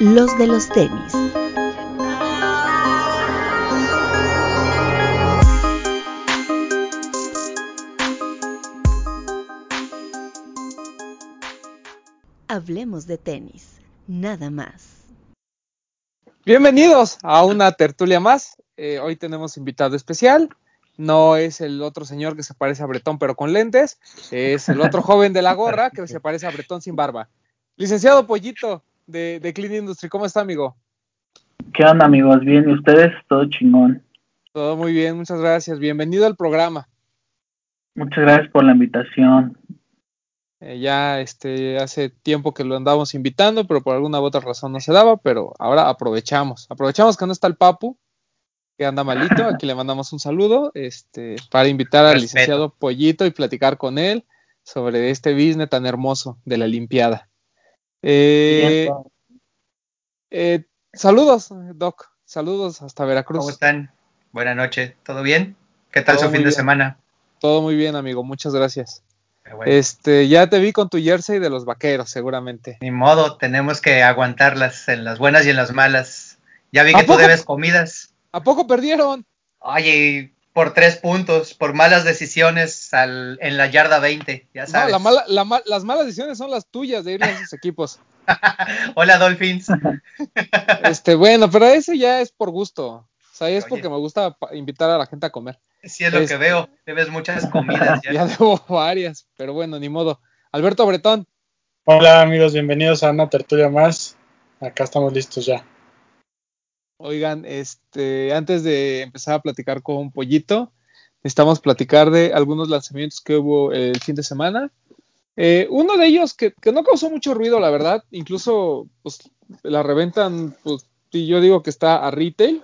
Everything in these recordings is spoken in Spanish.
los de los tenis. Hablemos de tenis, nada más. Bienvenidos a una tertulia más. Eh, hoy tenemos invitado especial. No es el otro señor que se parece a Bretón pero con lentes. Es el otro joven de la gorra que se parece a Bretón sin barba. Licenciado Pollito de, de Clean Industry, ¿cómo está, amigo? ¿Qué onda, amigos? Bien, ¿y ustedes? Todo chingón. Todo muy bien, muchas gracias. Bienvenido al programa. Muchas gracias por la invitación. Eh, ya este, hace tiempo que lo andábamos invitando, pero por alguna u otra razón no se daba, pero ahora aprovechamos. Aprovechamos que no está el Papu, que anda malito. Aquí le mandamos un saludo este, para invitar al Respeto. licenciado Pollito y platicar con él sobre este business tan hermoso de la limpiada. Eh, eh, saludos, Doc. Saludos hasta Veracruz. ¿Cómo están? Buenas noches, ¿todo bien? ¿Qué tal Todo su fin de semana? Todo muy bien, amigo. Muchas gracias. Bueno. Este, ya te vi con tu jersey de los vaqueros, seguramente. Ni modo, tenemos que aguantarlas en las buenas y en las malas. Ya vi ¿A que tú poco? debes comidas. ¿A poco perdieron? Oye, por tres puntos, por malas decisiones al- en la yarda 20, ya No, sabes. la mala- la las malas decisiones son las tuyas de ir a esos equipos. Hola, Dolphins. Este, bueno, pero eso ya es por gusto. O sea, es Oye. porque me gusta invitar a la gente a comer. Si es lo Este- que veo, debes muchas comidas ya. Ya debo varias, pero bueno, ni modo. Alberto Bretón, Hola amigos, bienvenidos a una tertulia más. Acá estamos listos ya. Oigan, este, antes de empezar a platicar con Pollito, necesitamos platicar de algunos lanzamientos que hubo el fin de semana. Eh, uno de ellos que, no causó mucho ruido, la verdad, incluso pues, la reventan, pues y yo digo que está a retail,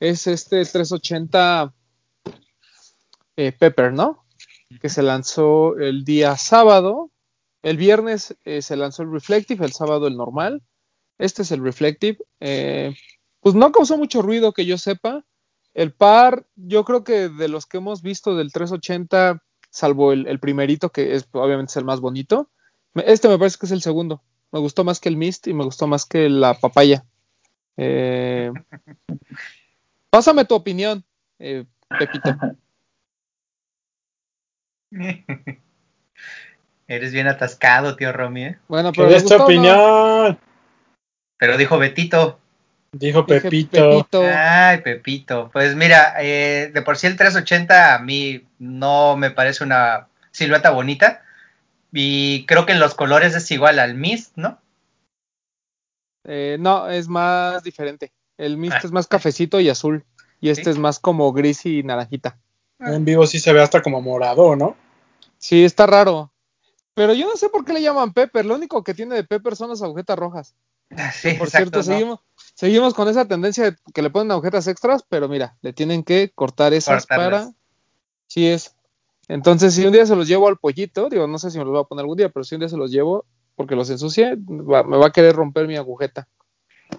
es este 380 eh, Pepper, ¿no? Que se lanzó el día sábado. El viernes eh, se lanzó el Reflective, el sábado el normal. Este es el Reflective. Pues no causó mucho ruido que yo sepa. El par, yo creo que de los que hemos visto del 380, salvo el, el primerito, que es obviamente es el más bonito, este me parece que es el segundo. Me gustó más que el Mist y me gustó más que la papaya. Eh, pásame tu opinión, eh, Pepito. Eres bien atascado, tío Romy, ¿eh? Bueno, ¿Qué pero ¿le es tu no? opinión? Pero dijo Betito. Dijo Pepito. Pepito. Ay, Pepito. Pues mira, eh, de por sí el 380 a mí no me parece una silueta bonita. Y creo que en los colores es igual al Mist, ¿no? Eh, no, es más diferente. El Mist Ah. es más cafecito y azul. Y este ¿Sí? es más como gris y naranjita. En vivo sí se ve hasta como morado, ¿no? Sí, está raro. Pero yo no sé por qué le llaman Pepper. Lo único que tiene de Pepper son las agujetas rojas. Sí, Por exacto, cierto, ¿no? seguimos, seguimos con esa tendencia de que le ponen agujetas extras, pero mira, le tienen que cortar esas para. Sí es. Entonces, si un día se los llevo al pollito, digo, no sé si me los voy a poner algún día, pero si un día se los llevo porque los ensucie, va- me va a querer romper mi agujeta.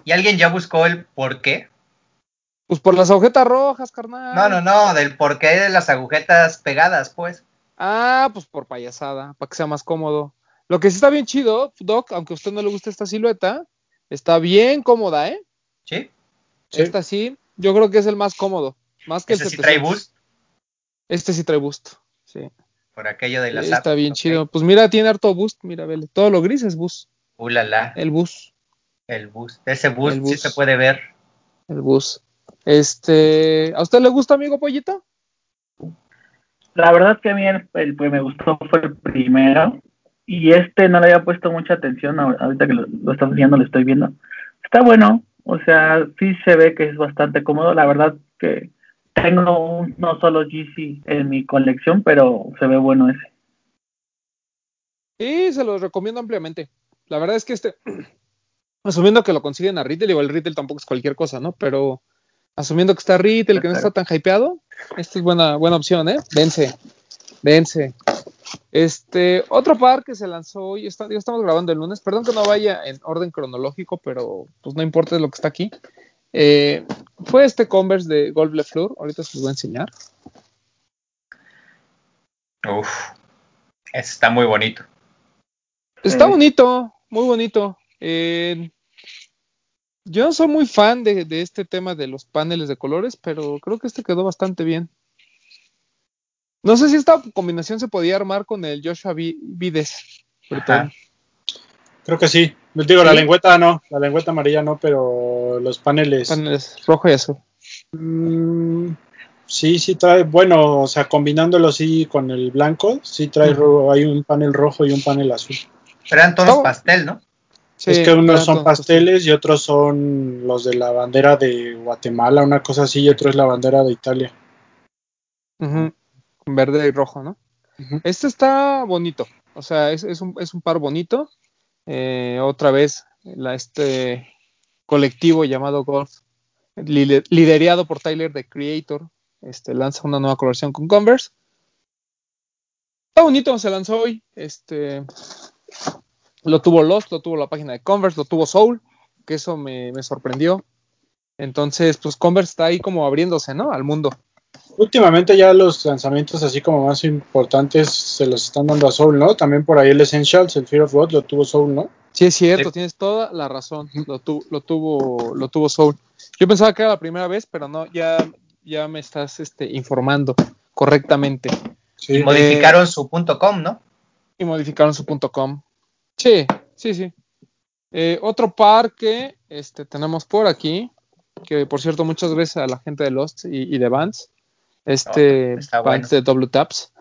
¿Y alguien ya buscó el por qué? Pues por las agujetas rojas, carnal. No, no, no, del por qué de las agujetas pegadas, pues. Ah, pues por payasada, para que sea más cómodo. Lo que sí está bien chido, Doc, aunque a usted no le guste esta silueta, está bien cómoda, ¿eh? ¿Sí? Sí. Esta sí, yo creo que es el más cómodo. Más que Ese el sí trae 700. boost Este sí trae boost. Sí. por aquello de las Está apps, bien chido. Pues mira, tiene harto boost. Mira, vele. Todo lo gris es boost. Uh, la, la, El boost. el boost. Ese boost, El sí se puede ver. El boost. Este. ¿A usted le gusta, amigo Pollito? La verdad que a mí el, el que me gustó fue el primero. Y este no le había puesto mucha atención. ahor- Ahorita que lo, lo estás viendo, lo estoy viendo. Está bueno. O sea, sí se ve que es bastante cómodo. La verdad que tengo un, no solo GC en mi colección, pero se ve bueno ese. Sí, se los recomiendo ampliamente. La verdad es que este. Asumiendo que lo consiguen a retail, igual el retail tampoco es cualquier cosa, ¿no? Pero asumiendo que está retail, que no está tan hypeado, esta es buena, buena opción, ¿eh? Dense. Dense. Este, otro par que se lanzó hoy, está, ya estamos grabando el lunes, perdón que no vaya en orden cronológico, pero pues no importa es lo que está aquí. Eh, fue este Converse de Golf Le Fleur, ahorita se los voy a enseñar. Uf, está muy bonito. Está bonito, muy bonito. Eh, Yo no soy muy fan de, de este tema de los paneles de colores, pero creo que este quedó bastante bien. No sé si esta combinación se podía armar con el Joshua Vi- Vides. Creo que sí. Les digo, la Sí. lengüeta no, la lengüeta amarilla no, pero los paneles. Paneles rojo y azul. Mm, sí, sí trae, bueno, o sea, combinándolo así con el blanco, sí trae, ro- hay un panel rojo y un panel azul. Pero eran tonos ¿Cómo? pastel, ¿no? Sí, es que unos son pasteles y otros son los de la bandera de Guatemala, una cosa así, y otro es la bandera de Italia. Ujú, Verde y rojo, ¿no? Este está bonito. O sea, es, es un, es un par bonito. Eh, otra vez, la, este colectivo llamado Golf, li- liderado por Tyler, the Creator, este, lanza una nueva colaboración con Converse. Está bonito, se lanzó hoy. Este, lo tuvo Lost, lo tuvo la página de Converse, lo tuvo Soul, que eso me, me sorprendió. Entonces, pues Converse está ahí como abriéndose, ¿no? Al mundo. Últimamente ya los lanzamientos así como más importantes se los están dando a Soul, ¿no? También por ahí el Essentials, el Fear of God lo tuvo Soul, ¿no? Sí, es cierto, Sí. tienes toda la razón. Lo, tu- lo tuvo, lo tuvo Soul. Yo pensaba que era la primera vez, pero no, ya, ya me estás este, informando correctamente. Sí. Modificaron su punto .com, ¿no? Y modificaron su punto .com. Sí, sí, sí. Eh, otro par que este, tenemos por aquí, que por cierto, muchas gracias a la gente de Lost y, y de Vans. Este Vans bueno. de Double Taps.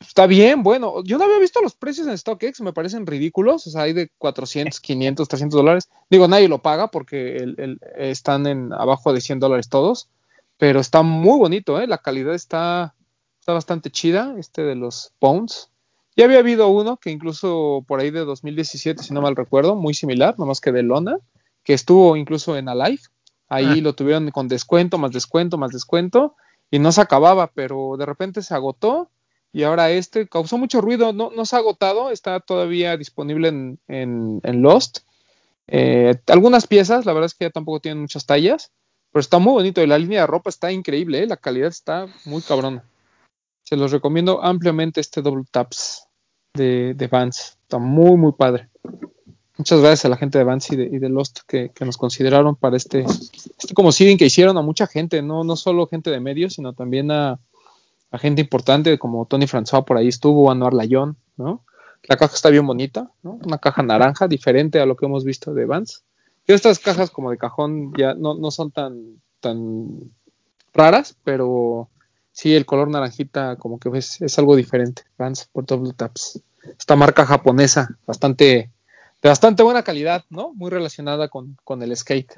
Está bien, bueno. Yo no había visto los precios en StockX, me parecen ridículos. O sea, hay de 400, 500, 300 dólares. Digo, nadie lo paga porque el- el- están en abajo de 100 dólares todos. Pero está muy bonito, ¿eh? La calidad está, está bastante chida, este de los Bones. Ya había habido uno que incluso por ahí de 2017, si no mal recuerdo, muy similar, nomás que de Lona, que estuvo incluso en Alive. Ahí Ah. lo tuvieron con descuento, más descuento, más descuento, y no se acababa, pero de repente se agotó. Y ahora este causó mucho ruido, no, no se ha agotado, está todavía disponible en, en- en Lost. Eh, algunas piezas, la verdad es que ya tampoco tienen muchas tallas, pero está muy bonito y la línea de ropa está increíble, ¿eh? la calidad está muy cabrona. Se los recomiendo ampliamente este Double Taps de, de Vans. Está muy, muy padre. Muchas gracias a la gente de Vans y de, y de Lost que, que nos consideraron para este, este como seeding que hicieron a mucha gente, no, no solo gente de medios, sino también a, gente importante como Tony François por ahí estuvo, Anuar Layón, ¿no? La caja está bien bonita, ¿no? Una caja naranja, diferente a lo que hemos visto de Vans. Y estas cajas como de cajón ya no, no son tan, tan raras, pero sí el color naranjita como que es, es algo diferente. Vans por Double Taps. Esta marca japonesa, bastante, de bastante buena calidad, ¿no? Muy relacionada con, con el skate.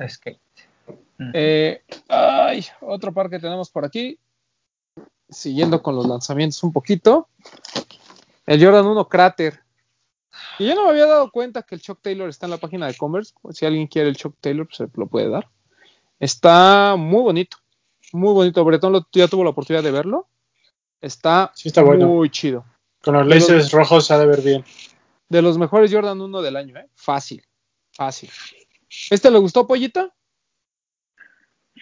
Mm. Eh, ay, otro par que tenemos por aquí. Siguiendo con los lanzamientos un poquito. El Jordan 1 Crater. Y yo no me había dado cuenta que el Chuck Taylor está en la página de Commerce. Si alguien quiere el Chuck Taylor, pues se lo puede dar. Está muy bonito. Muy bonito. Bretón lo- ya tuvo la oportunidad de verlo. Está, Sí, está bueno. muy chido. Con los lasers rojos se ha de ver bien. De los mejores Jordan 1 del año, ¿eh? Fácil. Fácil. ¿Este le gustó, Pollita?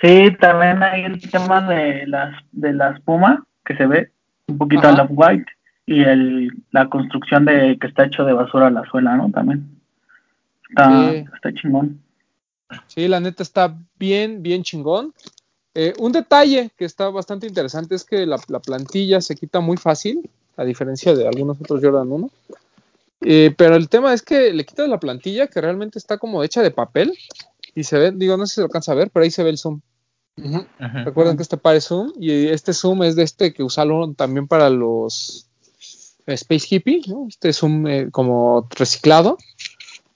Sí, también hay el tema de las de la espuma que se ve un poquito Ajá. al white y el la construcción de que está hecho de basura la suela, ¿no? También está Sí. está chingón. Sí, la neta está bien, bien chingón. Eh, un detalle que está bastante interesante es que la, la plantilla se quita muy fácil, a diferencia de algunos otros Jordan 1. Eh, pero el tema es que le quitas la plantilla que realmente está como hecha de papel y se ve, digo, no sé si se alcanza a ver, pero ahí se ve el zoom. Ujú. Ujú. Recuerden que este par es zoom y este zoom es de este que usaron también para los Space Hippie, ¿no? Este zoom eh, como reciclado.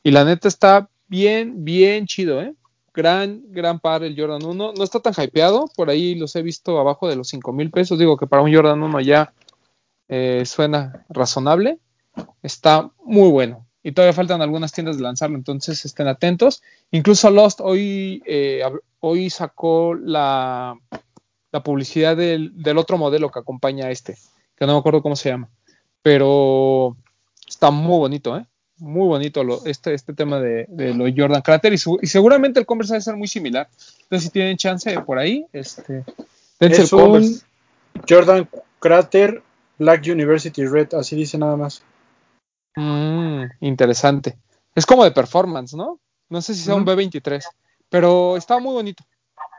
Y la neta está bien, bien chido, ¿eh? Gran, gran par el Jordan 1. No está tan hypeado, por ahí los he visto abajo de los 5 mil pesos. Digo que para un Jordan 1 ya eh, suena razonable. Está muy bueno. Y todavía faltan algunas tiendas de lanzarlo, entonces estén atentos. Incluso Lost hoy, eh, hoy sacó la, la publicidad del, del otro modelo que acompaña a este, que no me acuerdo cómo se llama. Pero está muy bonito, ¿eh? Muy bonito lo- este, este tema de, de lo Jordan Crater y, su- y seguramente el Converse va a ser muy similar. Entonces, si tienen chance por ahí, este, dense Es el un Converse. Jordan Crater Black University Red, así dice nada más. Mm, interesante. Es como de performance, ¿no? No sé si sea un Ujú. B23, Pero está muy bonito.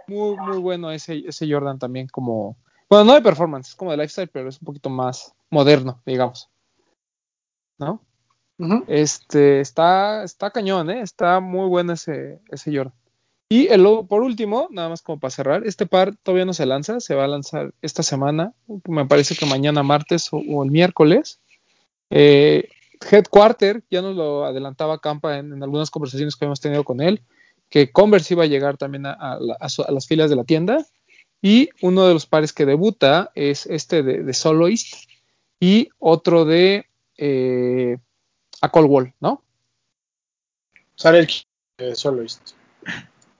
Muy, muy bueno ese, ese Jordan también como... Bueno, no de performance, es como de lifestyle, pero es un poquito más moderno, digamos. ¿No? Este, está, está cañón, ¿eh? Está muy bueno ese, ese Jordan. Y el, por último, nada más como para cerrar, este par todavía no se lanza, se va a lanzar esta semana, me parece que mañana martes o, o el miércoles. Eh, Headquarter, ya nos lo adelantaba Campa en, en, algunas conversaciones que hemos tenido con él, que Converse iba a llegar también a, a, a, su, a, las filas de la tienda. Y uno de los pares que debuta es este de, de Soloist y otro de eh, a Cold Wall, ¿no? Sale el 15 de Soloist.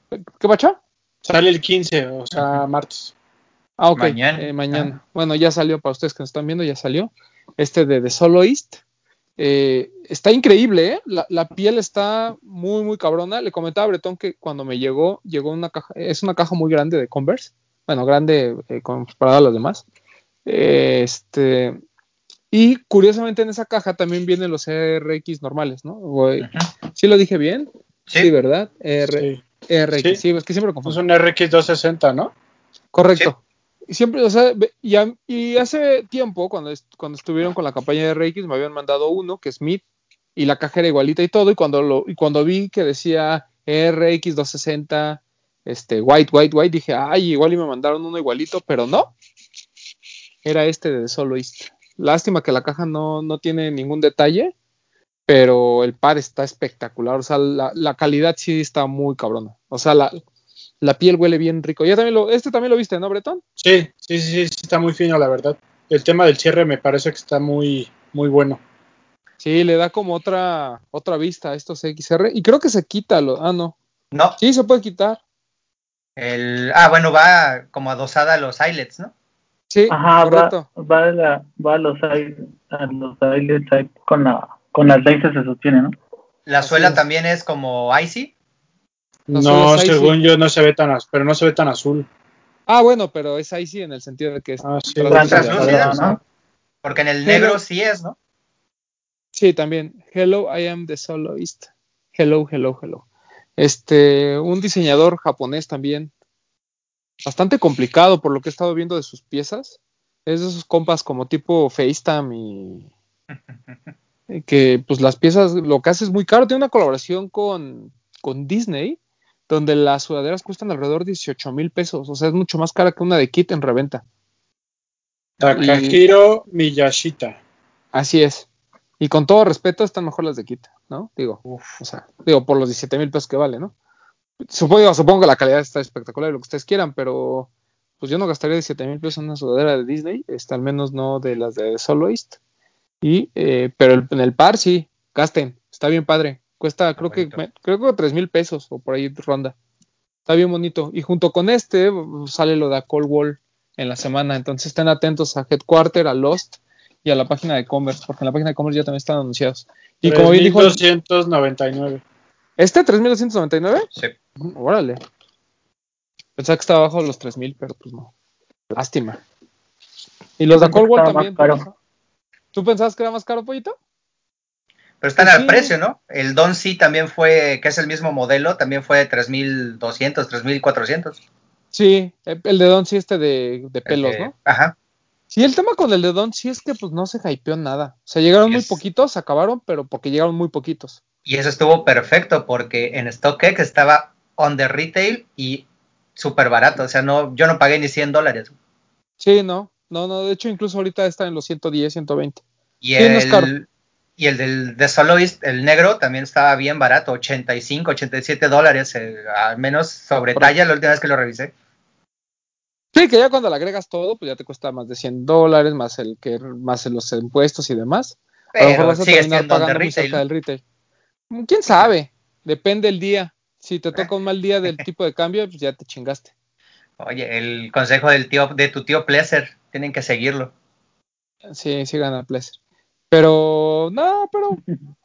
¿Qué pacha? Sale el 15, o sea, martes. Ah, ok. Mañana. Eh, mañana. Ah. Bueno, ya salió para ustedes que nos están viendo, ya salió. Este de The Soloist. Eh, está increíble, ¿eh? La, la, piel está muy, muy cabrona. Le comentaba a Bretón que cuando me llegó, llegó una caja, es una caja muy grande de Converse. Bueno, grande eh, comparado a las demás. Eh, este, y curiosamente en esa caja también vienen los RX normales, ¿no? Voy, uh -huh. ¿Sí lo dije bien? Sí, sí ¿verdad? R, sí. RX, sí. sí. es que siempre lo confundo. Es un RX 260, ¿no? Correcto. Siempre, o sea, y, a, y hace tiempo, cuando, cuando estuvieron con la campaña de RX, me habían mandado uno, que es Smith, y la caja era igualita y todo, y cuando, lo, y cuando vi que decía RX 260, este, white, white, white, dije, ay, igual y me mandaron uno igualito, pero no. Era este de Solo East. Lástima que la caja no, no tiene ningún detalle, pero el par está espectacular. O sea, la, la calidad sí está muy cabrona. O sea, la, la, piel huele bien rico. Ya también lo, este también lo viste, ¿no, Bretón? Sí, sí, sí, sí, está muy fino, la verdad. El tema del cierre me parece que está muy, muy bueno. Sí, le da como otra, otra vista a estos XR. Y creo que se quita. Lo, ah, no. No. Sí, se puede quitar. El, ah, bueno, va como adosada a los eyelets, ¿no? Sí, Ajá, correcto. Va, va, a la, va a los, a los eyelets con, la, con las laces se sostiene, ¿no? La suela también es como icy. No, no según yo no se ve tan azul, pero no se ve tan azul. Ah, bueno, pero es icy en el sentido de que es ah, sí, translúcida, ¿no? Porque en el negro Hello. sí es, ¿no? Sí, también. Hello, I am the soloist. Hello, hello, hello. Este, un diseñador japonés también. Bastante complicado por lo que he estado viendo de sus piezas. Es de esos compas como tipo FaceTime y que pues las piezas lo que hace es muy caro. Tiene una colaboración con, con Disney donde las sudaderas cuestan alrededor de 18 mil pesos. O sea, es mucho más cara que una de kit en reventa. Takahiro y... Miyashita. Así es. Y con todo respeto, están mejor las de kit, ¿no? Digo, Uf. o sea, digo, por los 17 mil pesos que vale, ¿no? Supongo, supongo que la calidad está espectacular, lo que ustedes quieran, pero pues yo no gastaría 17 mil pesos en una sudadera de Disney, este, al menos no de las de Soloist. Y, eh, pero el, en el par sí, gasten, está bien padre. Cuesta, creo que, me, creo que 3 mil pesos o por ahí ronda. Está bien bonito. Y junto con este sale lo de a Cold Wall en la semana. Entonces estén atentos a Headquarter, a Lost y a la página de Commerce, porque en la página de Commerce ya también están anunciados. Y 3, como bien dijo. 299. ¿Este 3299? Sí. Órale. Pensaba que estaba abajo de los 3000, pero pues no. Lástima. Y los de Cold War también. ¿Tú pensabas que era más caro, pollito? Pero están al precio, ¿no? El Don C también fue, que es el mismo modelo, también fue de 3200, 3400. Sí, el de Don C este de, de pelos, ¿no? Ajá. Sí, el tema con el de Don sí es que pues no se hypeó nada. O sea, llegaron muy poquitos, acabaron, pero porque llegaron muy poquitos. Y eso estuvo perfecto porque en StockX estaba on the retail y súper barato. O sea, no, yo no pagué ni 100 dólares. Sí, no, no, no. De hecho, incluso ahorita está en los 110, 120. Y sí, el, no. Y el del de Soloist, el negro, también estaba bien barato, 85, 87 dólares, eh, al menos sobre talla la última vez que lo revisé. Sí, que ya cuando le agregas todo, pues ya te cuesta más de 100 dólares, más el que más los impuestos y demás. Pero a lo mejor vas a terminar pagando muy cerca del retail. ¿Quién sabe? Depende el día. Si te toca un mal día del tipo de cambio, pues ya te chingaste. Oye, el consejo del tío, de tu tío Pleasure, tienen que seguirlo. Sí, sí gana Pleasure. Pero, no, pero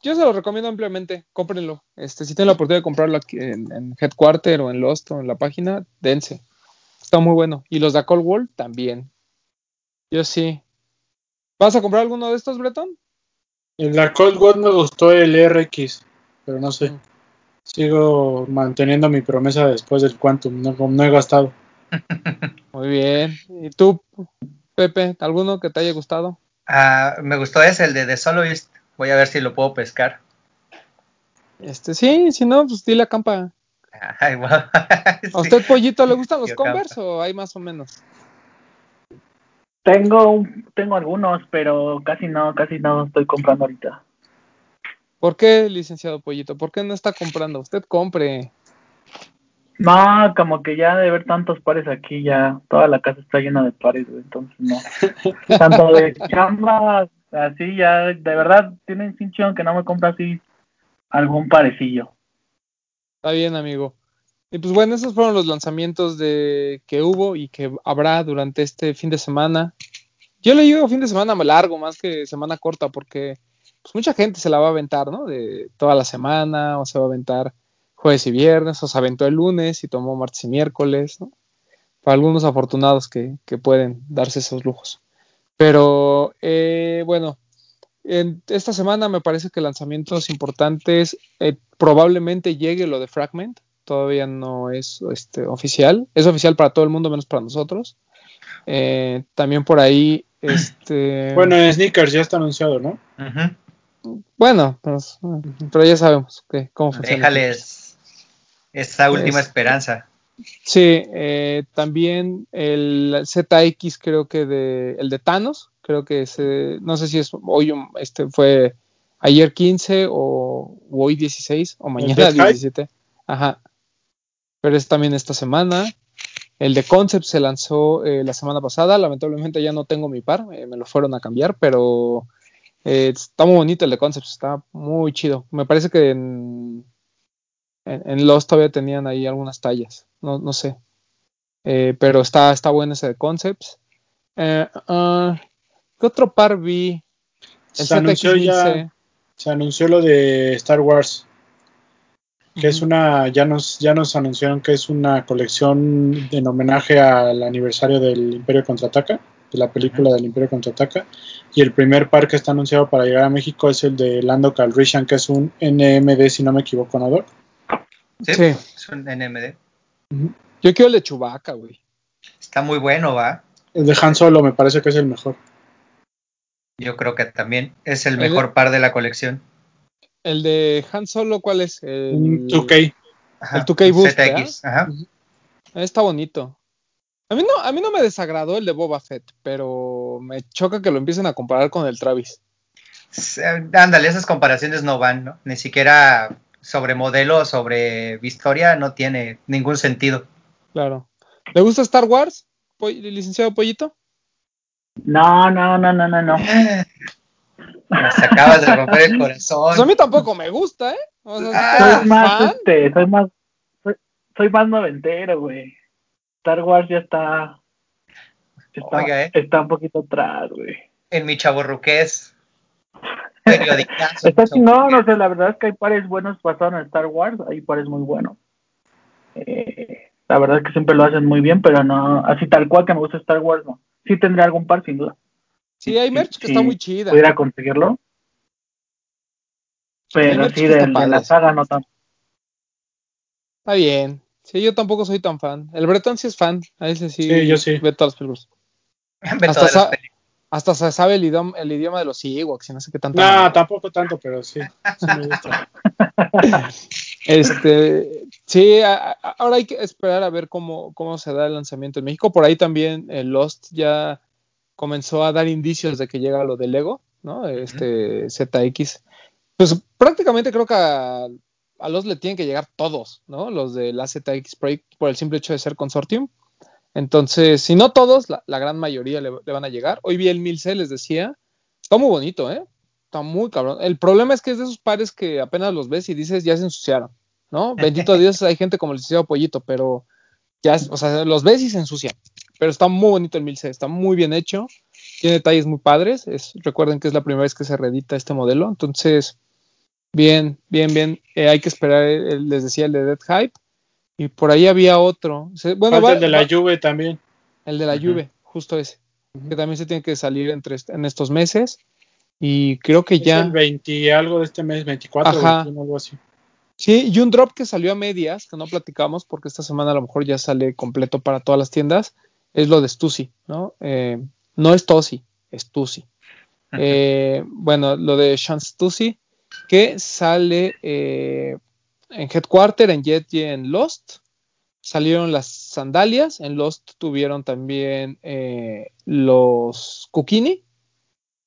yo se lo recomiendo ampliamente. Cómprenlo. Este, si tienen la oportunidad de comprarlo aquí en, en Headquarter o en Lost o en la página, dense. Está muy bueno. Y los de Cold Wall también. Yo sí. ¿Vas a comprar alguno de estos, Breton? En la Cold War me gustó el RX, pero no sé. Sigo manteniendo mi promesa después del Quantum, no, no he gastado. Muy bien. ¿Y tú, Pepe, alguno que te haya gustado? Ah, me gustó ese, el de The Soloist. Voy a ver si lo puedo pescar. Este, sí, si no, pues dile a Campa. Ay, wow. ¿A usted, Pollito, le gustan los Yo, Converse o hay más o menos? Tengo, un- tengo algunos, pero casi no, casi no estoy comprando ahorita. ¿Por qué, licenciado Pollito? ¿Por qué no está comprando? Usted compre. No, como que ya de ver tantos pares aquí, ya toda la casa está llena de pares, güey, entonces no. Tanto de chamba, así ya, de verdad, tienen cinchón que no me compra así algún parecillo. Está bien, amigo. Y pues bueno, esos fueron los lanzamientos de que hubo y que habrá durante este fin de semana. Yo le digo fin de semana largo más que semana corta porque pues mucha gente se la va a aventar, ¿no? De toda la semana o se va a aventar jueves y viernes o se aventó el lunes y tomó martes y miércoles, ¿no? Para algunos afortunados que, que pueden darse esos lujos. Pero eh, bueno, en esta semana me parece que lanzamientos importantes eh, probablemente llegue lo de Fragment. Todavía no es este, oficial. Es oficial para todo el mundo menos para nosotros. Eh, también por ahí, este, Bueno, en Sneakers ya está anunciado, ¿no? Bueno, pues, pero ya sabemos que, cómo funciona. Déjales esa última Es- esperanza. Sí, eh, también el ZX creo que de el de Thanos, creo que se, no sé si es hoy este fue ayer 15 o o hoy 16 o mañana Death Hype? 17. Ajá. Pero es también esta semana. El de Concept se lanzó eh, la semana pasada. Lamentablemente ya no tengo mi par, eh, me lo fueron a cambiar, pero eh, está muy bonito el de Concept, está muy chido. Me parece que en, en, en Lost todavía tenían ahí algunas tallas, no, no sé. Eh, pero está, está bueno ese de Concepts. Eh, ah, ¿Qué otro par vi? El Se anunció ya, ZX1000C. se anunció lo de Star Wars, que es una, ya nos, ya nos anunciaron que es una colección en homenaje al aniversario del Imperio Contraataca, de la película del Imperio Contraataca, y el primer par que está anunciado para llegar a México es el de Lando Calrissian, que es un NMD, si no me equivoco, ¿no? Sí, Sí. es un NMD. Yo quiero el de Chewbacca, güey. Está muy bueno, va. El de Han Solo me parece que es el mejor. Yo creo que también es el El- mejor par de la colección. El de Han Solo, ¿cuál es? El, Un 2K. Ajá, El 2K Boost, ZX. Ajá. Está bonito. A mí, no, a mí no me desagradó el de Boba Fett, pero me choca que lo empiecen a comparar con el Travis. Eh, Ándale, esas comparaciones no van, ¿no? Ni siquiera sobre modelo sobre historia no tiene ningún sentido. Claro. ¿Le gusta Star Wars, po- licenciado Pollito? No, no, no, no, no, no. Nos acabas de romper el Pues a corazón. mí tampoco me gusta, ¿eh? O sea, Ah, ¿soy Soy más, este, soy más, soy, soy más noventero, güey. Star Wars ya está, está, Oiga, ¿eh? está un poquito atrás, güey. En mi chaborruqués. Periodicazo. Está chingón, o sea, la verdad es que hay pares buenos pasados en Star Wars, hay pares muy buenos. Eh, la verdad es que siempre lo hacen muy bien, pero no, así tal cual que me gusta Star Wars, no. Sí tendré algún par, sin duda. Sí, hay merch que Sí, está muy chida. Pudiera conseguirlo. Pero sí, de, la saga no tanto. Está bien. Sí, yo tampoco soy tan fan. El Bretón sí es fan. A ese sí, Sí, yo sí. ve todas las películas. Ve Hasta, todas las sa- películas. Hasta se sabe el idioma, el idioma de los Ewoks no sé qué tanto. No, tampoco tanto, pero sí. sí me gusta. Este, sí, a- a- ahora hay que esperar a ver cómo, cómo se da el lanzamiento en México. Por ahí también eh, Lost ya comenzó a dar indicios de que llega lo de Lego, ¿no? Este ZX. Pues prácticamente creo que a, a Lost le tienen que llegar todos, ¿no? Los de la ZX Project por el simple hecho de ser consortium. Entonces, si no todos, la, la gran mayoría le, le van a llegar. Hoy vi el 1000C, les decía. Está muy bonito, ¿eh? Está muy cabrón. El problema es que es de esos pares que apenas los ves y dices, ya se ensuciaron, ¿no? Bendito Dios, hay gente como el licenciado Pollito, pero ya, o sea, los ves y se ensucian. Pero está muy bonito el 1000C, está muy bien hecho, tiene detalles muy padres. Es, recuerden que es la primera vez que se reedita este modelo, entonces, bien, bien, bien. Eh, hay que esperar, eh, les decía, el de Dead Hype. Y por ahí había otro. Bueno, va- el de la va- Juve también. el de la Ujú. Juve, justo ese. Que también se tiene que salir entre, en estos meses. Y creo que Es ya. el 20 algo de este mes, 24 Ajá. 21, algo así. Sí, y un drop que salió a medias, que no platicamos porque esta semana a lo mejor ya sale completo para todas las tiendas, es lo de Stussy, ¿no? Eh, no es Tosi, es Stussy. Eh, bueno, lo de Sean Stussy, que sale eh, en Headquarter, en Jet y en Lost. Salieron las sandalias, en Lost tuvieron también eh, los Kukini.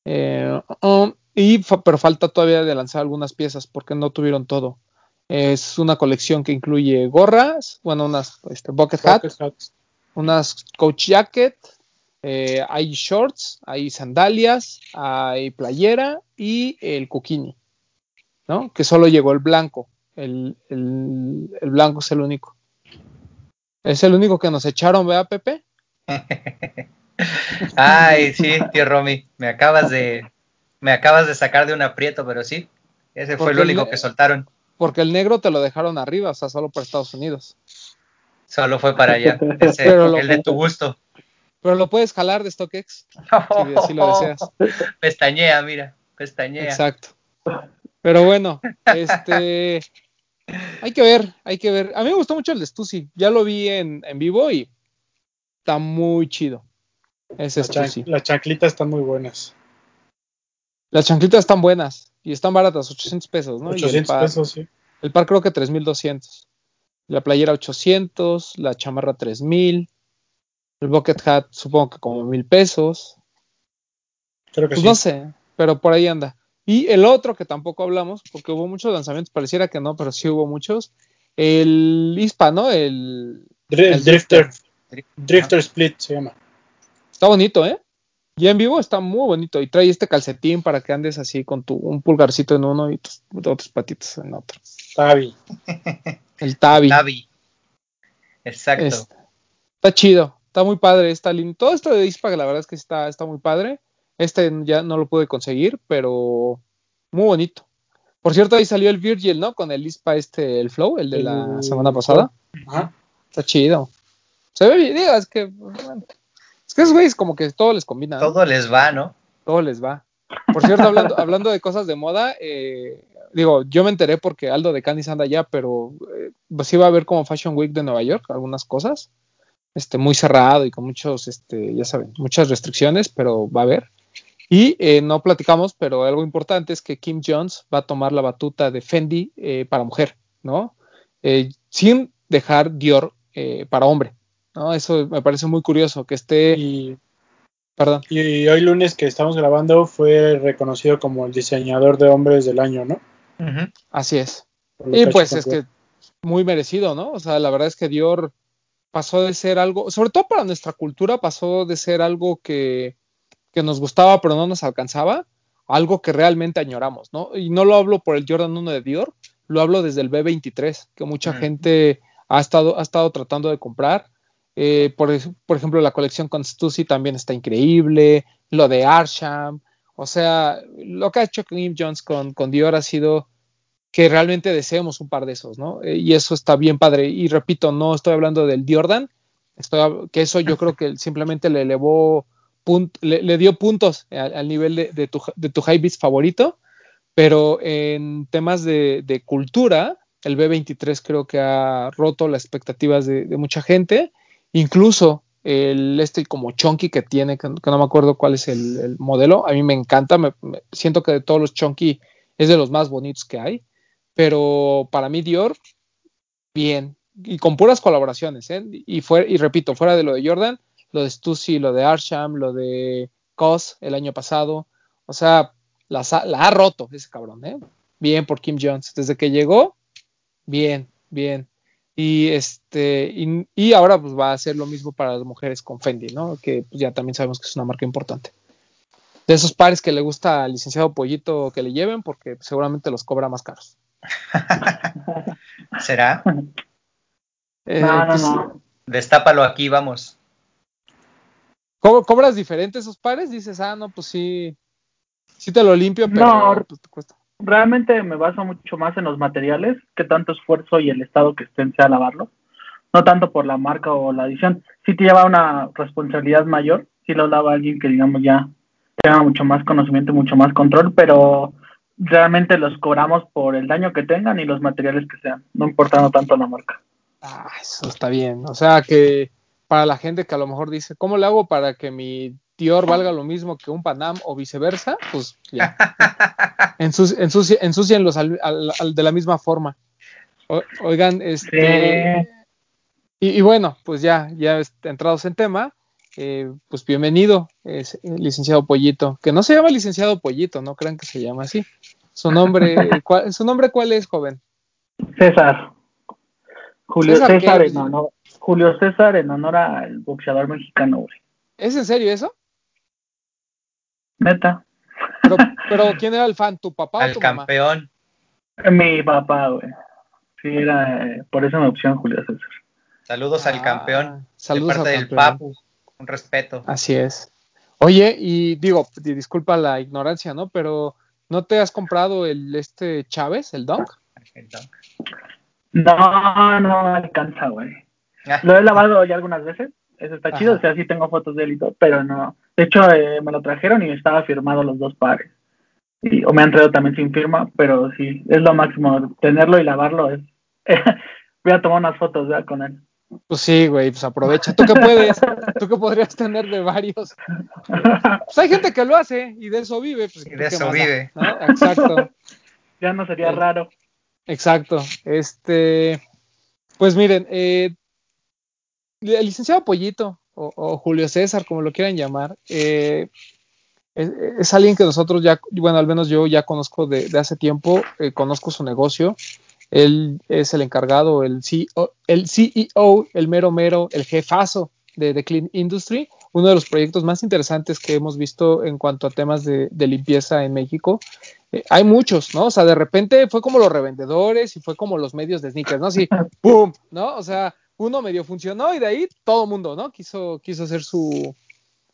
Eh, um, y fa- pero falta todavía de lanzar algunas piezas porque no tuvieron todo. Es una colección que incluye gorras, bueno, unas este, bucket hat, Bucket hats. unas coach jacket, eh, hay shorts, hay sandalias, hay playera y el kukini, ¿no? Que solo llegó el blanco. El, el- el blanco es el único. Es el único que nos echaron, ¿verdad, Pepe? Ay, sí, tío Romy, me acabas de me acabas de sacar de un aprieto, pero sí, ese fue el único que soltaron. Porque el negro te lo dejaron arriba, o sea, solo para Estados Unidos. Solo fue para allá, ese, Pero lo- el de tu gusto. Pero lo puedes jalar de StockX, si así lo deseas. Pestañea, mira, pestañea. Exacto. Pero bueno, este. Hay que ver, hay que ver. A mí me gustó mucho el de Stussy. Ya lo vi en, en vivo y está muy chido. Ese Las, chan- Stussy. las chanclitas están muy buenas. Las chanclitas están buenas y están baratas, 800 pesos, ¿no? Y el 800 par, pesos, sí. el par creo que 3200. La playera 800, la chamarra 3000. El bucket hat supongo que como mil pesos. Creo que Pues sí. no sé, pero por ahí anda. Y el otro que tampoco hablamos, porque hubo muchos lanzamientos, pareciera que no, pero sí hubo muchos. El ISPA, ¿no? El, el Drifter. Drifter. Drifter Split se llama. está bonito, ¿eh? Y en vivo está muy bonito. Y trae este calcetín para que andes así con tu un pulgarcito en uno y tus otros patitos en otro. Tabi. El Tabi. Tabi. Exacto. Este, está chido, está muy padre, está lindo. Todo esto de ISPA, la verdad es que está, está muy padre. Este ya no lo pude conseguir, pero muy bonito. Por cierto, ahí salió el Virgil, ¿no? Con el ISPA este, el Flow, el de la semana pasada. Ajá. Está chido. Se ve bien, digo, es que, bueno, es que esos güeyes como que todo les combina, ¿no? Todo les va, ¿no? todo les va. Por cierto, hablando, hablando de cosas de moda, eh, digo, yo me enteré porque Aldo de Canis anda allá, pero eh, pues iba a ver como Fashion Week de Nueva York, algunas cosas, este, muy cerrado y con muchos, este, ya saben, muchas restricciones, pero va a haber. Y eh, no platicamos, pero algo importante es que Kim Jones va a tomar la batuta de Fendi eh, para mujer, ¿no? Eh, sin dejar Dior eh, para hombre, ¿no? Eso me parece muy curioso, que esté, Y, perdón, y hoy lunes que estamos grabando fue reconocido como el diseñador de hombres del año, ¿no? Así es. Y pues es que muy merecido, ¿no? O sea, la verdad es que Dior pasó de ser algo, sobre todo para nuestra cultura, pasó de ser algo que, que nos gustaba pero no nos alcanzaba, algo que realmente añoramos, ¿no? Y no lo hablo por el Jordan 1 de Dior, lo hablo desde el B23, que mucha Mm. gente ha estado, ha estado tratando de comprar. Eh, por, por ejemplo, la colección con Stussy también está increíble, lo de Arsham, o sea, lo que ha hecho Kim Jones con, con Dior ha sido que realmente deseemos un par de esos, ¿no? Eh, y eso está bien padre. Y repito, no estoy hablando del Jordan, estoy, que eso yo creo que simplemente le elevó, le, dio puntos al, nivel de, tu, high beast favorito, pero en temas de, cultura, el B23 creo que ha roto las expectativas de, mucha gente, incluso el este como chunky que tiene, que, no me acuerdo cuál es el, el modelo, a mí me encanta, me- me- siento que de todos los chunky es de los más bonitos que hay, pero para mí Dior, bien, y con puras colaboraciones, ¿eh? y, fue, y repito, fuera de lo de Jordan, lo de Stussy, lo de Arsham, lo de Cos el año pasado, o sea, la ha roto ese cabrón, ¿eh? Bien por Kim Jones, desde que llegó, bien, bien. Y este, y, y ahora pues va a hacer lo mismo para las mujeres con Fendi, ¿no? Que pues, ya también sabemos que es una marca importante. De esos pares que le gusta al licenciado Pollito que le lleven, porque seguramente los cobra más caros. ¿Será? Eh, no, no, pues, no. Destápalo aquí, vamos. ¿Co- ¿Cobras diferente esos pares? Dices, ah, no, pues sí, sí te lo limpio, pero No. pues, te cuesta. Realmente me baso mucho más en los materiales, que tanto esfuerzo y el estado que estén sea lavarlo. No tanto por la marca o la edición. Sí te lleva una responsabilidad mayor, si lo lava alguien que digamos ya tenga mucho más conocimiento, mucho más control, pero realmente los cobramos por el daño que tengan y los materiales que sean, no importando tanto la marca. Ah, eso está bien. O sea que para la gente que a lo mejor dice, ¿cómo le hago para que mi Dior valga lo mismo que un Panam o viceversa? Pues ya. Ensuci- ensuci- ensúcienlos al- al- al- de la misma forma. O- oigan, este. Y, y bueno, pues ya, ya entrados en tema, eh, pues bienvenido, eh, licenciado Pollito, que no se llama licenciado Pollito, no crean que se llama así. Su nombre, ¿cuál, ¿su nombre cuál es, joven? César. Julio César, César, en honor, Julio César en honor al boxeador mexicano, güey. ¿Es en serio eso? Neta. Pero, pero ¿quién era el fan? ¿Tu papá o mamá? campeón. Mi papá, güey. Sí, era, eh, por eso me opción Julio César. Saludos al Ah, campeón. Saludos de parte al del. Papu. Un respeto. Así es. Oye, y digo, di- disculpa la ignorancia, ¿no? Pero ¿no te has comprado el este Chávez, el Dunk? No, no alcanza, güey. Ah, Lo he lavado ya algunas veces. Eso está chido. O sea, sí tengo fotos de él y todo, pero no. De hecho, eh, me lo trajeron y estaba firmado los dos pares. Y, o me han traído también sin firma, pero sí, es lo máximo. Tenerlo y lavarlo es. Voy a tomar unas fotos ya con él. Pues sí, güey, pues aprovecha. ¿Tú qué puedes? ¿Tú qué podrías tener de varios? Pues hay gente que lo hace y de eso vive. Pues, Y de ¿qué eso vive. ¿No? Exacto. ya no sería Sí. raro. Exacto. Este, pues miren, eh, el licenciado Pollito o, o Julio César, como lo quieran llamar, eh, es, es alguien que nosotros ya, bueno, al menos yo ya conozco de, de hace tiempo, eh, conozco su negocio. Él es el encargado, el CEO, el CEO, el mero mero, el jefazo de The Clean Industry, uno de los proyectos más interesantes que hemos visto en cuanto a temas de, de limpieza en México. Eh, hay muchos, ¿no? O sea, de repente fue como los revendedores y fue como los medios de sneakers, ¿no? Así, ¡pum! ¿No? O sea, uno medio funcionó y de ahí todo mundo, ¿no? Quiso, quiso hacer su,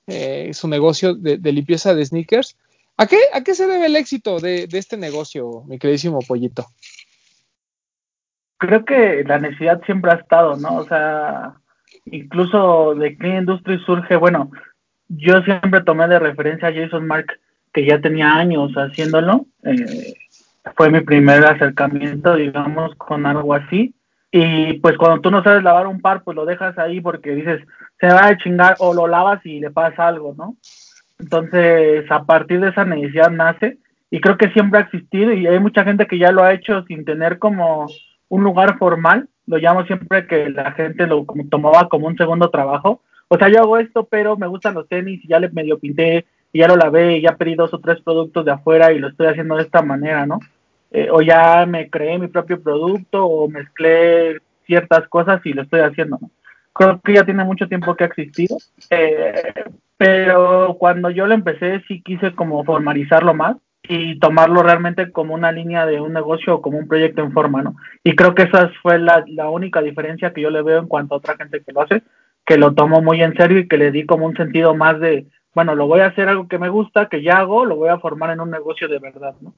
eh, su negocio de, limpieza de sneakers. ¿A qué, ¿A qué se debe el éxito de, de este negocio, mi queridísimo pollito? Creo que la necesidad siempre ha estado, ¿no? O sea, incluso de Clean Industry surge, bueno, yo siempre tomé de referencia a Jason Mark, que ya tenía años haciéndolo. eh, fue mi primer acercamiento, digamos, con algo así. Y pues cuando tú no sabes lavar un par, pues lo dejas ahí porque dices, se va a chingar o lo lavas y le pasa algo, ¿no? Entonces, a partir de esa necesidad nace y creo que siempre ha existido y hay mucha gente que ya lo ha hecho sin tener como un lugar formal, lo llamo siempre que la gente lo como, tomaba como un segundo trabajo. O sea, yo hago esto, pero me gustan los tenis y ya le medio pinté y ya lo lavé y ya pedí dos o tres productos de afuera y lo estoy haciendo de esta manera, ¿no? Eh, o ya me creé mi propio producto o mezclé ciertas cosas y lo estoy haciendo, ¿no? Creo que ya tiene mucho tiempo que ha existido, eh, pero cuando yo lo empecé sí quise como formalizarlo más y tomarlo realmente como una línea de un negocio o como un proyecto en forma, ¿no? Y creo que esa fue la, la única diferencia que yo le veo en cuanto a otra gente que lo hace, que lo tomo muy en serio y que le di como un sentido más de, bueno, lo voy a hacer algo que me gusta, que ya hago, lo voy a formar en un negocio de verdad, ¿no?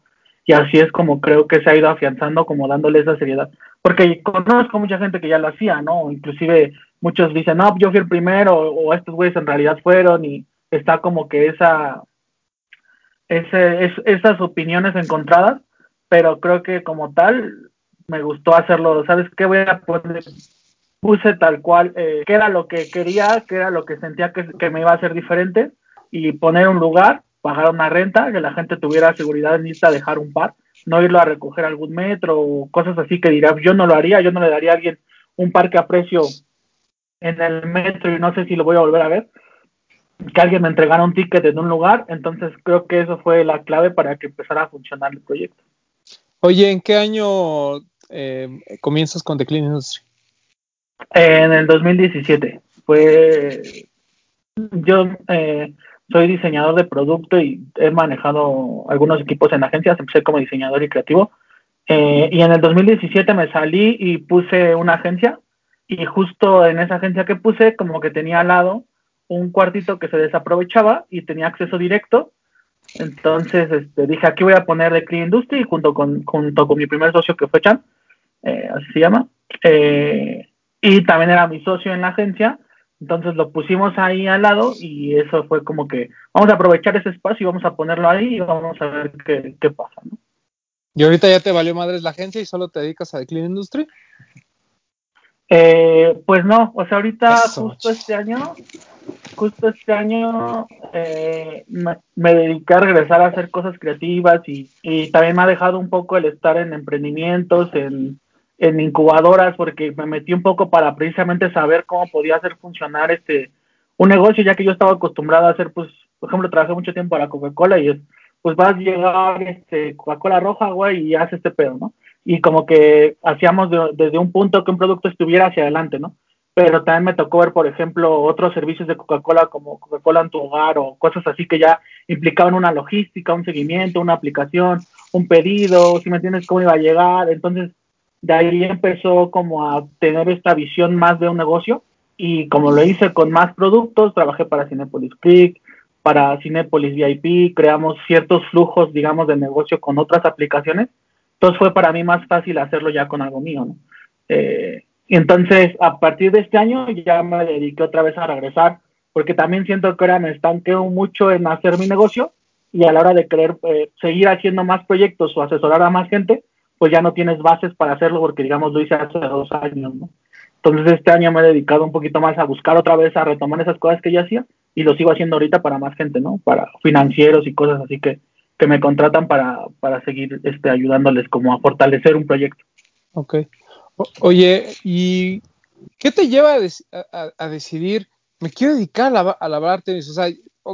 Y así es como creo que se ha ido afianzando, como dándole esa seriedad. Porque conozco mucha gente que ya lo hacía, ¿no? Inclusive muchos dicen, no, yo fui el primero, o estos güeyes en realidad fueron, y está como que esa, ese, es, esas opiniones encontradas, pero creo que como tal me gustó hacerlo, ¿sabes qué? Voy a poner, puse tal cual, eh, que era lo que quería, que era lo que sentía que, que, me iba a hacer diferente, y poner un lugar, pagar una renta, que la gente tuviera seguridad en irse a dejar un par, no irlo a recoger a algún metro o cosas así que dirá, yo no lo haría, yo no le daría a alguien un par que aprecio en el metro y no sé si lo voy a volver a ver, que alguien me entregara un ticket en un lugar, entonces creo que eso fue la clave para que empezara a funcionar el proyecto. Oye, ¿en qué año eh, comienzas con The Clean Industry? En el 2017. Fue. Yo eh, soy diseñador de producto y he manejado algunos equipos en agencias. Empecé como diseñador y creativo. Eh, y en el 2017 me salí y puse una agencia. Y justo en esa agencia que puse, como que tenía al lado un cuartito que se desaprovechaba y tenía acceso directo. Entonces este, dije, aquí voy a poner de Clean Industry junto con, junto con mi primer socio que fue Chan, eh, así se llama. Eh, y también era mi socio en la agencia. Entonces lo pusimos ahí al lado y eso fue como que vamos a aprovechar ese espacio y vamos a ponerlo ahí y vamos a ver qué, qué pasa. ¿no? ¿Y ahorita ya te valió madres la agencia y solo te dedicas a The Clean Industry? Eh, pues no, o sea, ahorita Eso, justo este año, justo este año eh, me, me dediqué a regresar a hacer cosas creativas y, y también me ha dejado un poco el estar en emprendimientos, en, en incubadoras, porque me metí un poco para precisamente saber cómo podía hacer funcionar este un negocio, ya que yo estaba acostumbrado a hacer, pues, por ejemplo, trabajé mucho tiempo para Coca-Cola y es, pues vas a llegar este, Coca-Cola roja, güey, y haces este pedo, ¿no? y como que hacíamos de- desde un punto que un producto estuviera hacia adelante, ¿no? Pero también me tocó ver, por ejemplo, otros servicios de Coca-Cola como Coca-Cola en tu hogar o cosas así que ya implicaban una logística, un seguimiento, una aplicación, un pedido, si me entiendes cómo iba a llegar. Entonces, de ahí empezó como a tener esta visión más de un negocio y como lo hice con más productos, trabajé para Cinepolis Click, para Cinepolis VIP, creamos ciertos flujos, digamos, de negocio con otras aplicaciones entonces fue para mí más fácil hacerlo ya con algo mío. Eh, entonces, a partir de este año ya me dediqué otra vez a regresar, porque también siento que ahora me estanqueo mucho en hacer mi negocio y a la hora de querer eh, seguir haciendo más proyectos o asesorar a más gente, pues ya no tienes bases para hacerlo porque, digamos, lo hice hace dos años, ¿no? Entonces este año me he dedicado un poquito más a buscar otra vez, a retomar esas cosas que ya hacía y lo sigo haciendo ahorita para más gente, ¿no? Para financieros y cosas así que, que me contratan para, para seguir este, ayudándoles como a fortalecer un proyecto. Ok. Oye, ¿y qué te lleva a, a- a- decidir, me quiero dedicar a, lava- a lavar tenis? O sea,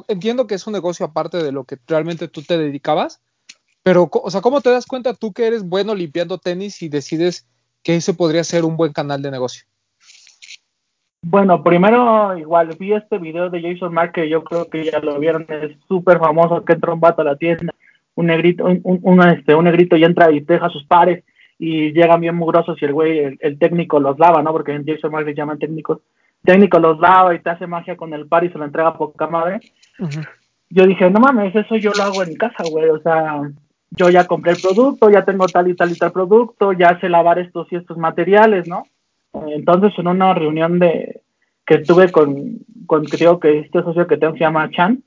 entiendo que es un negocio aparte de lo que realmente tú te dedicabas, pero, o sea, ¿cómo te das cuenta tú que eres bueno limpiando tenis y decides que ese podría ser un buen canal de negocio? Bueno, primero igual vi este video de Jason Mark que yo creo que ya lo vieron, es súper famoso que entra un vato a la tienda, un negrito, un, un- un, este, un negrito y entra y deja sus pares y llegan bien mugrosos y el güey, el, el técnico los lava, ¿no? Porque en Jason Mark le llaman técnicos. Técnico los lava y te hace magia con el par y se lo entrega a poca madre. Yo dije, no mames, eso yo lo hago en mi casa, güey. O sea, yo ya compré el producto, ya tengo tal y tal y tal producto, ya sé lavar estos y estos materiales, ¿no? Entonces, en una reunión de que tuve con, con digo que este socio que tengo se llama Chan,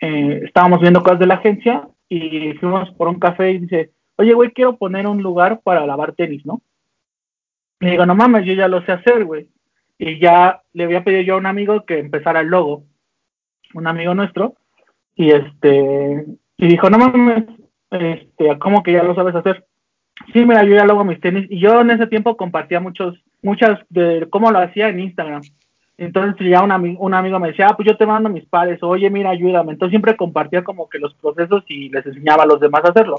eh, estábamos viendo cosas de la agencia y fuimos por un café y dice, oye, güey, quiero poner un lugar para lavar tenis, ¿no? Le digo, no mames, yo ya lo sé hacer, güey. Y ya le había pedido yo a un amigo que empezara el logo, un amigo nuestro, y este, y dijo, no mames, este, ¿cómo que ya lo sabes hacer? Sí, mira, yo ya lo hago mis tenis, y yo en ese tiempo compartía muchos, muchas de cómo lo hacía en Instagram. Entonces ya un, ami- un amigo me decía, ah, pues yo te mando mis pares, oye, mira, ayúdame. Entonces siempre compartía como que los procesos y les enseñaba a los demás a hacerlo.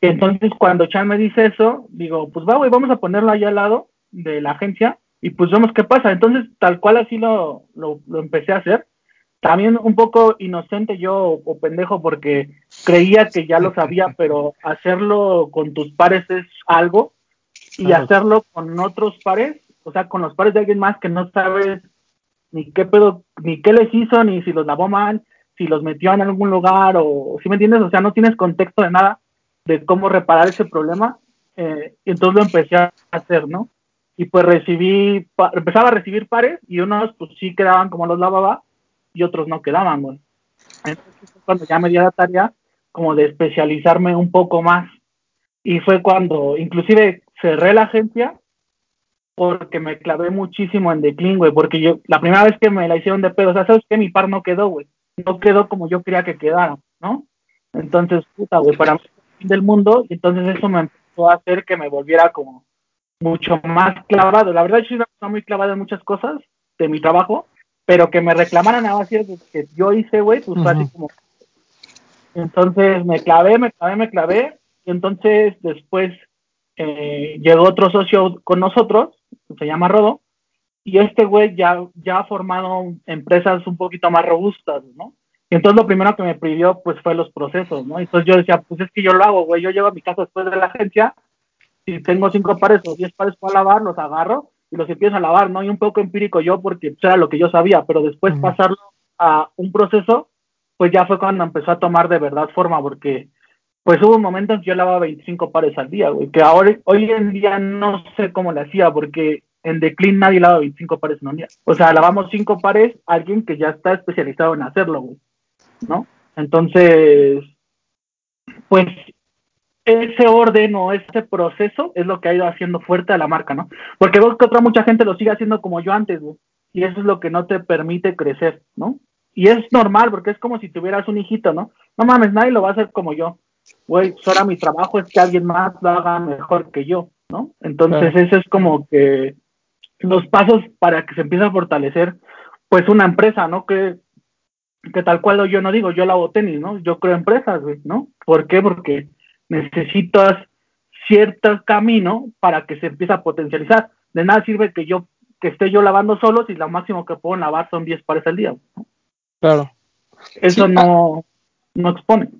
Entonces cuando Chan me dice eso, digo, pues va, güey, vamos a ponerlo ahí al lado de la agencia y pues vemos qué pasa. Entonces tal cual así lo, lo, empecé a hacer. También un poco inocente yo o pendejo porque creía que ya lo sabía, pero hacerlo con tus pares es algo y Claro. hacerlo con otros pares, o sea, con los pares de alguien más que no sabes ni qué pedo, ni qué les hizo, ni si los lavó mal, si los metió en algún lugar, o si me entiendes, o sea, no tienes contexto de nada de cómo reparar ese problema, eh, y entonces lo empecé a hacer, ¿no? Y pues recibí, empezaba a recibir pares, y unos pues sí quedaban como los lavaba, y otros no quedaban, güey. Entonces cuando ya me di la tarea como de especializarme un poco más, y fue cuando inclusive cerré la agencia porque me clavé muchísimo en Declin, güey, porque yo, la primera vez que me la hicieron de pedo, o sea, ¿sabes qué? Mi par no quedó, güey, no quedó como yo quería que quedara, ¿no? Entonces, puta, güey, para mí del mundo, y entonces eso me empezó a hacer que me volviera como mucho más clavado. La verdad, yo soy una persona muy clavada en muchas cosas de mi trabajo, pero que me reclamaran a base de que yo hice, güey, pues fue así como... Entonces me clavé, me clavé, me clavé, y entonces después eh, llegó otro socio con nosotros, se llama Rodo, y este güey ya, ya ha formado empresas un poquito más robustas, ¿no? Y entonces lo primero que me pidió, pues, fue los procesos, ¿no? Entonces yo decía, pues es que yo lo hago, güey, yo llevo a mi casa después de la agencia, si tengo cinco pares o diez pares para lavar, los agarro y los empiezo a lavar, ¿no? Y un poco empírico yo, porque pues, era lo que yo sabía, pero después pasarlo a un proceso, pues ya fue cuando empezó a tomar de verdad forma, porque pues hubo un momento en que yo lavaba 25 pares al día, güey, que ahora, hoy en día no sé cómo le hacía, porque en Declin nadie lava 25 pares en un día. O sea, lavamos cinco pares a alguien que ya está especializado en hacerlo, güey, ¿no? Entonces, pues ese orden o ese proceso es lo que ha ido haciendo fuerte a la marca, ¿no? Porque veo que otra mucha gente lo sigue haciendo como yo antes, güey. Y eso es lo que no te permite crecer, ¿no? Y es normal, porque es como si tuvieras un hijito, ¿no? No mames, nadie lo va a hacer como yo. Güey, ahora mi trabajo es que alguien más lo haga mejor que yo, ¿no? Entonces, Claro. eso es como que los pasos para que se empiece a fortalecer, pues, una empresa, ¿no? Que, que tal cual yo no digo, yo la hago tenis, ¿no? Yo creo empresas, güey, ¿no? ¿Por qué? Porque necesitas cierto camino para que se empiece a potencializar. De nada sirve que yo que esté yo lavando solo si lo máximo que puedo lavar son 10 pares al día. ¿no? Claro. Eso Sí, no, no expone.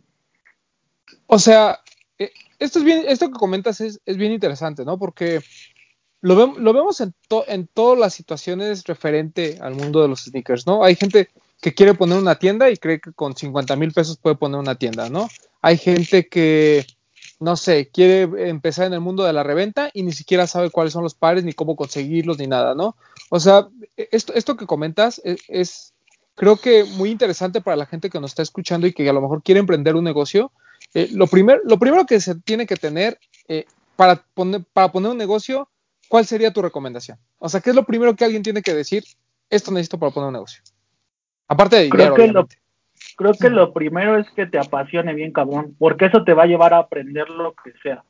O sea, eh, esto es bien, esto que comentas es, es bien interesante, ¿no? Porque lo, lo vemos en, to- en todas las situaciones referente al mundo de los sneakers, ¿no? Hay gente que quiere poner una tienda y cree que con 50 mil pesos puede poner una tienda, ¿no? Hay gente que, no sé, quiere empezar en el mundo de la reventa y ni siquiera sabe cuáles son los pares, ni cómo conseguirlos, ni nada, ¿no? O sea, esto, esto que comentas es, es, creo que muy interesante para la gente que nos está escuchando y que a lo mejor quiere emprender un negocio. Eh, lo, primer, lo primero que se tiene que tener eh, para, poner, para poner un negocio, ¿cuál sería tu recomendación? O sea, ¿qué es lo primero que alguien tiene que decir? Esto necesito para poner un negocio. Aparte de Creo dinero, que lo, creo que lo primero es que te apasione bien, cabrón, porque eso te va a llevar a aprender lo que sea.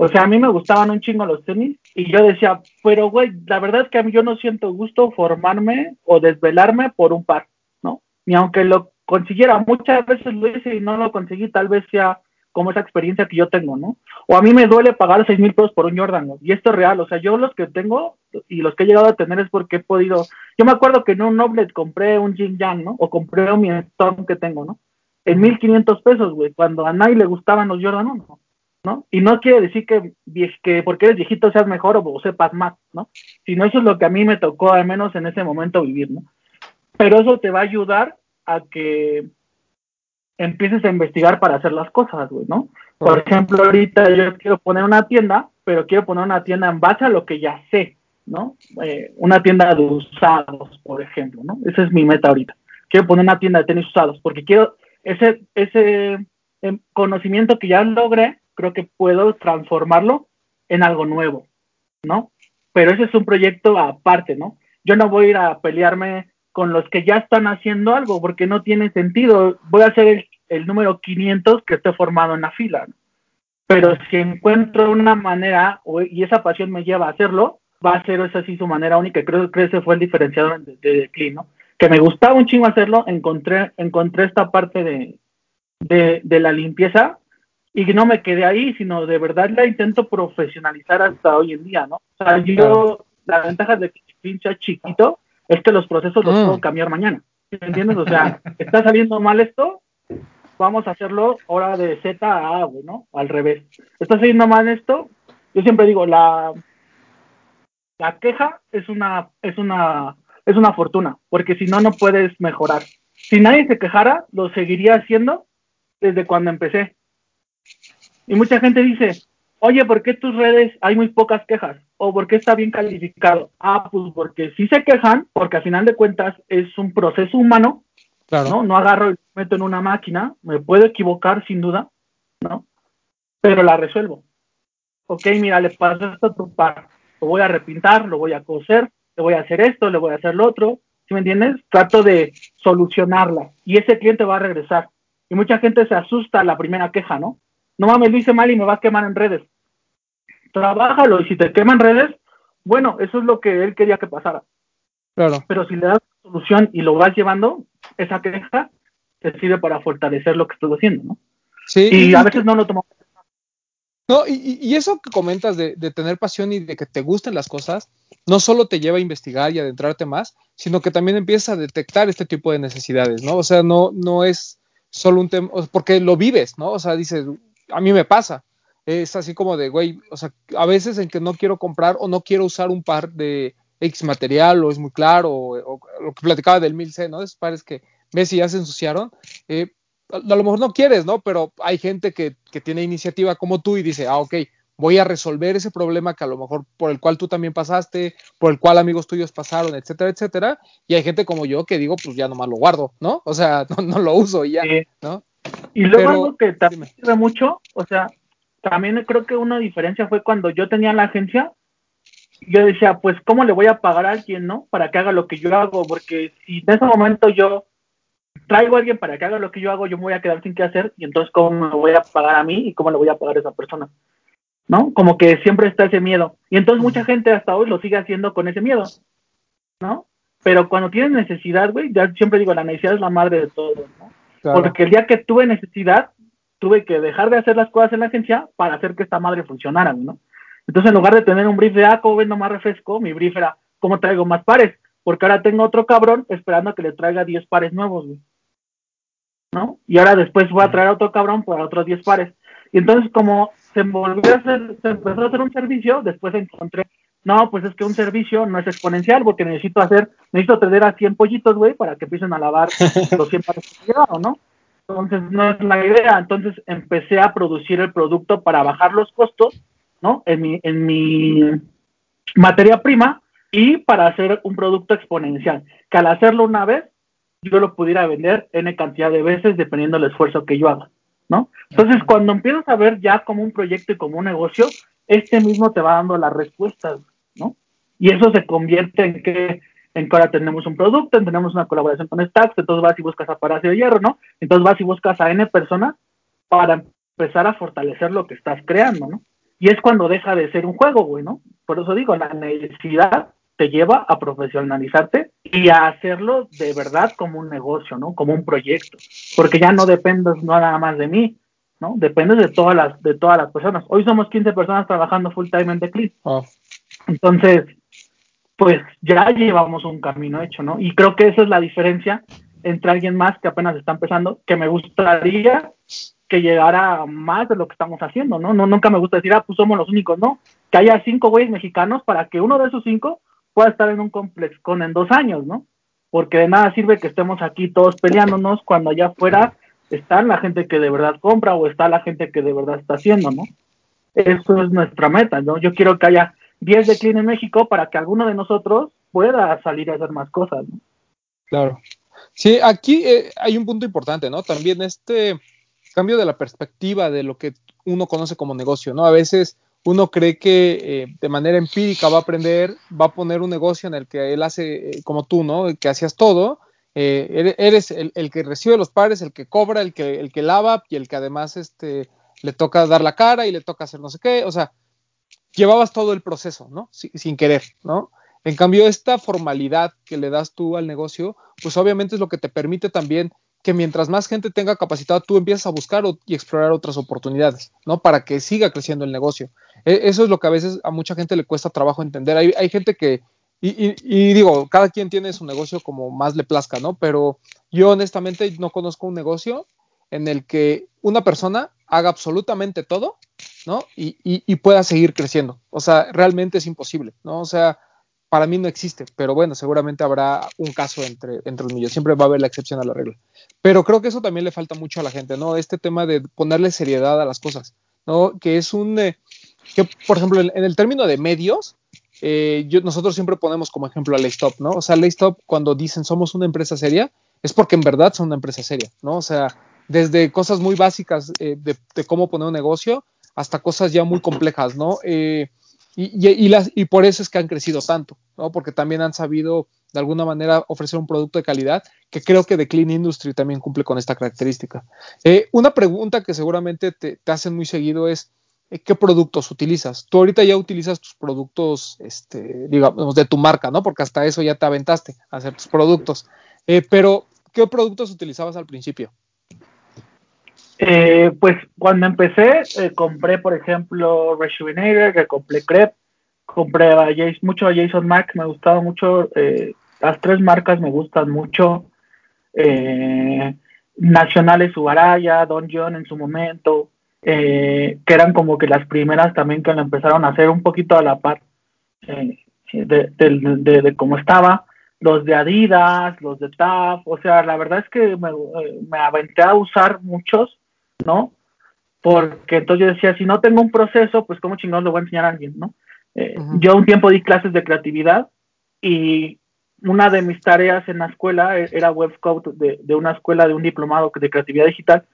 O sea, a mí me gustaban un chingo los tenis y yo decía, pero güey, la verdad es que a mí yo no siento gusto formarme o desvelarme por un par, ¿no? Ni aunque lo consiguiera, muchas veces lo hice y no lo conseguí, tal vez sea como esa experiencia que yo tengo, ¿no? O a mí me duele pagar seis mil pesos por un Jordan, ¿no? y esto es real, o sea, yo los que tengo y los que he llegado a tener es porque he podido, yo me acuerdo que en un Noblet compré un Jin Yang, ¿no? O compré un mi Storm que tengo, ¿no? En mil quinientos pesos, güey, cuando a nadie le gustaban los Jordan 1, ¿no? Y no quiere decir que, que porque eres viejito seas mejor o, o sepas más, ¿no? Sino eso es lo que a mí me tocó, al menos en ese momento, vivir, ¿no? Pero eso te va a ayudar a que empieces a investigar para hacer las cosas, güey, ¿no? Por ejemplo, ahorita yo quiero poner una tienda, pero quiero poner una tienda en base a lo que ya sé, ¿no? Eh, una tienda de usados, por ejemplo, ¿no? Esa es mi meta ahorita. Quiero poner una tienda de tenis usados, porque quiero ese, ese eh, conocimiento que ya logré, creo que puedo transformarlo en algo nuevo, ¿no? Pero ese es un proyecto aparte, ¿no? Yo no voy a ir a pelearme con los que ya están haciendo algo, porque no tiene sentido. Voy a ser el, el número 500 que esté formado en la fila. ¿no? Pero si encuentro una manera y esa pasión me lleva a hacerlo, va a ser esa sí su manera única. Creo que ese fue el diferenciador de, de, de Clean, ¿no? Que me gustaba un chingo hacerlo, encontré, encontré esta parte de, de, de la limpieza y no me quedé ahí, sino de verdad la intento profesionalizar hasta hoy en día, ¿no? O sea, yo, la ventaja de que sea chiquito es que los procesos los mm. puedo cambiar mañana. ¿Entiendes? O sea, está saliendo mal esto, vamos a hacerlo ahora de Z a A, güey, ¿no? Al revés. Está saliendo mal esto, yo siempre digo, la, la queja es una, es una, es una fortuna, porque si no, no puedes mejorar. Si nadie se quejara, lo seguiría haciendo desde cuando empecé. Y mucha gente dice, oye, ¿por qué tus redes hay muy pocas quejas? ¿O por qué está bien calificado? Ah, pues porque sí se quejan, porque al final de cuentas es un proceso humano, claro. ¿no? No agarro y meto en una máquina, me puedo equivocar sin duda, ¿no? Pero la resuelvo. Ok, mira, le pasa esto a tu par, lo voy a repintar, lo voy a coser, le voy a hacer esto, le voy a hacer lo otro, ¿sí me entiendes? Trato de solucionarla y ese cliente va a regresar. Y mucha gente se asusta a la primera queja, ¿no? No mames, lo hice mal y me va a quemar en redes trabájalo y si te queman redes, bueno, eso es lo que él quería que pasara. Claro. Pero si le das solución y lo vas llevando, esa queja te sirve para fortalecer lo que estás haciendo, ¿no? Sí. Y, y a veces no lo tomamos. No, y, y, eso que comentas de, de, tener pasión y de que te gusten las cosas, no solo te lleva a investigar y adentrarte más, sino que también empiezas a detectar este tipo de necesidades, ¿no? O sea, no, no es solo un tema, porque lo vives, ¿no? O sea, dices, a mí me pasa, es así como de, güey, o sea, a veces en que no quiero comprar o no quiero usar un par de X material o es muy claro, o, o lo que platicaba del 1000C, ¿no? Esos pares que ves y ya se ensuciaron, eh, a, a, lo mejor no quieres, ¿no? Pero hay gente que, que, tiene iniciativa como tú y dice, ah, ok, voy a resolver ese problema que a lo mejor por el cual tú también pasaste, por el cual amigos tuyos pasaron, etcétera, etcétera. Y hay gente como yo que digo, pues ya nomás lo guardo, ¿no? O sea, no, no lo uso y ya, sí. ¿no? Y luego Pero, algo que también sirve mucho, o sea, también creo que una diferencia fue cuando yo tenía la agencia, yo decía, pues, ¿cómo le voy a pagar a alguien, no? Para que haga lo que yo hago, porque si en ese momento yo traigo a alguien para que haga lo que yo hago, yo me voy a quedar sin qué hacer, y entonces, ¿cómo me voy a pagar a mí y cómo le voy a pagar a esa persona? ¿No? Como que siempre está ese miedo. Y entonces mucha gente hasta hoy lo sigue haciendo con ese miedo, ¿no? Pero cuando tienes necesidad, güey, ya siempre digo, la necesidad es la madre de todo, ¿no? Porque el día que tuve necesidad, tuve que dejar de hacer las cosas en la agencia para hacer que esta madre funcionara, ¿no? Entonces, en lugar de tener un brief de, ah, ¿cómo vendo más refresco? Mi brief era, ¿cómo traigo más pares? Porque ahora tengo otro cabrón esperando a que le traiga 10 pares nuevos. ¿No? Y ahora después voy a traer a otro cabrón para otros 10 pares. Y entonces, como se volvió a hacer, se empezó a hacer un servicio, después encontré, no, pues es que un servicio no es exponencial, porque necesito hacer, necesito tener a 100 pollitos, güey, para que empiecen a lavar los 100 pares que llevado, ¿no? Entonces, no es la idea. Entonces, empecé a producir el producto para bajar los costos, ¿no? En mi, en mi materia prima y para hacer un producto exponencial, que al hacerlo una vez, yo lo pudiera vender n cantidad de veces dependiendo del esfuerzo que yo haga, ¿no? Entonces, cuando empiezas a ver ya como un proyecto y como un negocio, este mismo te va dando las respuestas. Y eso se convierte en que en que ahora tenemos un producto, tenemos una colaboración con Stacks, entonces vas y buscas a Palacio de Hierro, ¿no? Entonces vas y buscas a N personas para empezar a fortalecer lo que estás creando, ¿no? Y es cuando deja de ser un juego, güey, ¿no? Por eso digo, la necesidad te lleva a profesionalizarte y a hacerlo de verdad como un negocio, ¿no? Como un proyecto, porque ya no dependes nada más de mí, ¿no? Dependes de todas las de todas las personas. Hoy somos 15 personas trabajando full time en The Clip. Oh, Entonces, pues ya llevamos un camino hecho, ¿no? Y creo que esa es la diferencia entre alguien más que apenas está empezando, que me gustaría que llegara más de lo que estamos haciendo, ¿no? no nunca me gusta decir, ah, pues somos los únicos, ¿no? Que haya cinco güeyes mexicanos para que uno de esos cinco pueda estar en un complex con en dos años, ¿no? Porque de nada sirve que estemos aquí todos peleándonos cuando allá afuera está la gente que de verdad compra o está la gente que de verdad está haciendo, ¿no? Eso es nuestra meta, ¿no? Yo quiero que haya 10 de Clean en México para que alguno de nosotros pueda salir a hacer más cosas, ¿no? Claro. Sí, aquí eh, hay un punto importante, ¿no? También este cambio de la perspectiva de lo que uno conoce como negocio, ¿no? A veces uno cree que eh, de manera empírica va a aprender, va a poner un negocio en el que él hace eh, como tú, ¿no? Que hacías todo. Eh, eres el, el, que recibe los pares, el que cobra, el que, el que lava y el que además este, le toca dar la cara y le toca hacer no sé qué. O sea, llevabas todo el proceso, ¿no? sin, querer, ¿no? En cambio, esta formalidad que le das tú al negocio, pues obviamente es lo que te permite también que mientras más gente tenga capacidad, tú empiezas a buscar y explorar otras oportunidades, ¿no? Para que siga creciendo el negocio. E eso es lo que a veces a mucha gente le cuesta trabajo entender. Hay, gente que, y, y, digo, cada quien tiene su negocio como más le plazca, ¿no? Pero yo honestamente no conozco un negocio en el que una persona haga absolutamente todo, ¿no? Y, pueda seguir creciendo. O sea, realmente es imposible, ¿no? O sea, para mí no existe, pero bueno, seguramente habrá un caso entre, entre los millones, siempre va a haber la excepción a la regla. Pero creo que eso también le falta mucho a la gente, ¿no? Este tema de ponerle seriedad a las cosas, ¿no? Que es un, eh, que por ejemplo, en, el término de medios, eh, nosotros siempre ponemos como ejemplo a Laystop, ¿no? O sea, Laystop cuando dicen somos una empresa seria, es porque en verdad son una empresa seria, ¿no? O sea, desde cosas muy básicas eh, de, cómo poner un negocio hasta cosas ya muy complejas, ¿no? Eh, y, y, y, las, y por eso es que han crecido tanto, ¿no? Porque también han sabido de alguna manera ofrecer un producto de calidad que creo que The Clean Industry también cumple con esta característica. Eh, una pregunta que seguramente te, te, hacen muy seguido es eh, ¿qué productos utilizas? Tú ahorita ya utilizas tus productos, este, digamos, de tu marca, ¿no? Porque hasta eso ya te aventaste a hacer tus productos. Pero, ¿qué productos utilizabas al principio? Eh, pues cuando empecé, eh, compré, por ejemplo, Rejuvenator, compré Crep, compré a Jason, mucho a Jason Mac, me gustaba mucho, eh, las tres marcas me gustan mucho, eh, Nacionales Ubaraya, Don John en su momento, que eran como que las primeras también que lo empezaron a hacer un poquito a la par de, de, de, de cómo estaba. Los de Adidas, los de TAF, o sea, la verdad es que me aventé a usar muchos, ¿no? Porque entonces yo decía, si no tengo un proceso, pues cómo chingados le voy a enseñar a alguien, ¿no? Eh, uh -huh. Yo un tiempo di clases de creatividad y una de mis tareas en la escuela era web scout de, de, una escuela de un diplomado de creatividad digital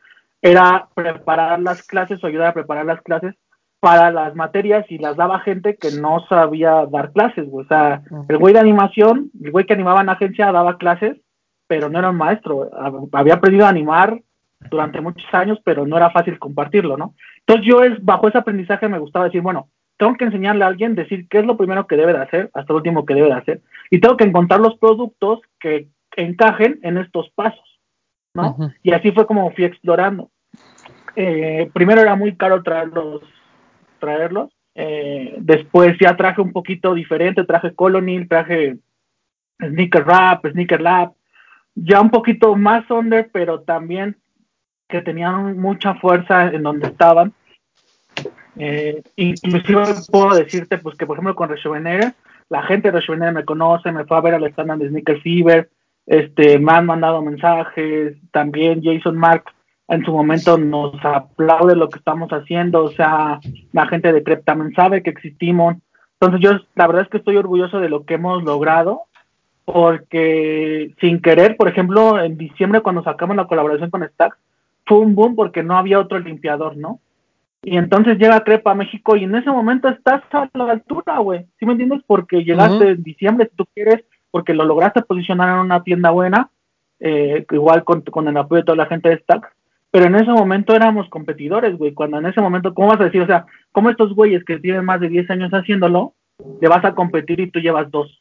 era preparar las clases o ayudar a preparar las clases para las materias y las daba gente que no sabía dar clases, güey. O sea, el güey de animación, el güey que animaba en agencia daba clases, pero no era un maestro. Había aprendido a animar durante muchos años, pero no era fácil compartirlo, ¿no? Entonces yo es, bajo ese aprendizaje me gustaba decir, bueno, tengo que enseñarle a alguien, decir qué es lo primero que debe de hacer, hasta lo último que debe de hacer, y tengo que encontrar los productos que encajen en estos pasos, ¿no? Y así fue como fui explorando. Eh, primero era muy caro traerlos traerlos. Eh, después ya traje un poquito diferente, traje Colonil, traje Sneaker Rap, Sneaker Lab, ya un poquito más under, pero también que tenían mucha fuerza en donde estaban. Eh, inclusive puedo decirte pues que por ejemplo con Rejuvenator, la gente de Rejuvenator me conoce, me fue a ver al estándar de Sneaker Fever, este, me han mandado mensajes, también Jason Mark en su momento nos aplaude lo que estamos haciendo, o sea, la gente de CREP también sabe que existimos. Entonces yo la verdad es que estoy orgulloso de lo que hemos logrado, porque sin querer, por ejemplo, en diciembre cuando sacamos la colaboración con Stack, fue un boom porque no había otro limpiador, ¿no? Y entonces llega Crepa a México y en ese momento estás a la altura, güey. ¿Sí me entiendes? Porque llegaste en diciembre, si tú quieres, porque lo lograste posicionar en una tienda buena, eh, igual con, con el apoyo de toda la gente de Stack pero en ese momento éramos competidores, güey, cuando en ese momento, ¿cómo vas a decir? O sea, ¿cómo estos güeyes que tienen más de 10 años haciéndolo, le vas a competir y tú llevas dos?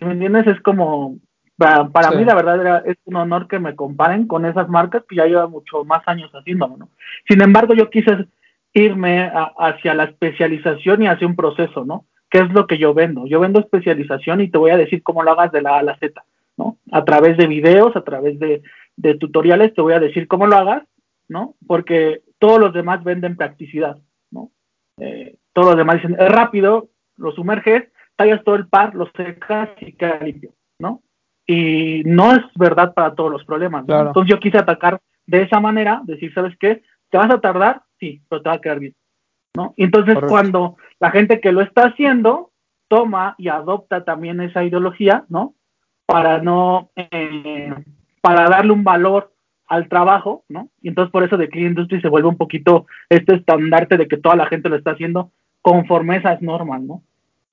¿Me entiendes? Es como, para, mí la verdad era, es un honor que me comparen con esas marcas que ya llevan mucho más años haciéndolo, ¿no? Sin embargo, yo quise irme hacia la especialización y hacia un proceso, ¿no? ¿Qué es lo que yo vendo? Yo vendo especialización y te voy a decir cómo lo hagas de la A a la Z, ¿no? A través de videos, a través de, de tutoriales, te voy a decir cómo lo hagas, ¿no? Porque todos los demás venden practicidad, ¿no? Eh, todos los demás dicen, es rápido, lo sumerges, tallas todo el par, lo secas y queda limpio, ¿no? Y no es verdad para todos los problemas, Entonces yo quise atacar de esa manera, decir, ¿sabes qué? ¿Te vas a tardar? Sí, pero te va a quedar bien, ¿no? Y entonces cuando la gente que lo está haciendo toma y adopta también esa ideología, ¿no? Para no... Eh, para darle un valor al trabajo, ¿no? Y entonces por eso de Clean Industry se vuelve un poquito este estandarte de que toda la gente lo está haciendo conforme a esas normas, ¿no?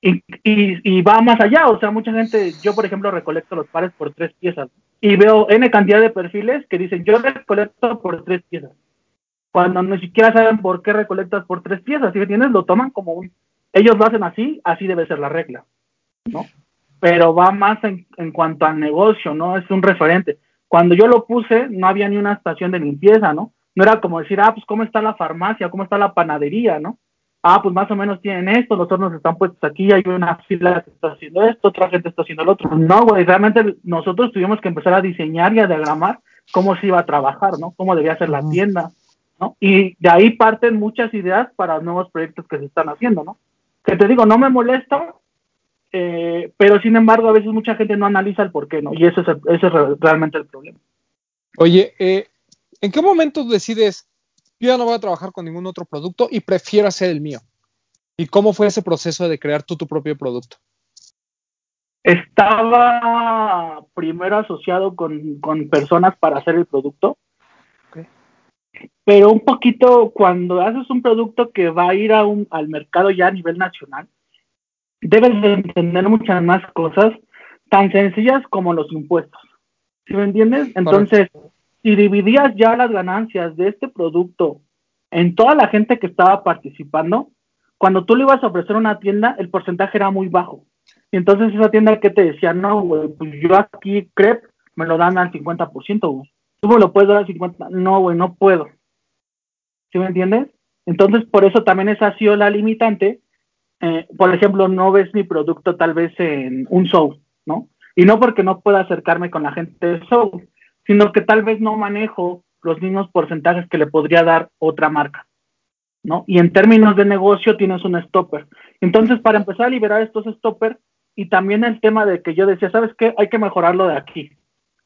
Y, y, va más allá, o sea, mucha gente, yo por ejemplo recolecto los pares por tres piezas y veo N cantidad de perfiles que dicen yo recolecto por tres piezas, cuando ni siquiera saben por qué recolectas por tres piezas, si me entiendes? Lo toman como un, ellos lo hacen así, así debe ser la regla, ¿no? Pero va más en, en cuanto al negocio, ¿no? Es un referente. Cuando yo lo puse, no había ni una estación de limpieza, ¿no? No era como decir, ah, pues cómo está la farmacia, cómo está la panadería, ¿no? Ah, pues más o menos tienen esto, los hornos están puestos aquí, hay una fila que está haciendo esto, otra gente está haciendo lo otro. No, güey, realmente nosotros tuvimos que empezar a diseñar y a diagramar cómo se iba a trabajar, ¿no? Cómo debía ser la tienda, ¿no? Y de ahí parten muchas ideas para nuevos proyectos que se están haciendo, ¿no? Que te digo, no me molesta eh, pero sin embargo, a veces mucha gente no analiza el por qué, ¿no? Y eso es, eso es realmente el problema. Oye, eh, ¿en qué momento decides, yo ya no voy a trabajar con ningún otro producto y prefiero hacer el mío? ¿Y cómo fue ese proceso de crear tú tu propio producto? Estaba primero asociado con, con personas para hacer el producto. Pero un poquito cuando haces un producto que va a ir a un, al mercado ya a nivel nacional, debes de entender muchas más cosas tan sencillas como los impuestos. ¿Sí me entiendes? Entonces, si dividías ya las ganancias de este producto en toda la gente que estaba participando, cuando tú le ibas a ofrecer una tienda, el porcentaje era muy bajo. Y entonces esa tienda que te decía, no, güey, pues yo aquí crepe me lo dan al 50%, güey. Tú me lo puedes dar al 50%. No, güey, no puedo. ¿Sí me entiendes? Entonces, por eso también esa ha sido la limitante eh, por ejemplo, no ves mi producto tal vez en un show, ¿no? Y no porque no pueda acercarme con la gente del show, sino que tal vez no manejo los mismos porcentajes que le podría dar otra marca, ¿no? Y en términos de negocio tienes un stopper. Entonces, para empezar a liberar estos stoppers, y también el tema de que yo decía, ¿sabes qué? Hay que mejorarlo de aquí.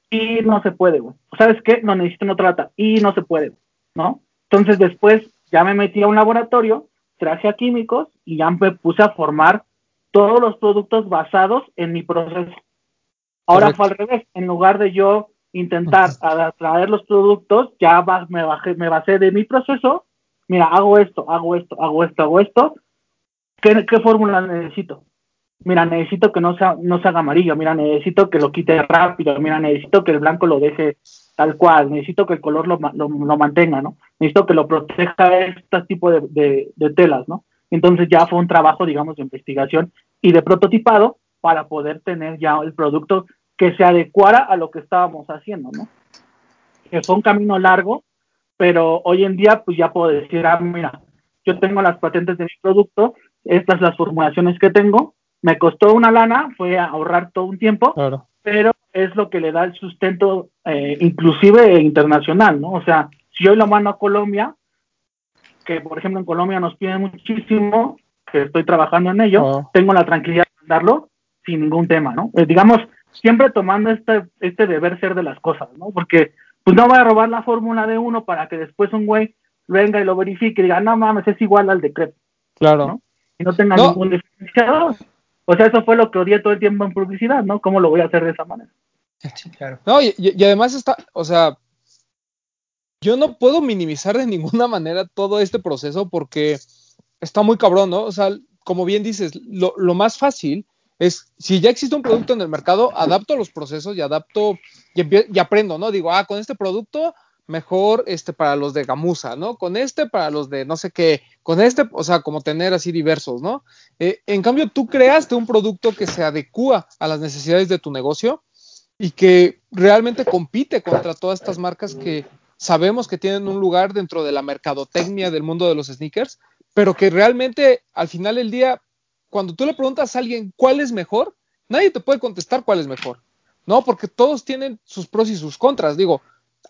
Y no se puede, güey. ¿Sabes qué? No necesito no trata. Y no se puede, ¿no? Entonces después ya me metí a un laboratorio traje a químicos y ya me puse a formar todos los productos basados en mi proceso. Ahora fue al revés, en lugar de yo intentar traer los productos, ya me, bajé, me basé de mi proceso, mira, hago esto, hago esto, hago esto, hago esto, ¿qué, qué fórmula necesito? Mira, necesito que no, sea, no se haga amarillo, mira, necesito que lo quite rápido, mira, necesito que el blanco lo deje tal cual, necesito que el color lo, lo, mantenga, ¿no? Necesito que lo proteja este tipo de, de, telas, ¿no? Entonces ya fue un trabajo, digamos, de investigación y de prototipado para poder tener ya el producto que se adecuara a lo que estábamos haciendo, ¿no? Que fue un camino largo, pero hoy en día pues ya puedo decir, ah, mira, yo tengo las patentes de mi producto, estas las formulaciones que tengo, me costó una lana, fue a ahorrar todo un tiempo, pero es lo que le da el sustento eh, inclusive internacional, ¿no? O sea, si hoy lo mando a Colombia, que por ejemplo en Colombia nos piden muchísimo, que estoy trabajando en ello, oh. tengo la tranquilidad de mandarlo sin ningún tema, ¿no? Eh, digamos, siempre tomando este, este deber ser de las cosas, ¿no? Porque pues no voy a robar la fórmula de uno para que después un güey venga y lo verifique y diga, no mames, es igual al decreto. Claro. ¿no? Y no tenga ningún diferenciador. O sea, eso fue lo que odié todo el tiempo en publicidad, ¿no? ¿Cómo lo voy a hacer de esa manera? Sí, claro. No, y, y además está, o sea, yo no puedo minimizar de ninguna manera todo este proceso porque está muy cabrón, ¿no? O sea, como bien dices, lo, lo más fácil es, si ya existe un producto en el mercado, adapto los procesos y adapto y, aprendo, ¿no? Digo, ah, con este producto mejor este para los de gamuza, ¿no? Con este para los de no sé qué, con este, o sea, como tener así diversos, ¿no? Eh, en cambio, tú creaste un producto que se adecua a las necesidades de tu negocio y que realmente compite contra todas estas marcas que sabemos que tienen un lugar dentro de la mercadotecnia del mundo de los sneakers, pero que realmente al final del día cuando tú le preguntas a alguien cuál es mejor, nadie te puede contestar cuál es mejor, ¿no? Porque todos tienen sus pros y sus contras. Digo,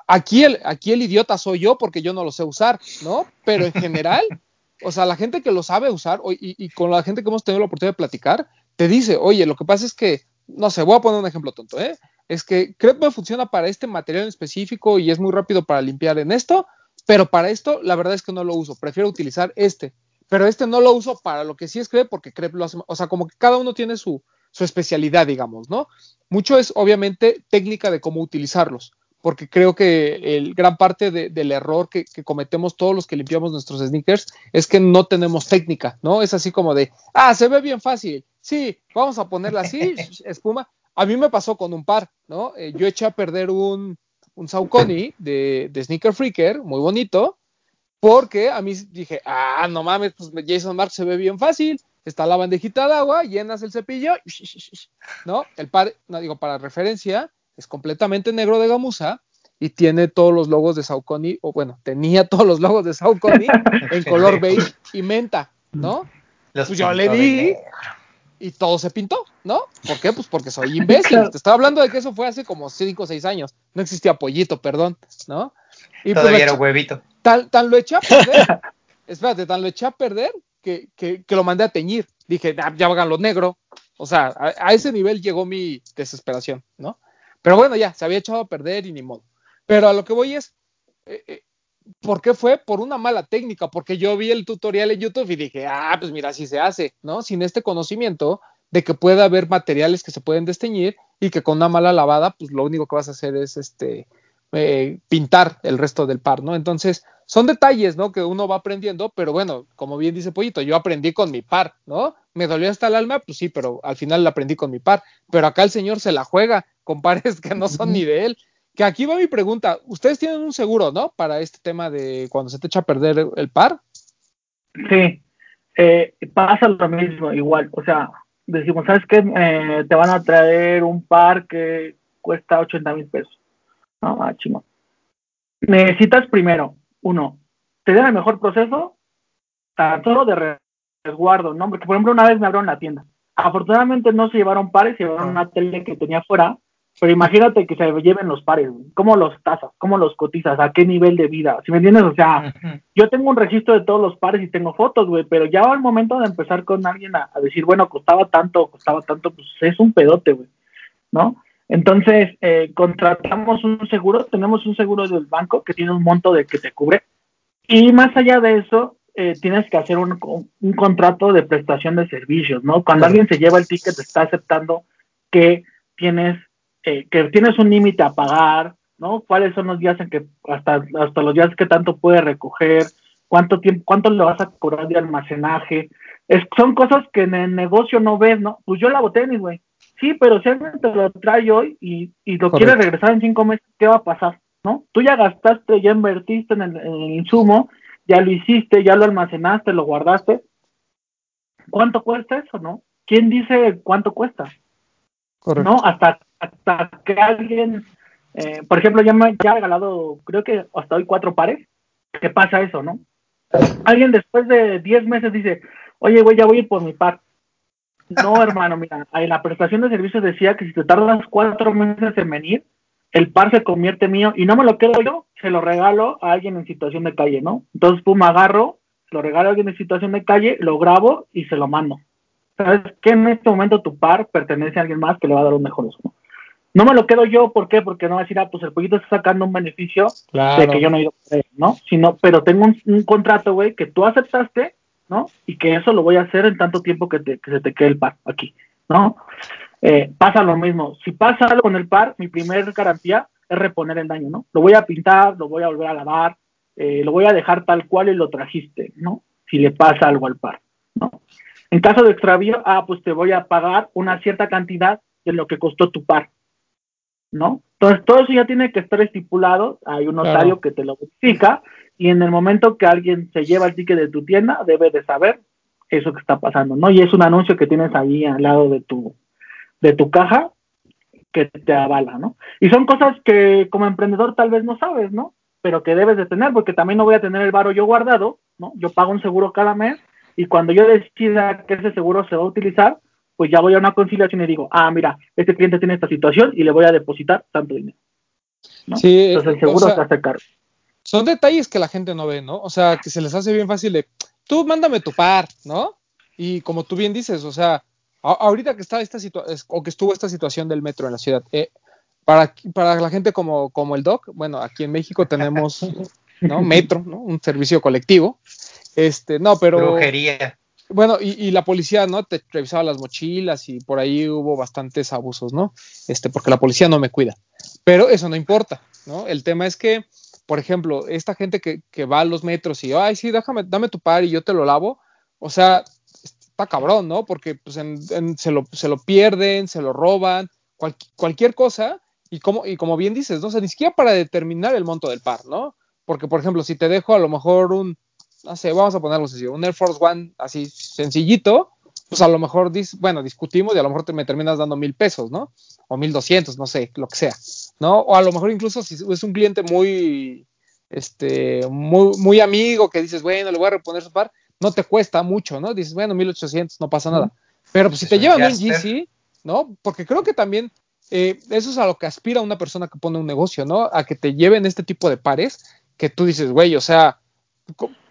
aquí el, aquí el idiota soy yo porque yo no lo sé usar, ¿no? Pero en general, o sea, la gente que lo sabe usar y, y, con la gente que hemos tenido la oportunidad de platicar, te dice, oye, lo que pasa es que, no sé, voy a poner un ejemplo tonto, ¿eh? Es que me funciona para este material en específico y es muy rápido para limpiar en esto, pero para esto la verdad es que no lo uso, prefiero utilizar este pero este no lo uso para lo que sí es Crepe porque Crepe lo hace, o sea, como que cada uno tiene su, su especialidad, digamos, ¿no? Mucho es obviamente técnica de cómo utilizarlos, porque creo que el gran parte del error que, cometemos todos los que limpiamos nuestros sneakers es que no tenemos técnica, ¿no? Es así como de, ah, se ve bien fácil, sí, vamos a ponerla así, espuma. A mí me pasó con un par, ¿no? Eh, yo eché a perder un, un Saucony de, de Sneaker Freaker, muy bonito, porque a mí dije, ah, no mames, pues Jason Mark se ve bien fácil. Está la bandejita de agua, llenas el cepillo, ¿no? El par, no digo, para referencia, es completamente negro de gamuza y tiene todos los logos de Saucony, o bueno, tenía todos los logos de Saucony en color beige y menta, ¿no? pues yo le di y todo se pintó, ¿no? ¿Por qué? Pues porque soy imbécil. Te estaba hablando de que eso fue hace como 5 o 6 años. No existía pollito, perdón, ¿no? Y pues Todavía era huevito. Tan, lo eché a perder, espérate, tan lo eché a perder que, que, lo mandé a teñir. Dije, ah, ya hagan lo negro. O sea, a, ese nivel llegó mi desesperación, ¿no? Pero bueno, ya, se había echado a perder y ni modo. Pero a lo que voy es, eh, eh, ¿por qué fue? Por una mala técnica, porque yo vi el tutorial en YouTube y dije, ah, pues mira, así se hace, ¿no? Sin este conocimiento de que pueda haber materiales que se pueden desteñir y que con una mala lavada, pues lo único que vas a hacer es este, eh, pintar el resto del par, ¿no? Entonces, son detalles, ¿no? Que uno va aprendiendo, pero bueno, como bien dice Pollito, yo aprendí con mi par, ¿no? Me dolió hasta el alma, pues sí, pero al final la aprendí con mi par. Pero acá el señor se la juega con pares que no son ni de él. Que aquí va mi pregunta, ustedes tienen un seguro, ¿no? Para este tema de cuando se te echa a perder el par. Sí, eh, pasa lo mismo, igual, o sea, decimos, ¿sabes qué? Eh, te van a traer un par que cuesta 80 mil pesos no, ah, Necesitas primero, uno, tener el mejor proceso, tanto de resguardo, ¿no? Porque, por ejemplo, una vez me abrieron la tienda. Afortunadamente no se llevaron pares, se llevaron una tele que tenía fuera, pero imagínate que se lleven los pares, ¿cómo los tasas? ¿Cómo los cotizas? ¿A qué nivel de vida? Si me entiendes? O sea, yo tengo un registro de todos los pares y tengo fotos, güey, pero ya al momento de empezar con alguien a, a, decir, bueno, costaba tanto, costaba tanto, pues es un pedote, güey, ¿no? Entonces, eh, contratamos un seguro, tenemos un seguro del banco que tiene un monto de que te cubre. Y más allá de eso, eh, tienes que hacer un, un, contrato de prestación de servicios, ¿no? Cuando alguien se lleva el ticket, está aceptando que tienes eh, que tienes un límite a pagar, ¿no? ¿Cuáles son los días en que, hasta, hasta los días que tanto puede recoger? ¿Cuánto tiempo, cuánto le vas a cobrar de almacenaje? Es, son cosas que en el negocio no ves, ¿no? Pues yo lavo tenis, güey. Sí, pero si alguien te lo trae hoy y, y lo quiere regresar en cinco meses, ¿qué va a pasar? ¿No? Tú ya gastaste, ya invertiste en el, en el insumo, ya lo hiciste, ya lo almacenaste, lo guardaste. ¿Cuánto cuesta eso, no? ¿Quién dice cuánto cuesta? Correcto. ¿No? Hasta, hasta que alguien, eh, por ejemplo, ya me ya he regalado, creo que hasta hoy cuatro pares. ¿Qué pasa eso, no? Alguien después de 10 meses dice, oye, güey, ya voy a ir por mi par. No, hermano, mira, en la prestación de servicios decía que si te tardas cuatro meses en venir, el par se convierte mío y no me lo quedo yo, se lo regalo a alguien en situación de calle, ¿no? Entonces, pum, agarro, lo regalo a alguien en situación de calle, lo grabo y se lo mando. ¿Sabes que en este momento tu par pertenece a alguien más que le va a dar un mejor uso? ¿no? No me lo quedo yo, ¿por qué? Porque no va a decir, ah, pues el pollito está sacando un beneficio Claro. de que yo no he ido por él, ¿no? Sino, pero tengo un, un contrato, güey, que tú aceptaste, ¿no? Y que eso lo voy a hacer en tanto tiempo que, te, que se te quede el par aquí, ¿no? Eh, pasa lo mismo. Si pasa algo con el par, mi primer garantía es reponer el daño, ¿no? Lo voy a pintar, lo voy a volver a lavar, eh, lo voy a dejar tal cual y lo trajiste, ¿no? Si le pasa algo al par, ¿no? En caso de extravío, ah, pues te voy a pagar una cierta cantidad de lo que costó tu par, ¿no? Entonces, todo eso ya tiene que estar estipulado, hay un notario Claro. que te lo verifica, y en el momento que alguien se lleva el ticket de tu tienda, debe de saber eso que está pasando, ¿no? Y es un anuncio que tienes ahí al lado de tu, de tu caja que te avala, ¿no? Y son cosas que como emprendedor tal vez no sabes, ¿no? Pero que debes de tener, porque también no voy a tener el varo yo guardado, ¿no? Yo pago un seguro cada mes y cuando yo decida que ese seguro se va a utilizar, pues ya voy a una conciliación y digo, ah, mira, este cliente tiene esta situación y le voy a depositar tanto dinero. ¿no? Sí, Entonces el o seguro sea, se hace cargo. son detalles que la gente no ve, ¿no? O sea, que se les hace bien fácil de, tú mándame tu par, ¿no? Y como tú bien dices, o sea, a- ahorita que está esta situación, o que estuvo esta situación del metro en la ciudad, eh, para, para la gente como, como el Doc, bueno, aquí en México tenemos, ¿no? Metro, ¿no? Un servicio colectivo. Este, no, pero... Brujería. Bueno, y, y la policía, ¿no? Te revisaba las mochilas y por ahí hubo bastantes abusos, ¿no? Este, porque la policía no me cuida. Pero eso no importa, ¿no? El tema es que, por ejemplo, esta gente que, que va a los metros y, ay, sí, déjame, dame tu par y yo te lo lavo, o sea, está cabrón, ¿no? Porque pues, en- en- se, lo, se lo pierden, se lo roban, cual- cualquier cosa, y como, y como bien dices, ¿no? O sea, ni siquiera para determinar el monto del par, ¿no? Porque, por ejemplo, si te dejo a lo mejor un, no sé, vamos a ponerlo sencillo, un Air Force One así sencillito, pues a lo mejor, dis- bueno, discutimos y a lo mejor te me terminas dando mil pesos, ¿no? O mil doscientos, no sé, lo que sea, ¿no? O a lo mejor incluso si es un cliente muy, este, muy, muy amigo que dices, bueno, le voy a reponer su par, no te cuesta mucho, ¿no? Dices, bueno, mil ochocientos, no pasa nada. Pero pues si te Es un llevan un. GC, ¿no? Porque creo que también eh, eso es a lo que aspira una persona que pone un negocio, ¿no? A que te lleven este tipo de pares que tú dices, güey, o sea,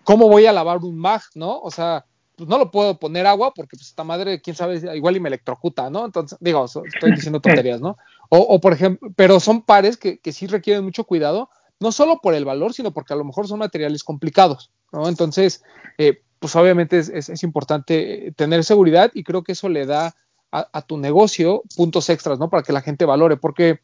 ¿cómo voy a lavar un mag, no? O sea, pues no lo puedo poner agua porque pues esta madre, quién sabe, igual y me electrocuta, ¿no? Entonces, digo, estoy diciendo tonterías, ¿no? O, o, por ejemplo, pero son pares que, que sí requieren mucho cuidado, no solo por el valor, sino porque a lo mejor son materiales complicados, ¿no? Entonces, eh, pues obviamente es, es- importante eh, tener seguridad y creo que eso le da a tu negocio puntos extras, ¿no? Para que la gente valore, porque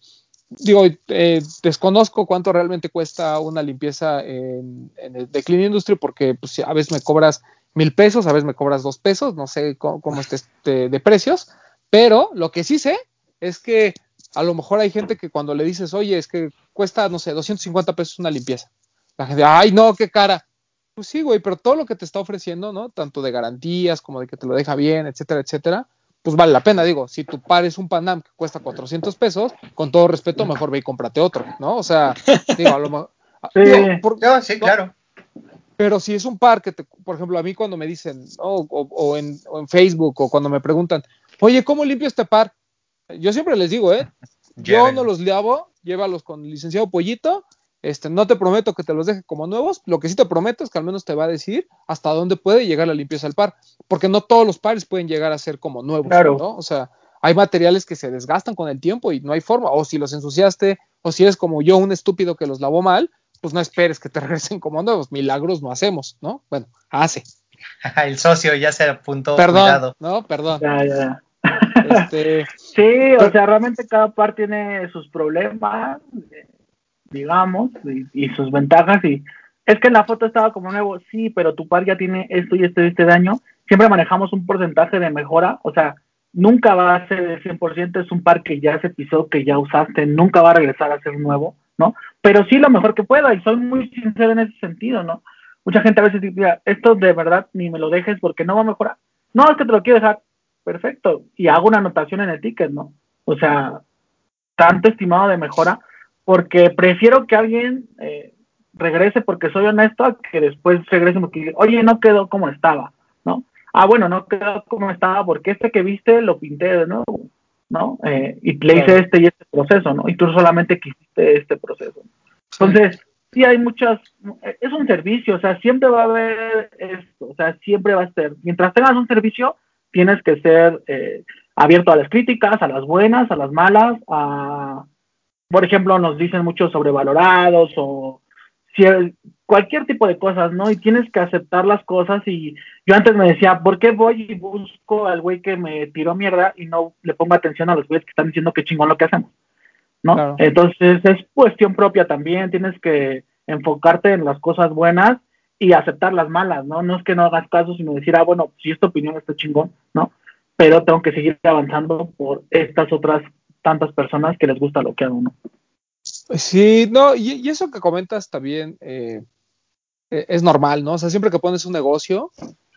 digo, eh, desconozco cuánto realmente cuesta una limpieza en, en el Clean Industry, porque pues, a veces me cobras mil pesos, a veces me cobras dos pesos, no sé cómo, cómo esté este de precios, pero lo que sí sé es que a lo mejor hay gente que cuando le dices, oye, es que cuesta, no sé, 250 pesos una limpieza, la gente, ay, no, qué cara. Pues sí, güey, pero todo lo que te está ofreciendo, ¿no? Tanto de garantías como de que te lo deja bien, etcétera, etcétera, pues vale la pena. Digo, si tu par es un Panam que cuesta 400 pesos, con todo respeto, mejor ve y cómprate otro, ¿no? O sea, digo, a lo mejor. Sí. digo, por- No, sí, no, claro. pero si es un par que, te- por ejemplo, a mí cuando me dicen, ¿no? o, o en, o en Facebook, o cuando me preguntan, oye, ¿cómo limpio este par? Yo siempre les digo, ¿eh? Yo no los lavo, llévalos con el licenciado Pollito. Este, no te prometo que te los deje como nuevos. Lo que sí te prometo es que al menos te va a decir hasta dónde puede llegar la limpieza del par. Porque no todos los pares pueden llegar a ser como nuevos, Claro. ¿no? O sea, hay materiales que se desgastan con el tiempo y no hay forma. O si los ensuciaste, o si eres como yo, un estúpido que los lavó mal, pues no esperes que te regresen como nuevos. Milagros no hacemos, ¿no? Bueno, hace. El socio ya se apuntó. Perdón, Cuidado. ¿no? Perdón. Ya, ya, ya. Este, sí, o sea, realmente cada par tiene sus problemas, eh, digamos, y, sus ventajas. Y es que en la foto estaba como nuevo, sí, pero tu par ya tiene esto y este y este daño. Siempre manejamos un porcentaje de mejora, o sea, nunca va a ser el 100%, es un par que ya se pisó, que ya usaste, nunca va a regresar a ser nuevo, ¿no? Pero sí lo mejor que pueda, y soy muy sincero en ese sentido, ¿no? Mucha gente a veces dice, esto de verdad ni me lo dejes porque no va a mejorar. No, es que te lo quiero dejar. Perfecto. Y hago una anotación en el ticket, ¿no? O sea, tanto estimado de mejora, porque prefiero que alguien eh, regrese porque soy honesto a que después regrese porque, oye, no quedó como estaba, ¿no? Ah, bueno, no quedó como estaba porque este que viste lo pinté de nuevo, ¿no? Eh, y le hice este y este proceso, ¿no? Y tú solamente quisiste este proceso. Entonces, sí hay muchas, es un servicio, o sea, siempre va a haber esto, o sea, siempre va a ser, mientras tengas un servicio, tienes que ser eh, abierto a las críticas, a las buenas, a las malas, a, por ejemplo, nos dicen mucho sobrevalorados o cualquier tipo de cosas, ¿no? Y tienes que aceptar las cosas y yo antes me decía, ¿por qué voy y busco al güey que me tiró mierda y no le pongo atención a los güeyes que están diciendo que chingón lo que hacemos? ¿No? Claro. Entonces es cuestión propia también, tienes que enfocarte en las cosas buenas y aceptar las malas, ¿no? No es que no hagas caso, sino decir, ah, bueno, si esta opinión está chingón, ¿no? Pero tengo que seguir avanzando por estas otras tantas personas que les gusta lo que hago, ¿no? Sí, no, y, eso que comentas también eh, eh, es normal, ¿no? O sea, siempre que pones un negocio,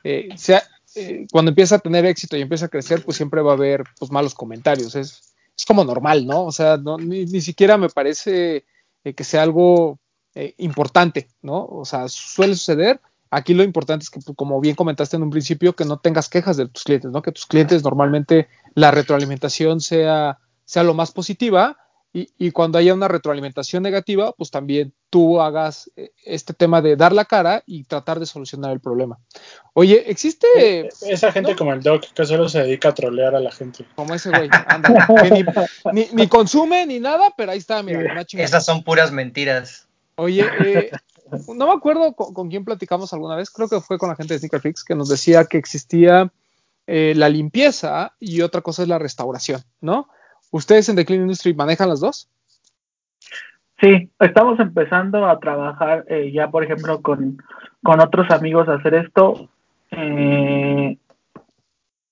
eh, sea, eh, cuando empieza a tener éxito y empieza a crecer, pues siempre va a haber pues, malos comentarios. Es, es como normal, ¿no? O sea, ni, ni siquiera me parece que sea algo importante, ¿no? O sea, suele suceder. Aquí lo importante es que, pues, como bien comentaste en un principio, que no tengas quejas de tus clientes, ¿no? Que tus clientes normalmente la retroalimentación sea, sea lo más positiva y, y, cuando haya una retroalimentación negativa, pues también tú hagas eh, este tema de dar la cara y tratar de solucionar el problema. Oye, existe... Eh, Esa gente ¿no? como el Doc que solo se dedica a trolear a la gente. Como ese güey, anda, que ni, ni, ni, consume ni nada, pero ahí está, mira. Esas son puras mentiras. Oye, eh, no me acuerdo con, con, quién platicamos alguna vez, creo que fue con la gente de Sneaker Freaks, que nos decía que existía eh, la limpieza y otra cosa es la restauración, ¿no? ¿Ustedes en The Clean Industry manejan las dos? Sí, estamos empezando a trabajar eh, ya, por ejemplo, con, con, otros amigos a hacer esto. Eh,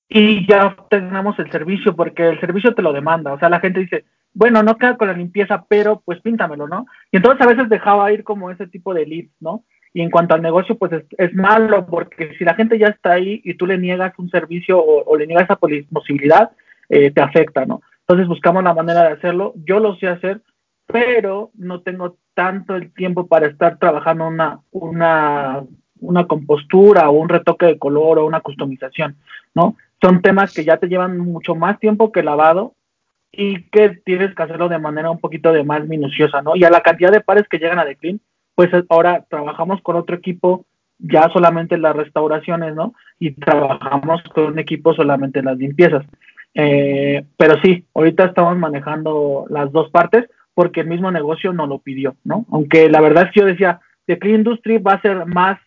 y ya tenemos el servicio, porque el servicio te lo demanda. O sea, la gente dice, bueno, no queda con la limpieza, pero pues píntamelo, ¿no? Y entonces a veces dejaba ir como ese tipo de leads, ¿no? Y en cuanto al negocio, pues es, es malo, porque si la gente ya está ahí y tú le niegas un servicio o, le niegas esa posibilidad, eh, te afecta, ¿no? Entonces buscamos la manera de hacerlo. Yo lo sé hacer, pero no tengo tanto el tiempo para estar trabajando una, una, una compostura o un retoque de color o una customización, ¿no? Son temas que ya te llevan mucho más tiempo que lavado y que tienes que hacerlo de manera un poquito de más minuciosa, ¿no? Y a la cantidad de pares que llegan a The Clean, pues ahora trabajamos con otro equipo ya solamente en las restauraciones, ¿no? Y trabajamos con un equipo solamente en las limpiezas. Eh, pero sí, ahorita estamos manejando las dos partes porque el mismo negocio no lo pidió, ¿no? Aunque la verdad es que yo decía, The Clean Industry va a ser más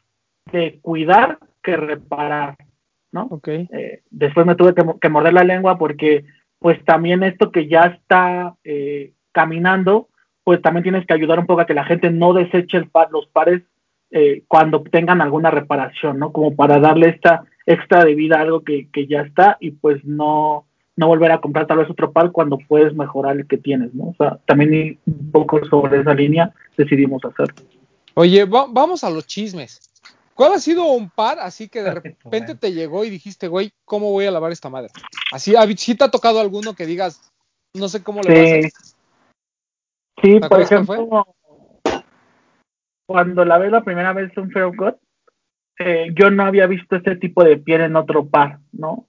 de cuidar que reparar, ¿no? Okay. Eh, después me tuve que, que, morder la lengua porque pues también esto que ya está eh, caminando, pues también tienes que ayudar un poco a que la gente no deseche el par, los pares eh, cuando tengan alguna reparación, ¿no? Como para darle esta extra de vida a algo que, que ya está y pues no, no volver a comprar tal vez otro par cuando puedes mejorar el que tienes, ¿no? O sea, también un poco sobre esa línea decidimos hacer. Oye, va vamos a los chismes. ¿Cuál ha sido un par así que de repente te llegó y dijiste, güey, ¿cómo voy a lavar esta madre? Así, ¿sí te ha tocado alguno que digas, no sé cómo le sí. vas a hacer? Sí, por ejemplo, cuando lavé la primera vez un Fair God, eh, yo no había visto este tipo de piel en otro par, ¿no?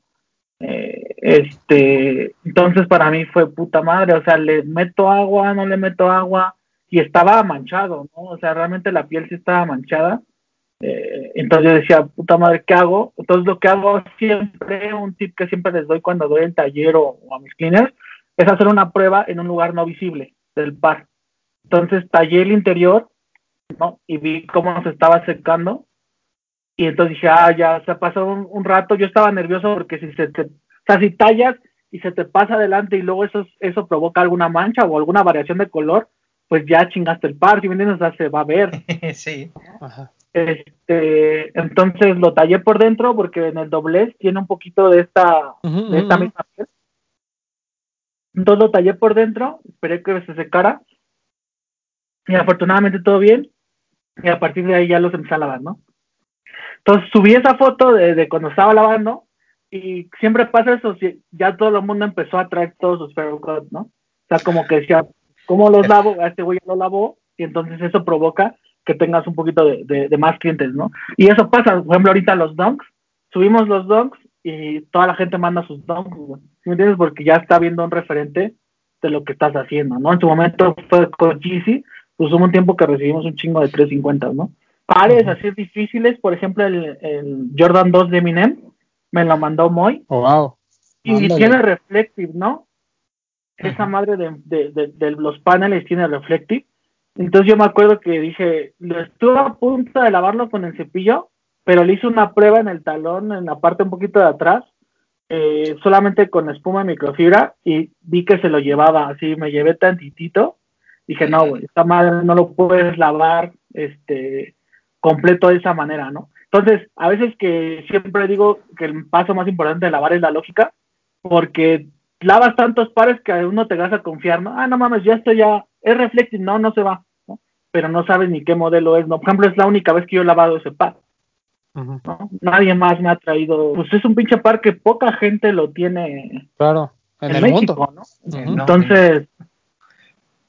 Eh, este, entonces para mí fue puta madre, o sea, le meto agua, no le meto agua, y estaba manchado, ¿no? O sea, realmente la piel sí estaba manchada. Eh, entonces yo decía, puta madre, ¿qué hago? Entonces lo que hago siempre, un tip que siempre les doy cuando doy el taller o, a mis cleaners, es hacer una prueba en un lugar no visible del par. Entonces tallé el interior, ¿no? Y vi cómo se estaba secando y entonces dije, ah, ya, se pasó un, un, rato, yo estaba nervioso porque si se te, o sea, si tallas y se te pasa adelante y luego eso, eso provoca alguna mancha o alguna variación de color, pues ya chingaste el par, si me entiendes? O sea, se va a ver. sí. Ajá. Este, entonces lo tallé por dentro porque en el doblez tiene un poquito de esta, de esta misma piel. Entonces lo tallé por dentro, esperé que se secara y afortunadamente todo bien y a partir de ahí ya los empecé a lavar, ¿no? Entonces subí esa foto de, de cuando estaba lavando y siempre pasa eso, si- ya todo el mundo empezó a traer todos sus Feral Cut, ¿no? O sea, como que decía, ¿cómo los lavo? A este güey ya lo lavó y entonces eso provoca que tengas un poquito de, de- de más clientes, ¿no? Y eso pasa, por ejemplo, ahorita los donks, subimos los donks y toda la gente manda sus donks. ¿Sí me entiendes? Porque ya está viendo un referente de lo que estás haciendo, ¿no? En su momento fue con Yeezy, pues hubo un tiempo que recibimos un chingo de 350, ¿no? Pares Ujú. así difíciles, por ejemplo, el, el Jordan 2 de Eminem, me lo mandó Moy, Oh, wow. y Ándale. tiene reflective, ¿no? Esa madre de, de, de- de los paneles tiene reflective. Entonces yo me acuerdo que dije, lo estuve a punto de lavarlo con el cepillo, pero le hice una prueba en el talón, en la parte un poquito de atrás, eh, solamente con espuma de microfibra, y vi que se lo llevaba, así me llevé tantitito. Dije, no, güey, esta madre no lo puedes lavar este completo de esa manera, ¿no? Entonces, a veces que siempre digo que el paso más importante de lavar es la lógica, porque lavas tantos pares que a uno te vas a confiar, ¿no? Ah, no mames, ya esto ya es reflecting, no, no se va, ¿no? Pero no sabes ni qué modelo es, ¿no? Por ejemplo, es la única vez que yo he lavado ese par. ¿no? Nadie más me ha traído, pues es un pinche par que poca gente lo tiene Claro. En, en, el México, mundo. No, Entonces,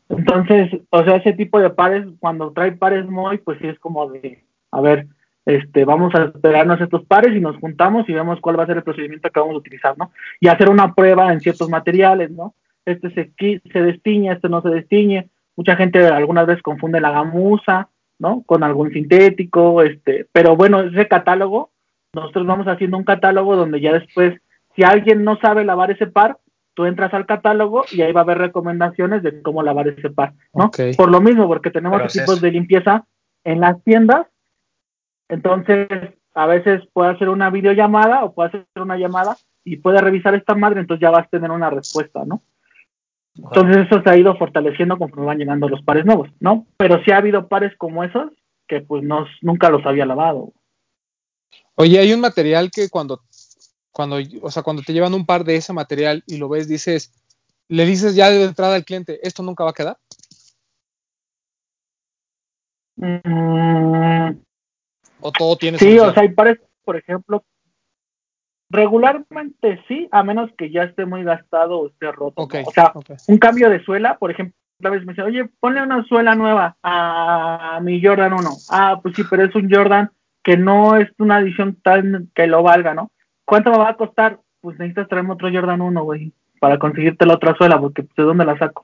entonces, o sea, ese tipo de pares, cuando trae pares muy, pues sí es como de, a ver, este, vamos a esperarnos estos pares y nos juntamos y vemos cuál va a ser el procedimiento que vamos a utilizar, ¿no? Y hacer una prueba en ciertos materiales, ¿no? Este se, se destiñe, este no se destiñe. Mucha gente algunas veces confunde la gamuza, ¿no? Con algún sintético, este, pero bueno, ese catálogo, nosotros vamos haciendo un catálogo donde ya después, si alguien no sabe lavar ese par, tú entras al catálogo y ahí va a haber recomendaciones de cómo lavar ese par, ¿no? Por lo mismo, porque tenemos Proceso. equipos de limpieza en las tiendas, entonces a veces puede hacer una videollamada o puede hacer una llamada y puede revisar esta madre, entonces ya vas a tener una respuesta, ¿no? Entonces eso se ha ido fortaleciendo conforme van llegando los pares nuevos, ¿no? Pero sí ha habido pares como esos que pues no, nunca los había lavado. Oye, hay un material que cuando, cuando, o sea, cuando te llevan un par de ese material y lo ves, dices, le dices ya de entrada al cliente, esto nunca va a quedar. Mm, O todo tiene Sí, solución? o sea, hay pares, por ejemplo, regularmente sí, a menos que ya esté muy gastado o esté roto. Ok, ¿no? O sea, un cambio de suela, por ejemplo, una vez me dice, oye, ponle una suela nueva a mi Jordan 1. Ah, pues sí, pero es un Jordan que no es una edición tal que lo valga, ¿no? ¿Cuánto me va a costar? Pues necesitas traerme otro Jordan 1, güey, para conseguirte la otra suela, porque pues, ¿de dónde la saco?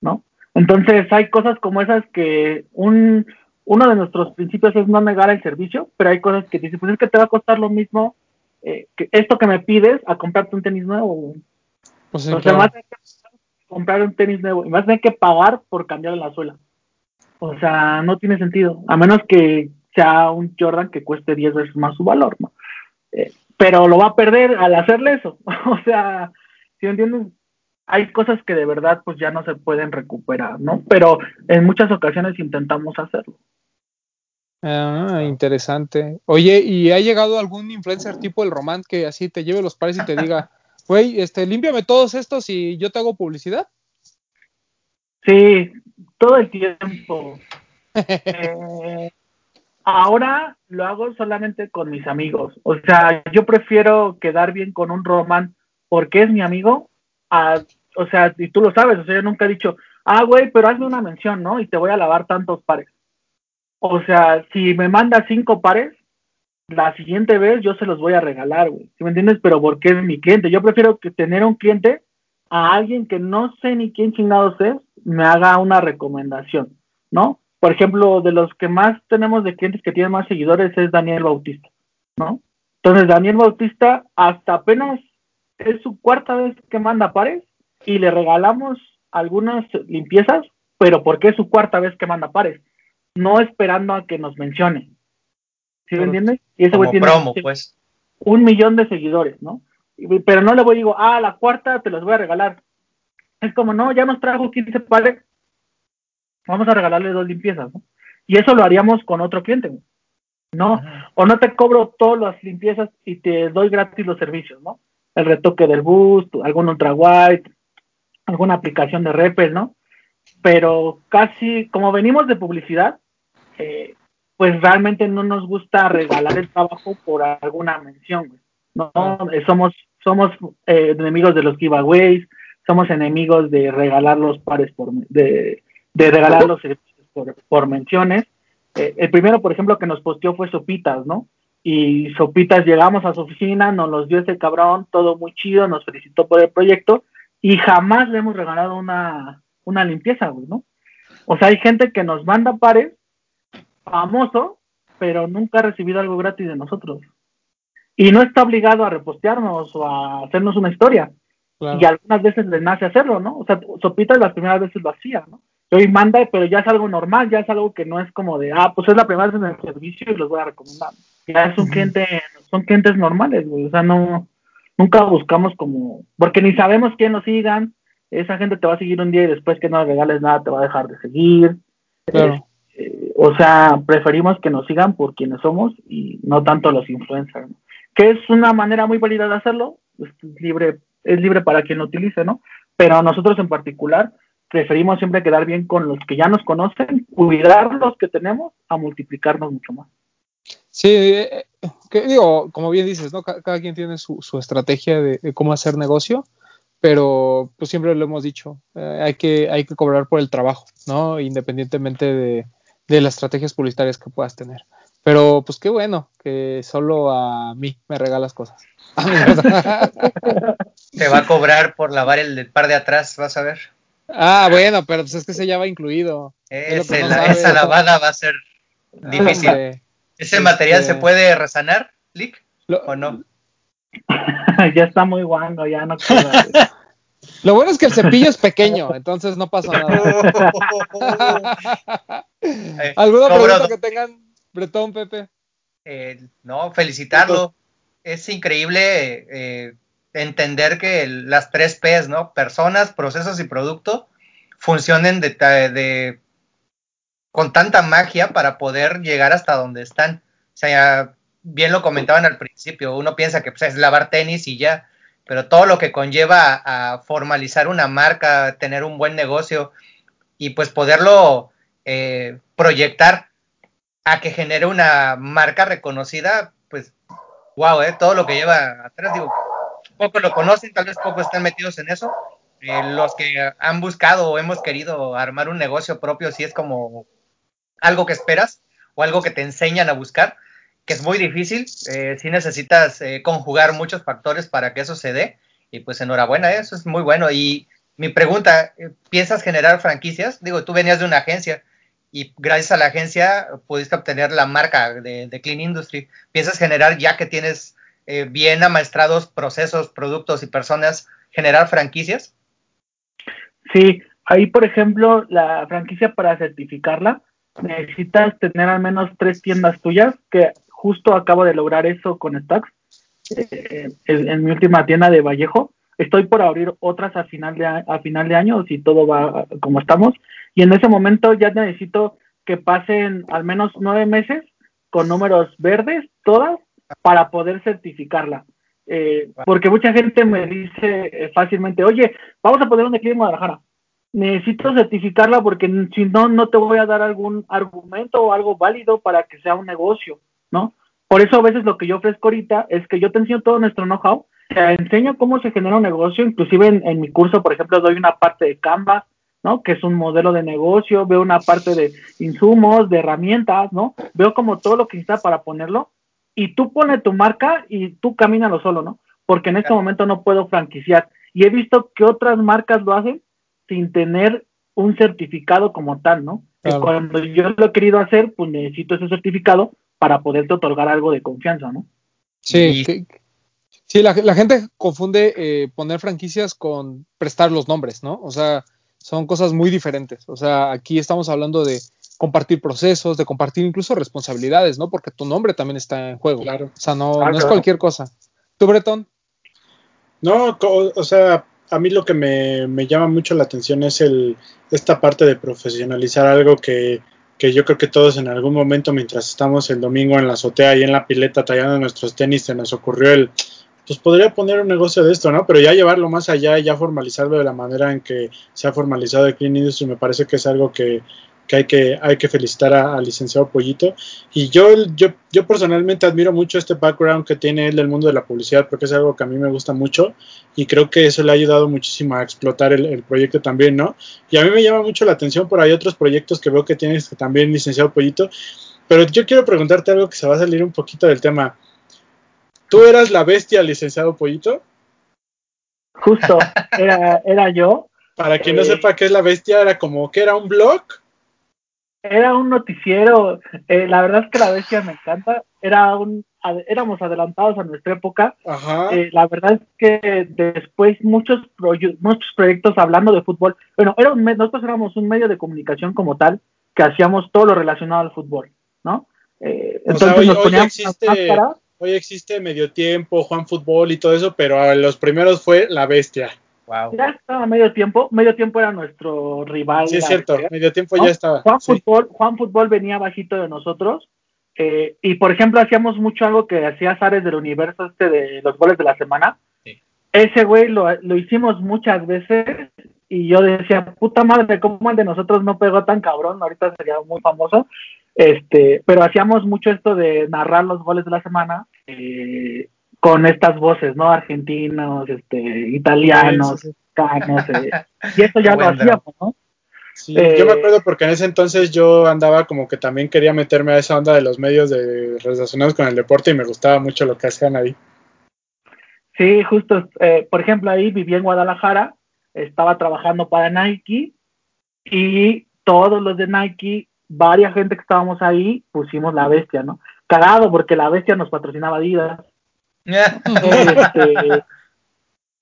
¿No? Entonces hay cosas como esas que un, uno de nuestros principios es no negar el servicio, pero hay cosas que dicen, pues es que te va a costar lo mismo eh, que esto que me pides a comprarte un tenis nuevo. Pues sí, o sea, claro. vas a tener que comprar un tenis nuevo y vas a tener que pagar por cambiar la suela. O sea, no tiene sentido, a menos que sea un Jordan que cueste 10 veces más su valor, ¿no? Eh, pero lo va a perder al hacerle eso. o sea, si entiendes? Hay cosas que de verdad pues ya no se pueden recuperar, ¿no? Pero en muchas ocasiones intentamos hacerlo. Ah, interesante. Oye, ¿y ha llegado algún influencer tipo el Román que así te lleve los pares y te diga, güey, este, límpiame todos estos y yo te hago publicidad? Sí, todo el tiempo. Eh, ahora lo hago solamente con mis amigos. O sea, yo prefiero quedar bien con un Román porque es mi amigo. a- o sea, y tú lo sabes, o sea, yo nunca he dicho, ah, güey, pero hazme una mención, ¿no? Y te voy a lavar tantos pares. O sea, si me manda cinco pares, la siguiente vez yo se los voy a regalar, güey. ¿Sí me entiendes? Pero porque es mi cliente. Yo prefiero que tener un cliente a alguien que no sé ni quién chingados es, me haga una recomendación, ¿no? Por ejemplo, de los que más tenemos de clientes que tienen más seguidores es Daniel Bautista, ¿no? Entonces, Daniel Bautista hasta apenas es su cuarta vez que manda pares y le regalamos algunas limpiezas, pero porque es su cuarta vez que manda pares, no esperando a que nos mencione. ¿Sí me entiendes? Y ese güey tiene promo, pues. un millón de seguidores, ¿no? pero no le voy y digo, ah, la cuarta te los voy a regalar. Es como, no, ya nos trajo 15 pares, vamos a regalarle dos limpiezas, ¿no? Y eso lo haríamos con otro cliente, güey. No, o no te cobro todas las limpiezas y te doy gratis los servicios, ¿no? El retoque del boost, algún ultra white, alguna aplicación de repel, ¿no? Pero casi, como venimos de publicidad, eh, pues realmente no nos gusta regalar el trabajo por alguna mención, güey. No, eh, somos, somos eh, enemigos de los giveaways, somos enemigos de regalar los pares por, de, de regalar los servicios por, por menciones. Eh, el primero, por ejemplo, que nos posteó fue Sopitas, ¿no? Y Sopitas llegamos a su oficina, nos los dio ese cabrón, todo muy chido, nos felicitó por el proyecto y jamás le hemos regalado una, una limpieza, güey, ¿no? O sea, hay gente que nos manda pares famoso, pero nunca ha recibido algo gratis de nosotros. Y no está obligado a repostearnos o a hacernos una historia. Claro. Y algunas veces le nace hacerlo, ¿no? O sea, Sopitas las primeras veces lo hacía, ¿no? Hoy manda, pero ya es algo normal, ya es algo que no es como de, ah, pues es la primera vez en el servicio y los voy a recomendar. Ya es un cliente, son clientes normales, güey. O sea, no, nunca buscamos como, porque ni sabemos quién nos sigan. Esa gente te va a seguir un día y después que no le regales nada te va a dejar de seguir. Claro. Eh, o sea, preferimos que nos sigan por quienes somos y no tanto los influencers, ¿no? que es una manera muy válida de hacerlo, es libre, es libre para quien lo utilice, ¿no? Pero nosotros en particular preferimos siempre quedar bien con los que ya nos conocen, cuidar los que tenemos a multiplicarnos mucho más. Sí, eh, que digo, como bien dices, ¿no? Ca- Cada, quien tiene su, estrategia de, de cómo hacer negocio, pero pues siempre lo hemos dicho, eh, hay, que, hay que cobrar por el trabajo, ¿no? Independientemente de, de las estrategias publicitarias que puedas tener. Pero pues qué bueno que solo a mí me regalas cosas. Te va a cobrar por lavar el par de atrás, vas a ver. ah, bueno, pero pues es que ese ya va incluido. Es no la- esa lavada va a ser difícil. Hombre, ¿Ese material este- se puede resanar, Lick? lo, ¿O no? ya está muy guango, ya no queda. Lo bueno es que el cepillo es pequeño, entonces no pasa nada. ¿Alguna pregunta que tengan, Bretón, Pepe? Eh, no, felicitarlo. Es increíble eh, entender que el- las tres P's, ¿no? Personas, procesos y producto funcionen de, ta- de- con tanta magia para poder llegar hasta donde están. O sea, ya bien lo comentaban al principio, uno piensa que pues, es lavar tenis y ya, pero todo lo que conlleva a, formalizar una marca, tener un buen negocio y pues poderlo eh, proyectar a que genere una marca reconocida, pues, wow, ¿eh? todo lo que lleva atrás, digo, poco lo conocen, tal vez poco están metidos en eso. Eh, los que han buscado o hemos querido armar un negocio propio, sí es como algo que esperas o algo que te enseñan a buscar, que es muy difícil, eh, sí necesitas eh, conjugar muchos factores para que eso se dé, y pues enhorabuena, ¿eh? eso es muy bueno. Y mi pregunta, eh, ¿piensas generar franquicias? Digo, tú venías de una agencia, y gracias a la agencia pudiste obtener la marca de, de Clean Industry. ¿Piensas generar, ya que tienes eh, bien amaestrados procesos, productos y personas, generar franquicias? Sí, ahí por ejemplo, la franquicia para certificarla, necesitas tener al menos tres tiendas tuyas, que justo acabo de lograr eso con Stacks, eh, en, en mi última tienda de Vallejo. Estoy por abrir otras a final de, a, final de año, si todo va como estamos, y en ese momento ya necesito que pasen al menos nueve meses con números verdes, todas, para poder certificarla. Eh, porque mucha gente me dice eh, fácilmente, oye, vamos a poner un equipo en Guadalajara. Necesito certificarla porque si no, no te voy a dar algún argumento o algo válido para que sea un negocio, ¿no? Por eso a veces lo que yo ofrezco ahorita es que yo te enseño todo nuestro know-how, te enseño cómo se genera un negocio, inclusive en, en mi curso, por ejemplo, doy una parte de Canva, ¿no? Que es un modelo de negocio, veo una parte de insumos, de herramientas, ¿no? Veo como todo lo que necesita para ponerlo y tú pones tu marca y tú camínalo solo, ¿no? Porque en este momento no puedo franquiciar. Y he visto que otras marcas lo hacen sin tener un certificado como tal, ¿no? Claro. cuando yo lo he querido hacer, pues necesito ese certificado para poderte otorgar algo de confianza, ¿no? Sí, Y- que- sí la, la gente confunde eh, poner franquicias con prestar los nombres, ¿no? O sea, son cosas muy diferentes. O sea, aquí estamos hablando de compartir procesos, de compartir incluso responsabilidades, ¿no? Porque tu nombre también está en juego. Claro. O sea, no, Ah, no es claro. cualquier cosa. ¿Tú, Bretón? No, o sea, a mí lo que me, me llama mucho la atención es el esta parte de profesionalizar algo que, que yo creo que todos en algún momento mientras estamos el domingo en la azotea y en la pileta tallando nuestros tenis se nos ocurrió el pues podría poner un negocio de esto, ¿no? Pero ya llevarlo más allá y ya formalizarlo de la manera en que se ha formalizado el Clean Industry me parece que es algo que, que hay que hay que felicitar a- al licenciado Pollito y yo, yo yo personalmente admiro mucho este background que tiene él del mundo de la publicidad porque es algo que a mí me gusta mucho y creo que eso le ha ayudado muchísimo a explotar el, el proyecto también, ¿no? Y a mí me llama mucho la atención por ahí otros proyectos que veo que tienes también, licenciado Pollito, pero yo quiero preguntarte algo que se va a salir un poquito del tema. ¿Tú eras la bestia, licenciado Pollito? Justo, era, era yo. Para quien no Eh. sepa qué es la bestia, era como que era un blog. Era un noticiero. eh, la verdad es que la bestia me encanta. Era un, ad- éramos adelantados a nuestra época. Ajá. Eh, la verdad es que después muchos, proye- muchos proyectos hablando de fútbol. Bueno, era un nosotros éramos un medio de comunicación como tal que hacíamos todo lo relacionado al fútbol, ¿no? Eh, O sea, entonces hoy- nos hoy existe-. Hoy existe medio tiempo, Juan Fútbol y todo eso, pero a los primeros fue la bestia. Wow. Ya estaba medio tiempo. Medio tiempo era nuestro rival. Sí, es cierto, medio tiempo ¿no? ya estaba. Juan sí. Fútbol, Juan Fútbol venía bajito de nosotros. eh, y por ejemplo, hacíamos mucho algo que hacía Zares del universo este de los goles de la semana. Sí. Ese güey lo, lo hicimos muchas veces. Y yo decía, puta madre, ¿cómo el de nosotros no pegó tan cabrón? Ahorita sería muy famoso. Este, pero hacíamos mucho esto de narrar los goles de la semana eh, con estas voces, ¿no? Argentinos, este, italianos, Sí, sí, mexicanos, eh, y eso ya lo hacíamos, ¿no? Sí, Eh, yo me acuerdo porque en ese entonces yo andaba como que también quería meterme a esa onda de los medios de, relacionados con el deporte y me gustaba mucho lo que hacían ahí. Sí, justo, eh, por ejemplo, ahí vivía en Guadalajara, estaba trabajando para Nike y todos los de Nike, varias gente que estábamos ahí, pusimos la bestia, ¿no? Cagado porque la bestia nos patrocinaba Adidas.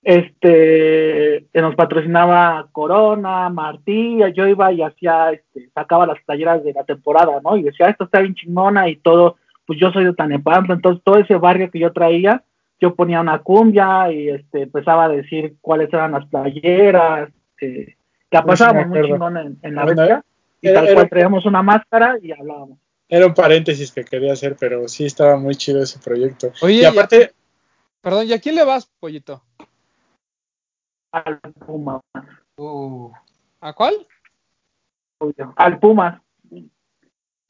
Este, este, nos patrocinaba Corona, Martí, yo iba y hacía, este, sacaba las playeras de la temporada, ¿no? Y decía, esto está bien chingona y todo, pues yo soy de Tanepantla, entonces todo ese barrio que yo traía, yo ponía una cumbia y este, empezaba a decir cuáles eran las playeras, eh, la pasábamos muy chingón en, en la bestia, y tal cual traíamos una máscara y hablábamos. Era un paréntesis que quería hacer, pero sí estaba muy chido ese proyecto. Oye, y aparte, Perdón, ¿y a quién le vas, Pollito? Al Puma, Uh, ¿A cuál? al Puma.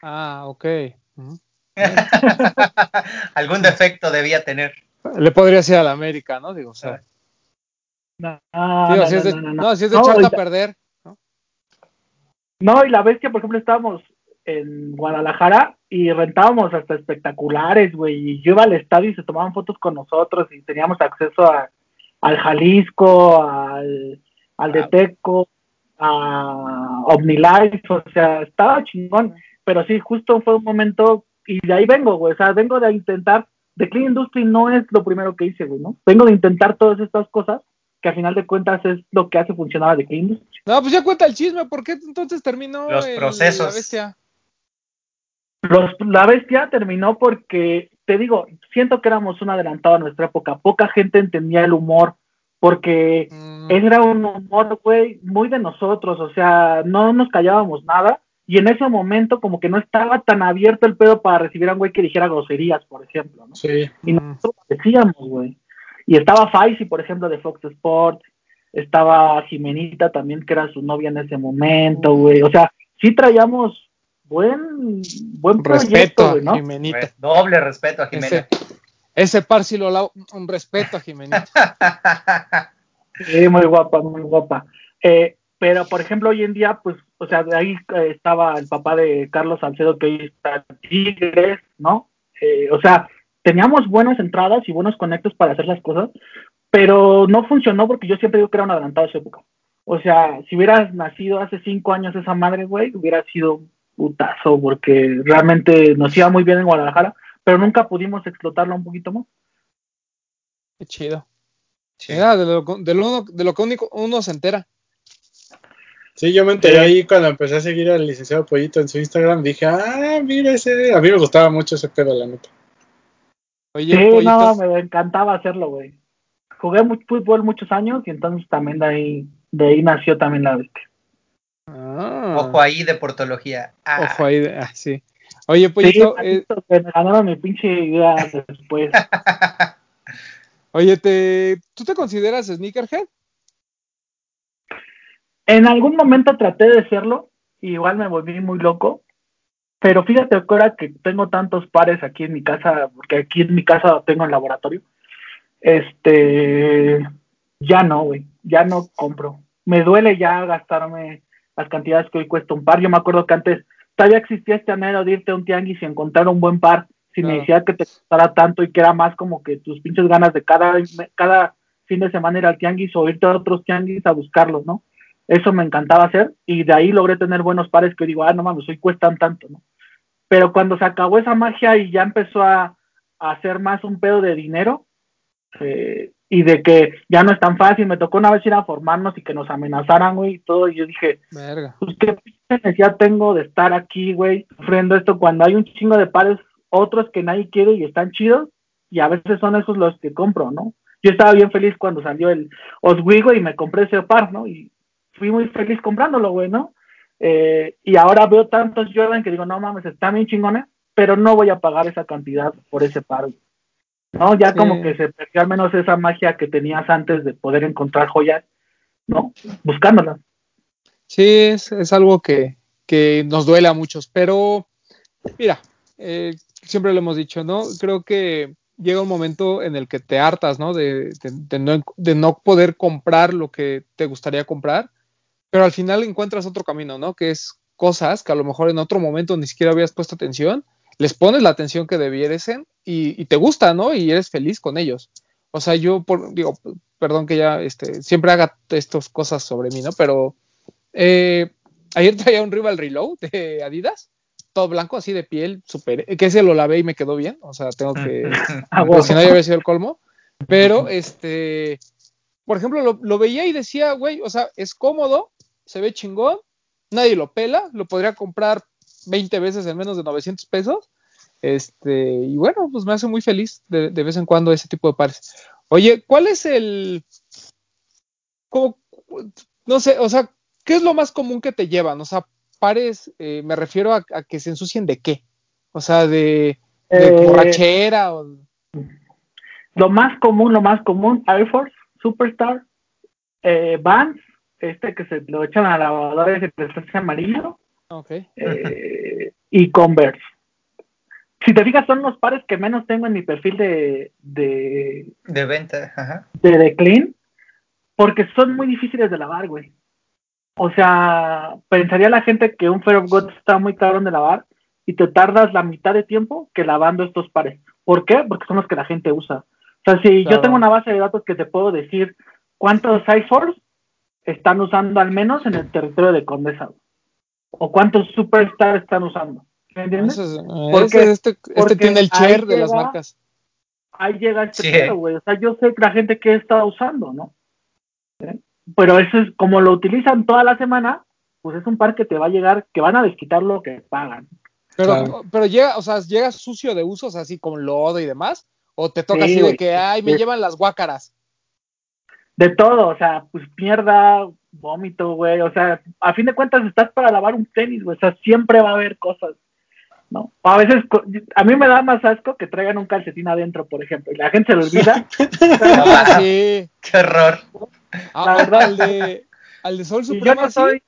Ah, ok. Algún defecto debía tener. Le podría ser a la América, ¿no? Digo, o sea, No, digo, no, si es de, no, si es de echarte a perder. No, y la bestia, por ejemplo, estábamos en Guadalajara y rentábamos hasta espectaculares, güey. Y yo iba al estadio y se tomaban fotos con nosotros y teníamos acceso a, al Jalisco, al, al de Wow. Teco, a OmniLife, o sea, estaba chingón. Pero sí, justo fue un momento, y de ahí vengo, güey. O sea, vengo de intentar, de Clean Industry no es lo primero que hice, güey, ¿no? Vengo de intentar todas estas cosas que a final de cuentas es lo que hace funcionar a The Clean Industry. No, pues ya cuenta el chisme, ¿por qué entonces terminó Los el- procesos. la bestia? Los, la bestia terminó porque, te digo, siento que éramos un adelantado a nuestra época. Poca gente entendía el humor, porque Mm, era un humor, güey, muy de nosotros. O sea, no nos callábamos nada. Y en ese momento, como que no estaba tan abierto el pedo para recibir a un güey que dijera groserías, por ejemplo, ¿no? sí, Y nosotros lo decíamos, güey. Y estaba Faisy, por ejemplo, de Fox Sport. Estaba Jimenita también, que era su novia en ese momento, güey. O sea, sí traíamos buen, buen respeto proyecto, a güey, ¿no? Jimenita. Doble respeto a Jimena. Ese, ese par sí lo lavo. Un respeto a Jimenita. Sí, muy guapa, muy guapa. Eh, pero, por ejemplo, hoy en día, pues, o sea, de ahí eh, estaba el papá de Carlos Salcedo, que hoy está Tigres, ¿no? Eh, o sea, teníamos buenas entradas y buenos conectos para hacer las cosas, pero no funcionó porque yo siempre digo que era un adelantado de su época. O sea, si hubieras nacido hace cinco años esa madre, güey, hubiera sido putazo, porque realmente nos iba muy bien en Guadalajara, pero nunca pudimos explotarlo un poquito más. Qué chido. Sí. Mira, de lo, de lo, de lo que único uno se entera. sí, yo me enteré ahí cuando empecé a seguir al licenciado Pollito en su Instagram, dije, ah, mira ese, a mí me gustaba mucho ese pedo, la neta. Oye, Sí, Pollito, no, me encantaba hacerlo, güey. jugué fútbol muchos años y entonces también de ahí, de ahí nació también la bestia. Ah, Ojo ahí de portología. Ah, ojo ahí, de- ah, sí. Oye, Pollito, sí, eh, que me ganaron mi pinche idea después. oye, te, ¿tú te consideras sneakerhead? En algún momento traté de serlo, y igual me volví muy loco, pero fíjate que ahora que tengo tantos pares aquí en mi casa, porque aquí en mi casa tengo el laboratorio, este, ya no, güey, ya no compro. Me duele ya gastarme las cantidades que hoy cuesta un par. Yo me acuerdo que antes todavía existía este anhelo de irte a un tianguis y encontrar un buen par sin Claro. necesidad que te costara tanto y que era más como que tus pinches ganas de cada, cada fin de semana ir al tianguis o irte a otros tianguis a buscarlos, ¿no? Eso me encantaba hacer y de ahí logré tener buenos pares que digo, ah, no mames, hoy cuestan tanto, ¿no? Pero cuando se acabó esa magia y ya empezó a, a hacer más un pedo de dinero eh, y de que ya no es tan fácil, me tocó una vez ir a formarnos y que nos amenazaran, güey, y todo, y yo dije, Verga. pues qué necesidad tengo de estar aquí, güey, sufriendo esto cuando hay un chingo de pares, otros que nadie quiere y están chidos, y a veces son esos los que compro, ¿no? Yo estaba bien feliz cuando salió el Oswego y me compré ese par, ¿no? Y fui muy feliz comprándolo, güey, ¿no? Eh, y ahora veo tantos Jordan que digo, no mames, están bien chingones, pero no voy a pagar esa cantidad por ese par, güey. ¿No? Ya Sí. como que se perdió al menos esa magia que tenías antes de poder encontrar joyas, ¿no? Buscándolas. Sí, es, es algo que, que nos duele a muchos, pero mira, eh, siempre lo hemos dicho, ¿no? Creo que llega un momento en el que te hartas, ¿no? De, de- de no, de no poder comprar lo que te gustaría comprar, pero al final encuentras otro camino, ¿no? Que es cosas que a lo mejor en otro momento ni siquiera habías puesto atención, les pones la atención que debiesen y, y te gusta, ¿no? Y eres feliz con ellos. O sea, yo por, digo, perdón que ya este, siempre haga estas cosas sobre mí, ¿no? Pero eh, ayer traía un Rival Reload de Adidas, todo blanco, así de piel, súper, que ese lo lavé y me quedó bien, o sea, tengo que, Ah, si no ya había sido el colmo, pero este, por ejemplo, lo, lo veía y decía, güey, o sea, es cómodo, se ve chingón, nadie lo pela, lo podría comprar 20 veces en menos de 900 pesos, este, y bueno, pues me hace muy feliz de, de vez en cuando ese tipo de pares. Oye, ¿cuál es el, como, no sé, o sea, ¿qué es lo más común que te llevan? O sea, pares, eh, me refiero a, a que se ensucien de qué? O sea, de, de Eh, borrachera o... Lo más común, lo más común, Air Force, Superstar, eh, Vans, este que se lo echan a la lavadora y se te hace amarillo, Ok. eh, y Converse. Si te fijas, son los pares que menos tengo en mi perfil de, de, de venta, ajá. de, de Clean, porque son muy difíciles de lavar, güey. O sea, pensaría la gente que un Fair of God está muy cabrón de lavar y te tardas la mitad de tiempo que lavando estos pares. ¿Por qué? Porque son los que la gente usa. O sea, si Claro. yo tengo una base de datos que te puedo decir cuántos iForce están usando al menos en el territorio de Condesa o cuántos Superstar están usando. ¿Me entiendes? Ese, es- ¿Por ese- qué? este, este Porque tiene el share de las marcas. ahí llega este Sí. pedo, güey. O sea, yo sé la gente que está usando, ¿no? ¿Eh? Pero eso es como lo utilizan toda la semana, pues es un par que te va a llegar, que van a desquitar lo que pagan. Pero, Claro. pero llega, o sea, llega sucio de usos así con lodo y demás, o te toca Sí, así de que, ay, me Sí. llevan las guácaras. De todo, o sea, pues mierda, vómito, güey. O sea, a fin de cuentas estás para lavar un tenis, güey. O sea, siempre va a haber cosas, ¿no? A veces, a mí me da más asco que traigan un calcetín adentro, por ejemplo, y la gente se lo olvida. Ah, sí. Qué horror. Ah, La verdad. al de, al de Sol y yo no sí. soy,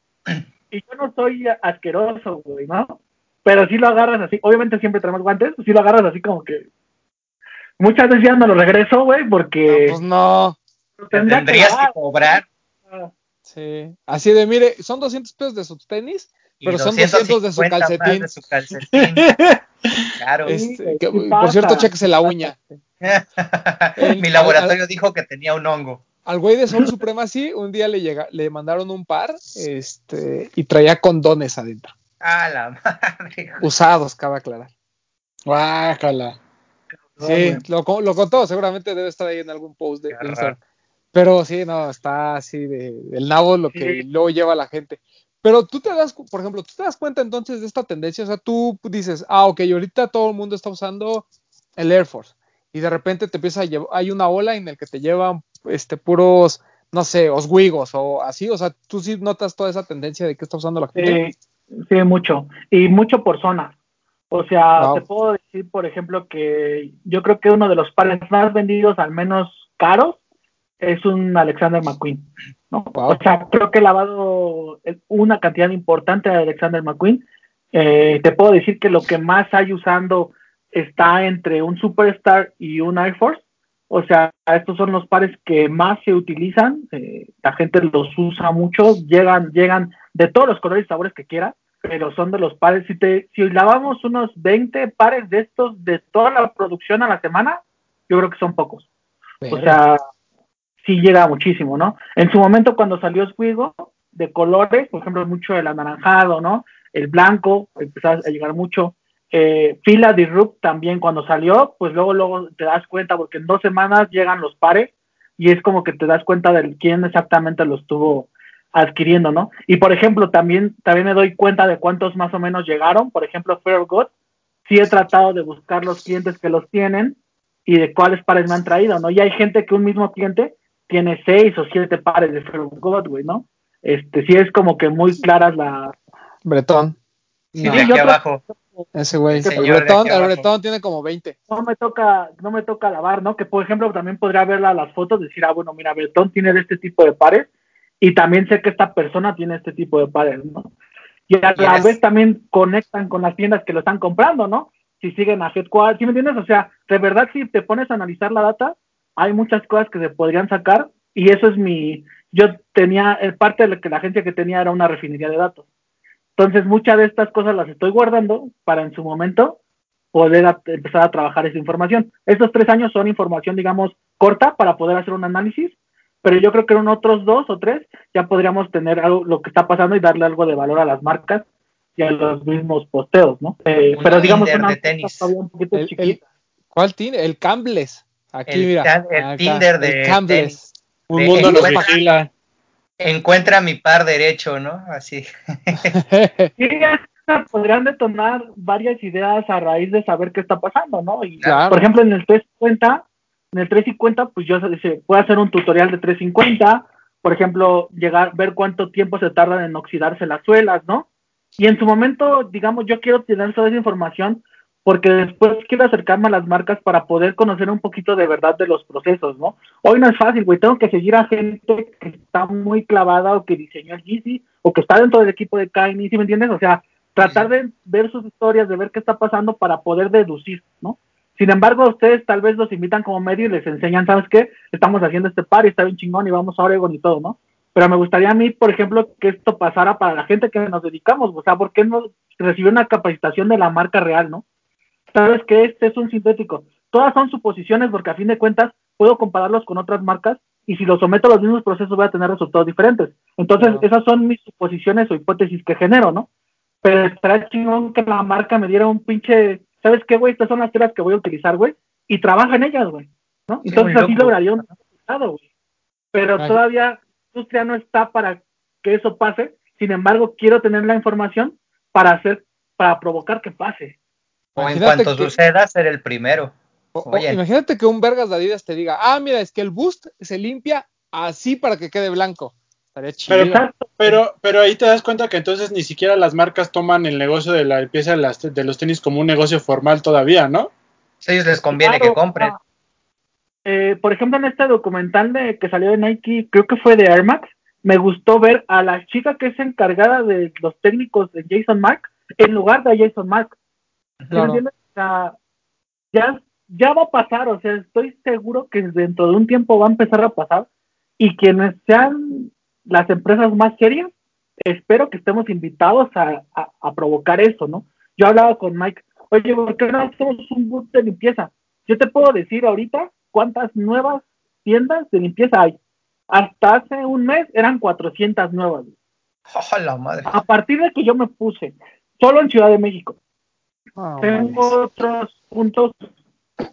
y yo no soy asqueroso, güey, ¿no? Pero si lo agarras así, obviamente siempre tenemos guantes, si lo agarras así como que muchas veces ya no lo regreso, güey, No, porque pues no. Te tendría tendrías que cobrar Sí. Así de, mire, son 200 pesos de sus tenis, y pero son 200 de su 250 más calcetín. de su calcetín. Claro. Este, que- por cierto, chequese la uña. El- Mi laboratorio dijo que tenía un hongo. Al güey de Sol Supremacy, un día le llega, le mandaron un par, este, y traía condones adentro. A la madre. Usados, cabe aclarar. Guácala. Sí, lo, lo contó, seguramente debe estar ahí en algún post de, Qué de Instagram. Pero sí, no, está así de, del nabo lo que Sí. luego lleva la gente. Pero tú te das, por ejemplo, tú te das cuenta entonces de esta tendencia, o sea, tú dices, ah, ok, ahorita todo el mundo está usando el Air Force y de repente te empieza a llevar, hay una ola en el que te llevan este, puros, no sé, oswigos o así, o sea, tú sí notas toda esa tendencia de que está usando la gente. Sí, sí, mucho. Y mucho por zona. O sea, Wow. te puedo decir, por ejemplo, que yo creo que uno de los pares más vendidos, al menos caros, es un Alexander McQueen. ¿no? Wow. O sea, creo que he lavado una cantidad importante de Alexander McQueen. Eh, te puedo decir que lo que más hay usando está entre un Superstar y un Air Force. O sea, estos son los pares que más se utilizan. eh, la gente los usa mucho. Llegan, llegan de todos los colores y sabores que quiera, pero son de los pares. Si, te, si lavamos unos 20 pares de estos de toda la producción a la semana, yo creo que son pocos. O sea, sí llega muchísimo, ¿no? En su momento cuando salió Squigo de colores, por ejemplo, mucho el anaranjado, ¿no? El blanco, empezó a llegar mucho. Eh, Fila Rook también cuando salió, pues luego, luego te das cuenta, porque en dos semanas llegan los pares y es como que te das cuenta de quién exactamente los estuvo adquiriendo, ¿no? Y por ejemplo, también, también me doy cuenta de cuántos más o menos llegaron. Por ejemplo, Fair God, sí he tratado de buscar los clientes que los tienen y de cuáles pares me han traído, ¿no? Y hay gente que un mismo cliente tiene seis o siete pares de Fair God, güey, ¿no? Este, sí es como que muy claras las... Bretón. Sí, No, de aquí yo creo- abajo. ese güey. El Bretón, el. Bretón tiene como 20. no me toca, no me toca lavar, ¿no? Que por ejemplo también podría verla las fotos, decir, ah, bueno, mira, Betón tiene de este tipo de pares y también sé que esta persona tiene este tipo de pares, ¿no? Y a la Yes. vez también conectan con las tiendas que lo están comprando, ¿no? Si siguen a Headquarters, ¿sí me entiendes? O sea, de verdad si te pones a analizar la data, hay muchas cosas que se podrían sacar y eso es mi, yo tenía, parte de lo que la agencia que tenía era una refinería de datos. Entonces muchas de estas cosas las estoy guardando para en su momento poder a- empezar a trabajar esa información. Estos tres años son información, digamos, corta para poder hacer un análisis, pero yo creo que en otros dos o tres ya podríamos tener algo, lo que está pasando y darle algo de valor a las marcas y a los mismos posteos, ¿no? Eh, pero digamos una de tenis. todavía un poquito El, el-. ¿Cuál tiene? El Cambles. Aquí, El mira. el acá, Tinder el de Cambles. Un De- mundo nos encuentra- vigila. Encuentra mi par derecho, ¿no? Así. Sí, podrían detonar varias ideas a raíz de saber qué está pasando, ¿no? Y, Claro. por ejemplo, en el 350, en el 350, pues yo se, se puede hacer un tutorial de 350, por ejemplo, llegar, ver cuánto tiempo se tardan en oxidarse las suelas, ¿no? Y en su momento, digamos, yo quiero tener toda esa información porque después quiero acercarme a las marcas para poder conocer un poquito de verdad de los procesos, ¿no? Hoy no es fácil, güey, tengo que seguir a gente que está muy clavada o que diseñó el Yeezy o que está dentro del equipo de Kanye, ¿sí me entiendes? O sea, tratar de ver sus historias, de ver qué está pasando para poder deducir, ¿no? Sin embargo, ustedes tal vez los invitan como medio y les enseñan, ¿sabes qué? Estamos haciendo este par y está bien chingón y vamos a Oregon y todo, ¿no? Pero me gustaría a mí, por ejemplo, que esto pasara para la gente que nos dedicamos, o sea, ¿por qué no recibir una capacitación de la marca real, ¿no? Sabes que este es un sintético. Todas son suposiciones porque a fin de cuentas puedo compararlos con otras marcas y si los someto a los mismos procesos voy a tener resultados diferentes. Entonces, esas son mis suposiciones o hipótesis que genero, ¿no? Pero estará chingón que la marca me diera un pinche, ¿sabes qué, güey? Estas son las telas que voy a utilizar, güey. Y trabaja en ellas, güey. ¿No? Sí, Entonces así lograría un resultado, güey. Pero Ay. todavía la industria no está para que eso pase. Sin embargo, quiero tener la información para hacer, para provocar que pase. O en Imagínate cuanto que- suceda, ser el primero. O- imagínate que un Vergas de Adidas te diga, ah, mira, es que el boost se limpia así para que quede blanco. Estaría chido. Pero, pero, pero ahí te das cuenta que entonces ni siquiera las marcas toman el negocio de la limpieza de, las- de los tenis como un negocio formal todavía, ¿no? Ellos les conviene Claro, que compren. ah, eh, por ejemplo, en este documental de, que salió de Nike, creo que fue de Air Max, me gustó ver a la chica que es encargada de los técnicos de Jason Mark en lugar de Jason Mark. Ya, ya va a pasar, o sea, estoy seguro que dentro de un tiempo va a empezar a pasar y quienes sean las empresas más serias, espero que estemos invitados a, a- a provocar eso, ¿no? Yo hablaba con Mike, oye, ¿por qué no hacemos un boot de limpieza? Yo te puedo decir ahorita cuántas nuevas tiendas de limpieza hay. Hasta hace un mes eran 400 nuevas. ¡Oh, la madre! A partir de que yo me puse, solo en Ciudad de México, No, tengo otros puntos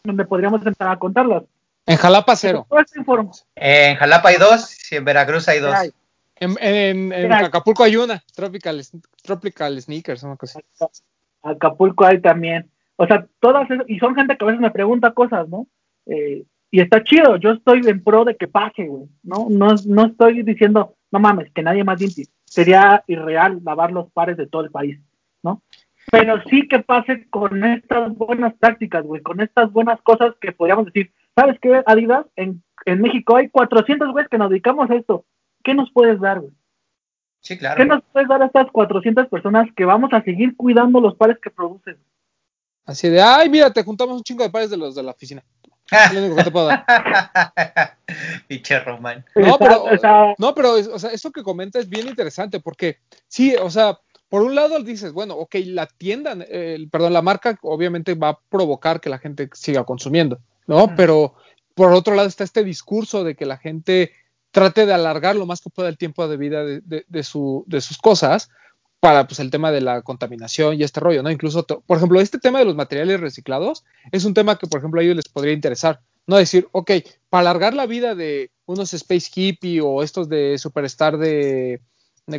donde podríamos empezar a contarlas. En Jalapa cero. Información En Jalapa hay dos y en Veracruz hay dos. hay. En, en- en Mira. Acapulco hay una, Tropical, Tropical Sneakers, una cosa. Acapulco hay también. O sea, todas esas, y son gente que a veces me pregunta cosas, ¿no? Eh, Y está chido, yo estoy en pro de que pase, güey. No, no, no estoy diciendo, no mames, que nadie más limpie. Sería irreal lavar los pares de todo el país. Pero sí que pase con estas buenas prácticas, güey, con estas buenas cosas que podríamos decir, ¿sabes qué, Adidas? En, en México hay 400 güeyes que nos dedicamos a esto. ¿Qué nos puedes dar, güey? Sí, claro. ¿Qué nos puedes dar a estas 400 personas que vamos a seguir cuidando los pares que producen? Así de, ay, mira, te juntamos un chingo de pares de los de la oficina. Es lo único que te puedo dar. Pinche Román. No, pero, o sea, no, pero es- o sea, eso que comenta es bien interesante porque sí, o sea, por un lado dices, bueno, ok, la tienda, eh, el- perdón, la marca obviamente va a provocar que la gente siga consumiendo, ¿no? Pero por otro lado está este discurso de que la gente trate de alargar lo más que pueda el tiempo de vida de, de- de su, de sus cosas para pues el tema de la contaminación y este rollo, ¿no? Incluso, por ejemplo, este tema de los materiales reciclados es un tema que, por ejemplo, a ellos les podría interesar. No decir, ok, para alargar la vida de unos Space Hippie o estos de Superstar de,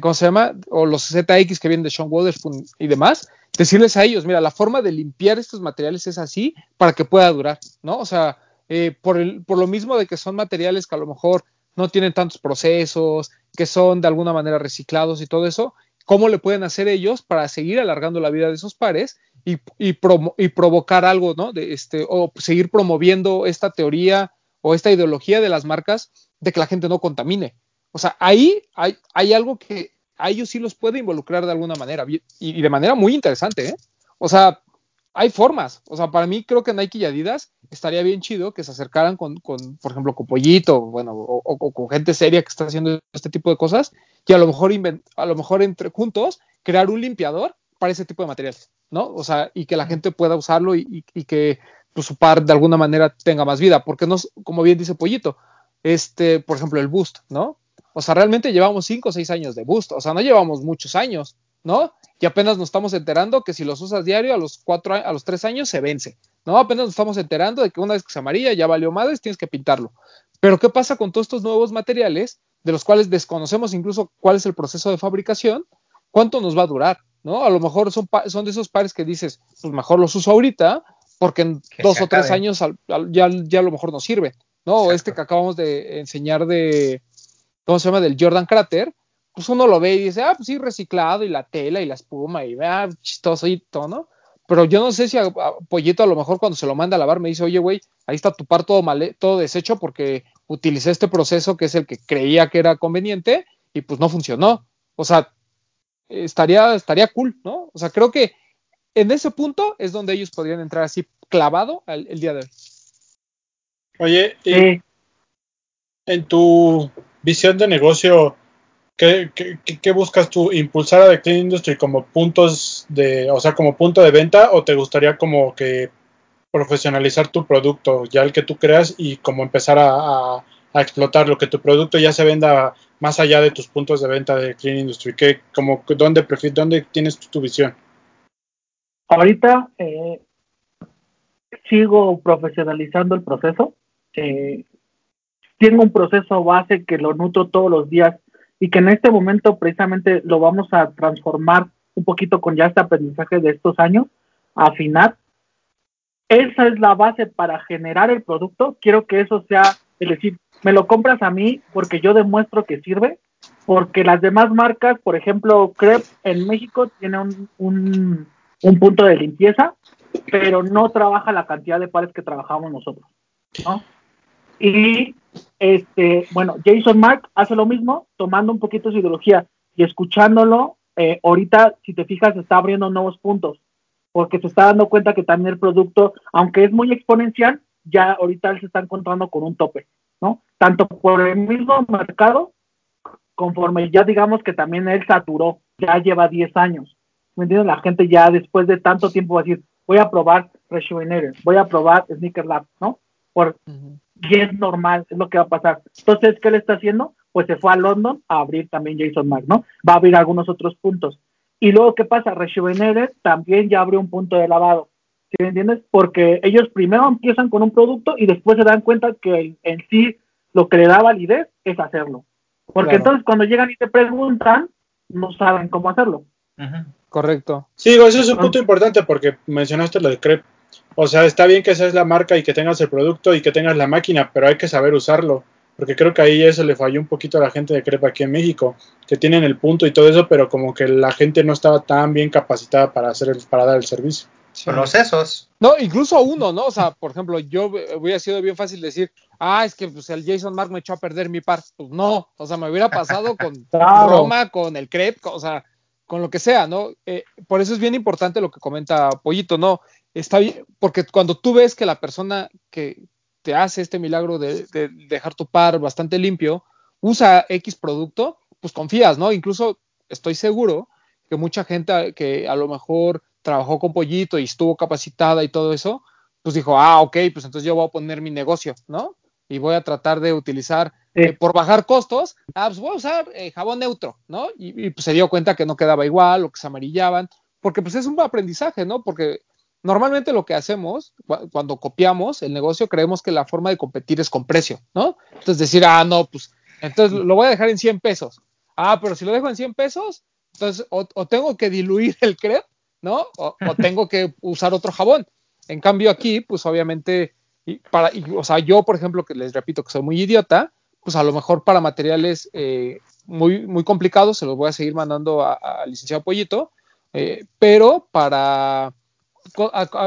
¿cómo se llama? O los ZX que vienen de Sean Wotherspoon y demás, decirles a ellos, mira, la forma de limpiar estos materiales es así para que pueda durar, ¿no? O sea, eh, por, el, por lo mismo de que son materiales que a lo mejor no tienen tantos procesos, que son de alguna manera reciclados y todo eso, ¿cómo le pueden hacer ellos para seguir alargando la vida de esos pares y, y, promo- y provocar algo, ¿no? De este, o seguir promoviendo esta teoría o esta ideología de las marcas de que la gente no contamine. O sea, ahí hay, algo que a ellos sí los puede involucrar de alguna manera y, de manera muy interesante, ¿eh? O sea, hay formas. O sea, para mí creo que Nike y Adidas estaría bien chido que se acercaran con, con por ejemplo, con Pollito, bueno, o, con gente seria que está haciendo este tipo de cosas y a lo mejor a lo mejor entre juntos crear un limpiador para ese tipo de materiales, ¿no? O sea, y que la gente pueda usarlo y, que pues, su par de alguna manera tenga más vida, porque no, como bien dice Pollito, este, por ejemplo, el boost, ¿no? O sea, realmente llevamos 5 o 6 años de boost, o sea, no llevamos muchos años, ¿no? Y apenas nos estamos enterando que si los usas diario a los cuatro, a los 3 años se vence, ¿no? Apenas nos estamos enterando de que una vez que se amarilla ya valió madres, tienes que pintarlo. Pero ¿qué pasa con todos estos nuevos materiales de los cuales desconocemos incluso cuál es el proceso de fabricación? ¿Cuánto nos va a durar? ¿No? A lo mejor son, son de esos pares que dices, pues mejor los uso ahorita, porque en Que dos o tres años al- al- ya, ya a lo mejor nos sirve, ¿no? O Exacto. este que acabamos de enseñar de, ¿cómo se llama? Del Jordan Crater, pues uno lo ve y dice, ah, pues sí, reciclado y la tela y la espuma y ah, chistoso y todo, ¿no? Pero yo no sé si a, a Pollito a lo mejor cuando se lo manda a lavar me dice, oye, güey, ahí está tu par todo, mal, todo deshecho porque utilicé este proceso que es el que creía que era conveniente y pues no funcionó. O sea, estaría, estaría cool, ¿no? O sea, creo que en ese punto es donde ellos podrían entrar así clavado al- el día de hoy. Oye, y sí. en tu visión de negocio, ¿qué, buscas tú? ¿Impulsar a The Clean Industry como puntos de, o sea, como punto de venta o te gustaría como que profesionalizar tu producto, ya el que tú creas y como empezar a, a- a explotarlo, que tu producto ya se venda más allá de tus puntos de venta de Clean Industry? ¿Qué, como, ¿dónde, ¿Dónde tienes tu, tu visión? Ahorita eh, sigo profesionalizando el proceso. Eh, tengo un proceso base que lo nutro todos los días y que en este momento precisamente lo vamos a transformar un poquito con ya este aprendizaje de estos años, afinar. Esa es la base para generar el producto. Quiero que eso sea, es decir, me lo compras a mí porque yo demuestro que sirve, porque las demás marcas, por ejemplo, Crep en México tiene un, un, un punto de limpieza, pero no trabaja la cantidad de pares que trabajamos nosotros, ¿no? Y este, bueno, Jason Mark hace lo mismo, tomando un poquito su ideología y escuchándolo. eh, ahorita, si te fijas, está abriendo nuevos puntos, porque se está dando cuenta que también el producto, aunque es muy exponencial, ya ahorita se está encontrando con un tope, ¿no? Tanto por el mismo mercado, conforme ya digamos que también él saturó, ya lleva 10 años. ¿Me entiendes? La gente ya después de tanto tiempo va a decir, voy a probar Rejuvenator, voy a probar Sneaker Lab, ¿no? Por, y es normal, es lo que va a pasar. Entonces, ¿qué le está haciendo? Pues se fue a London a abrir también Jason Mark, ¿no? Va a abrir algunos otros puntos. Y luego, ¿qué pasa? Rejuvenator también ya abrió un punto de lavado. ¿Sí me entiendes? Porque ellos primero empiezan con un producto y después se dan cuenta que en, en sí lo que le da validez es hacerlo. Porque Claro. entonces cuando llegan y te preguntan, no saben cómo hacerlo. Correcto. Sí, ese es un punto importante porque mencionaste lo de Crep. O sea, está bien que seas la marca y que tengas el producto y que tengas la máquina, pero hay que saber usarlo. Porque creo que ahí eso le falló un poquito a la gente de Crepa aquí en México, que tienen el punto y todo eso, pero como que la gente no estaba tan bien capacitada para hacer el, para dar el servicio. Procesos. No, incluso uno, ¿no? O sea, por ejemplo, yo hubiera sido bien fácil decir, ah, es que pues, el Jason Mark me echó a perder mi par. Pues no, o sea, me hubiera pasado con Claro. Roma, con el crepe, o sea, con lo que sea, ¿no? Eh, por eso es bien importante lo que comenta Pollito, ¿no? Está bien, porque cuando tú ves que la persona que te hace este milagro de, de dejar tu par bastante limpio, usa X producto, pues confías, ¿no? Incluso estoy seguro que mucha gente que a lo mejor trabajó con Pollito y estuvo capacitada y todo eso, pues dijo, ah, ok, pues entonces yo voy a poner mi negocio, ¿no? Y voy a tratar de utilizar, Sí. eh, por bajar costos, ah, pues voy a usar eh, jabón neutro, ¿no? Y, y, pues se dio cuenta que no quedaba igual o que se amarillaban, porque pues es un aprendizaje, ¿no? Porque normalmente lo que hacemos cu- cuando copiamos el negocio, creemos que la forma de competir es con precio, ¿no? Entonces decir, ah, no, pues entonces lo voy a dejar en 100 pesos. Ah, pero si lo dejo en 100 pesos, entonces o, o tengo que diluir el crepe, ¿no? O, o tengo que usar otro jabón. En cambio aquí, pues obviamente, y para, y, o sea, yo, por ejemplo, que les repito que soy muy idiota, pues a lo mejor para materiales eh, muy, muy complicados se los voy a seguir mandando al licenciado Pollito, eh, pero para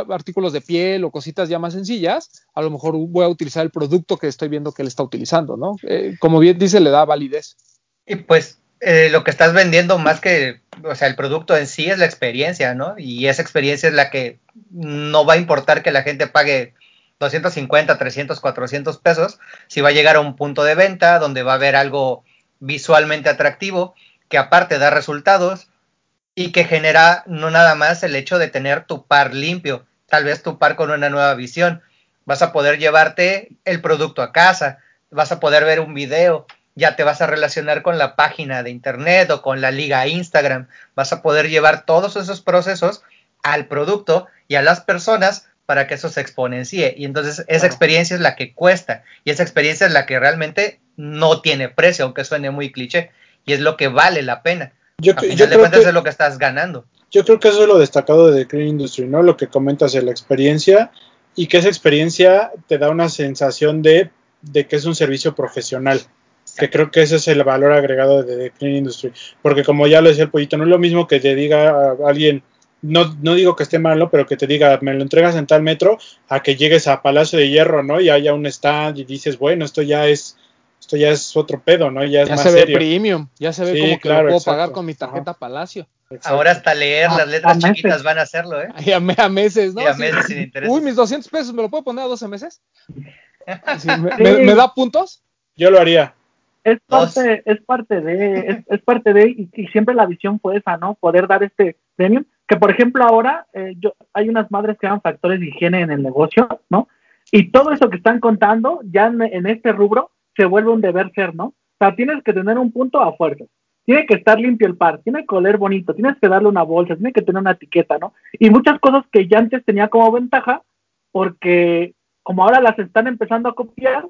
artículos de piel o cositas ya más sencillas, a lo mejor voy a utilizar el producto que estoy viendo que él está utilizando, ¿no? Eh, como bien dice, le da validez. Y pues eh, lo que estás vendiendo más que, o sea, el producto en sí es la experiencia, ¿no? Y esa experiencia es la que no va a importar que la gente pague 250, 300, 400 pesos, si va a llegar a un punto de venta donde va a haber algo visualmente atractivo, que aparte da resultados y que genera no nada más el hecho de tener tu par limpio, tal vez tu par con una nueva visión. Vas a poder llevarte el producto a casa, vas a poder ver un video, ya te vas a relacionar con la página de internet o con la liga Instagram, vas a poder llevar todos esos procesos al producto y a las personas para que eso se exponencie. Y entonces esa Claro. experiencia es la que cuesta y esa experiencia es la que realmente no tiene precio, aunque suene muy cliché, y es lo que vale la pena. Yo, A final yo de creo cuentas que, es lo que estás ganando. yo creo que eso es lo destacado de The Clean Industry, ¿no? Lo que comentas de la experiencia y que esa experiencia te da una sensación de, de que es un servicio profesional. Que creo que ese es el valor agregado de The Clean Industry. Porque como ya lo decía el pollito, no es lo mismo que te diga a alguien, no, no digo que esté malo, pero que te diga, me lo entregas en tal metro, a que llegues a Palacio de Hierro, ¿no? Y haya un stand y dices, bueno, esto ya es, esto ya es otro pedo, ¿no? Ya es Ya más se ve serio. premium, ya se ve Sí, como que claro, lo puedo exacto. pagar con mi tarjeta Palacio. Exacto. Ahora hasta leer las letras a meses. chiquitas van a hacerlo, ¿eh? Y a, me- a meses, ¿no? Y a meses sin intereses. Uy, mis 200 pesos, ¿me lo puedo poner a 12 meses? ¿me, Sí. me- me da puntos? Yo lo haría. es Dos. parte, es parte de, es, es parte de, y, y siempre la visión fue esa, ¿no? Poder dar este premium, que por ejemplo ahora eh, yo, hay unas madres que dan factores de higiene en el negocio, ¿no? Y todo eso que están contando, ya en, en este rubro, se vuelve un deber ser, ¿no? O sea, tienes que tener un punto a fuerza. Tiene que estar limpio el par, tiene que oler bonito, tienes que darle una bolsa, tiene que tener una etiqueta, ¿no? Y muchas cosas que ya antes tenía como ventaja, porque como ahora las están empezando a copiar,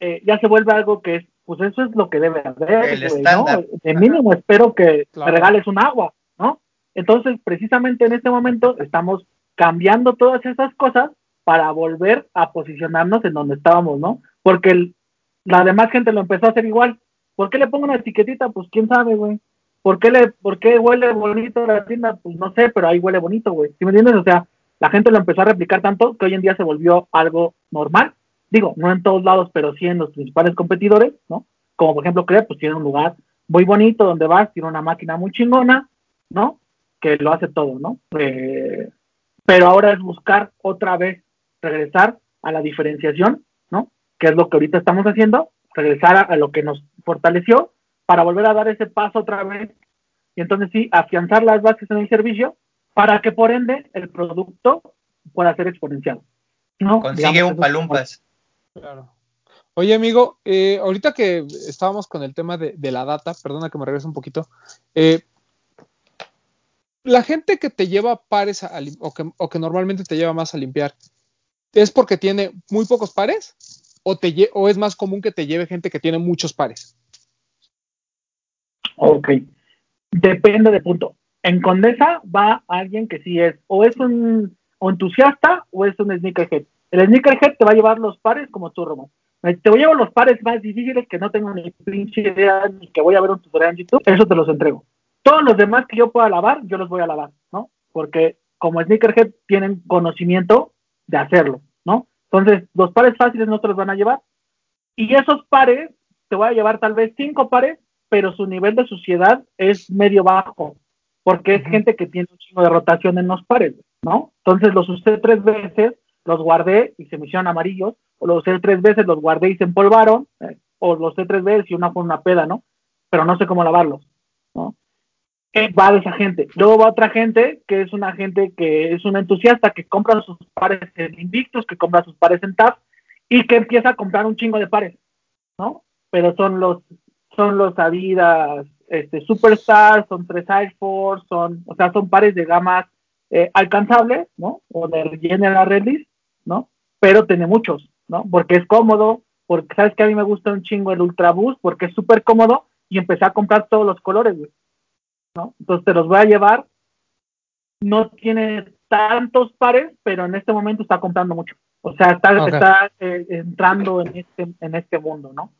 eh, ya se vuelve algo que es, pues eso es lo que debe haber, El. ¿no? De mínimo espero que Claro. me regales un agua, ¿no? Entonces, precisamente en este momento estamos cambiando todas esas cosas para volver a posicionarnos en donde estábamos, ¿no? Porque el- la demás gente lo empezó a hacer igual. ¿Por qué le pongo una etiquetita? Pues quién sabe, güey. ¿Por qué, le, ¿Por qué huele bonito la tienda? Pues no sé, pero ahí huele bonito, güey. ¿Sí me entiendes? O sea, la gente lo empezó a replicar tanto que hoy en día se volvió algo normal. Digo, no en todos lados, pero sí en los principales competidores, ¿no? Como por ejemplo, Crep, pues tiene un lugar muy bonito donde vas, tiene una máquina muy chingona, ¿no? Que lo hace todo, ¿no? Eh, pero ahora es buscar otra vez regresar a la diferenciación. Que es lo que ahorita estamos haciendo, regresar a, a lo que nos fortaleció para volver a dar ese paso otra vez y entonces sí, afianzar las bases en el servicio para que por ende el producto pueda ser exponencial. ¿no? Consigue Digamos, un palumpas. Claro. Oye, amigo, eh, ahorita que estábamos con el tema de, de la data, perdona que me regrese un poquito, eh, la gente que te lleva pares a o, que, o que normalmente te lleva más a limpiar, ¿es porque tiene muy pocos pares? ¿O, te ¿O es más común que te lleve gente que tiene muchos pares? Ok. Depende del punto. En Condesa va alguien que sí es, o es un o entusiasta o es un sneakerhead. El sneakerhead te va a llevar los pares como tú, Romo. Te voy a llevar los pares más difíciles que no tengo ni pinche idea ni que voy a ver un tutorial en YouTube, eso te los entrego. Todos los demás que yo pueda lavar, yo los voy a lavar, ¿no? Porque como sneakerhead tienen conocimiento de hacerlo. Entonces, los pares fáciles no te los van a llevar. Y esos pares, te voy a llevar tal vez cinco pares, pero su nivel de suciedad es medio bajo, porque es gente que tiene un chingo de rotación en los pares, ¿no? Entonces los usé tres veces, los guardé y se me hicieron amarillos, o los usé tres veces, los guardé y se empolvaron, eh, o los usé tres veces y una fue una peda, ¿no? Pero no sé cómo lavarlos, ¿no? Va de esa gente. Luego va otra gente que es una gente que es un entusiasta que compra sus pares en Invictus, que compra sus pares en TAP y que empieza a comprar un chingo de pares, ¿no? Pero son los son los Adidas este, Superstar, son tres Air Force, son, o sea, son pares de gamas eh, alcanzables, ¿no? O de General Release, ¿no? Pero tiene muchos, ¿no? Porque es cómodo, porque sabes que a mí me gusta un chingo el Ultra porque es súper cómodo y empecé a comprar todos los colores, güey, ¿no? Entonces te los voy a llevar. No tiene tantos pares, pero en este momento está comprando mucho. O sea, está, está eh, entrando en este, en este mundo, ¿no?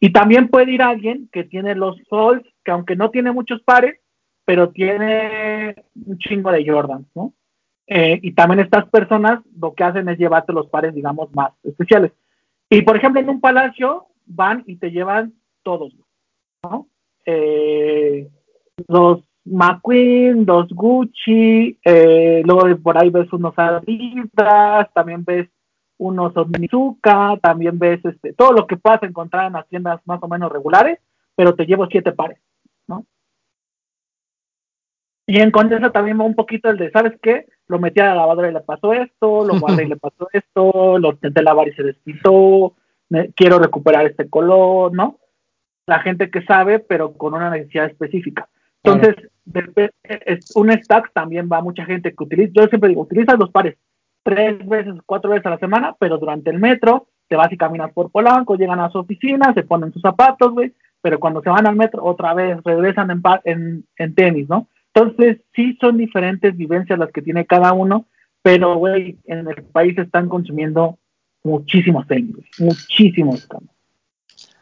Y también puede ir alguien que tiene los Souls, que aunque no tiene muchos pares, pero tiene un chingo de Jordan, ¿no? Eh, y también estas personas lo que hacen es llevarte los pares, digamos, más especiales. Y por ejemplo, en un palacio van y te llevan todos, ¿no? Eh, los McQueen, los Gucci, eh, luego por ahí ves unos Adidas, también ves unos Omnizuka, también ves este, todo lo que puedas encontrar en las tiendas más o menos regulares, pero te llevo siete pares, ¿no? Y en Condesa también va un poquito el de, ¿sabes qué? Lo metí a la lavadora y le pasó esto, lo guardé y le pasó esto, lo intenté lavar y se despintó, quiero recuperar este color, ¿no? La gente que sabe, pero con una necesidad específica. Entonces, un stack también va mucha gente que utiliza, yo siempre digo, utiliza los pares, tres veces, cuatro veces a la semana, pero durante el metro te vas y caminas por Polanco, llegan a su oficina, se ponen sus zapatos, güey, pero cuando se van al metro otra vez regresan en, en, en tenis, ¿no? Entonces, sí son diferentes vivencias las que tiene cada uno, pero, güey, en el país están consumiendo muchísimos tenis, muchísimos.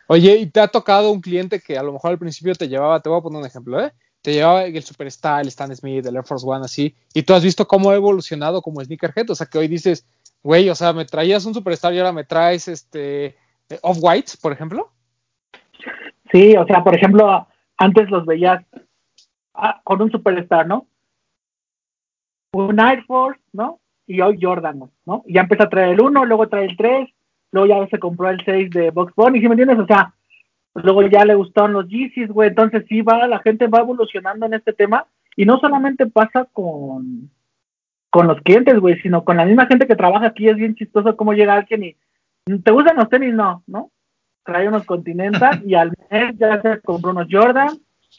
Oye, ¿y te ha tocado un cliente que a lo mejor al principio te llevaba, te voy a poner un ejemplo, ¿eh? Te llevaba el Superstar, el Stan Smith, el Air Force One, así, y tú has visto cómo ha evolucionado como sneakerhead, o sea, que hoy dices, güey, o sea, me traías un Superstar y ahora me traes este Off-Whites, por ejemplo. Sí, o sea, por ejemplo, antes los veías ah, con un Superstar, ¿no? Un Air Force, ¿no? Y hoy Jordan, ¿no? Y ya empezó a traer el 1, luego trae el 3, luego ya se compró el 6 de Box Bunny, ¿sí me entiendes? O sea, luego ya le gustaron los Yeezys, güey, entonces sí va, la gente va evolucionando en este tema y no solamente pasa con con los clientes, güey, sino con la misma gente que trabaja aquí, es bien chistoso cómo llega alguien y ¿te gustan los tenis? No, ¿no? Trae unos Continental y al mes ya se compró unos Jordan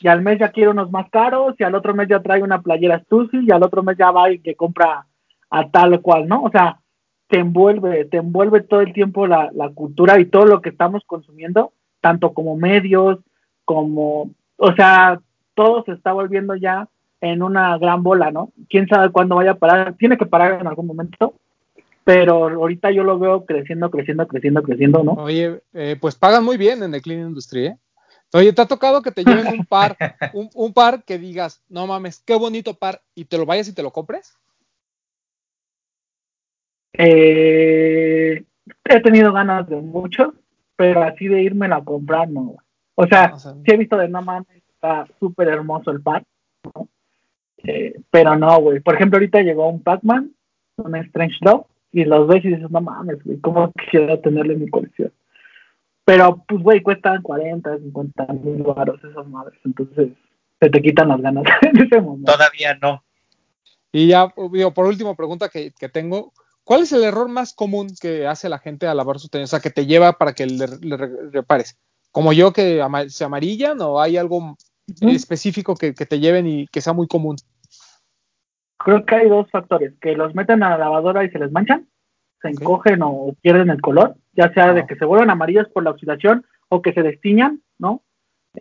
y al mes ya quiere unos más caros y al otro mes ya trae una playera Stussy y al otro mes ya va y que compra a tal o cual, ¿no? O sea, te envuelve, te envuelve todo el tiempo la, la cultura y todo lo que estamos consumiendo tanto como medios, como, o sea, todo se está volviendo ya en una gran bola, ¿no? Quién sabe cuándo vaya a parar, tiene que parar en algún momento, pero ahorita yo lo veo creciendo, creciendo, creciendo, creciendo, ¿no? Oye, eh, pues pagan muy bien en el Clean Industry, ¿eh? Oye, ¿te ha tocado que te lleven un par, un, par que digas, no mames, qué bonito par, y te lo vayas y te lo compres? Eh, he tenido ganas de muchos, pero así de irme a comprar, no. O sea, sí he visto de no mames, está súper hermoso el pack, ¿no? Eh, pero no, güey. Por ejemplo, ahorita llegó un Pac-Man, un Strange Dog, y los ves y dices, no mames, güey, ¿cómo quisiera tenerle en mi colección? Pero, pues, güey, cuestan 40, 50 mil baros esas madres, entonces se te quitan las ganas en ese momento. Todavía no. Y ya, digo, por último, pregunta que, que tengo, ¿Cuál es el error más común que hace la gente al lavar su tenis? O sea, que te lleva para que le, repares. Como yo que se amarillan o hay algo específico que, te lleven y que sea muy común. Creo que hay dos factores, que los meten a la lavadora y se les manchan, se encogen o pierden el color, ya sea de ah. que se vuelvan amarillos por la oxidación o que se destiñan, ¿no?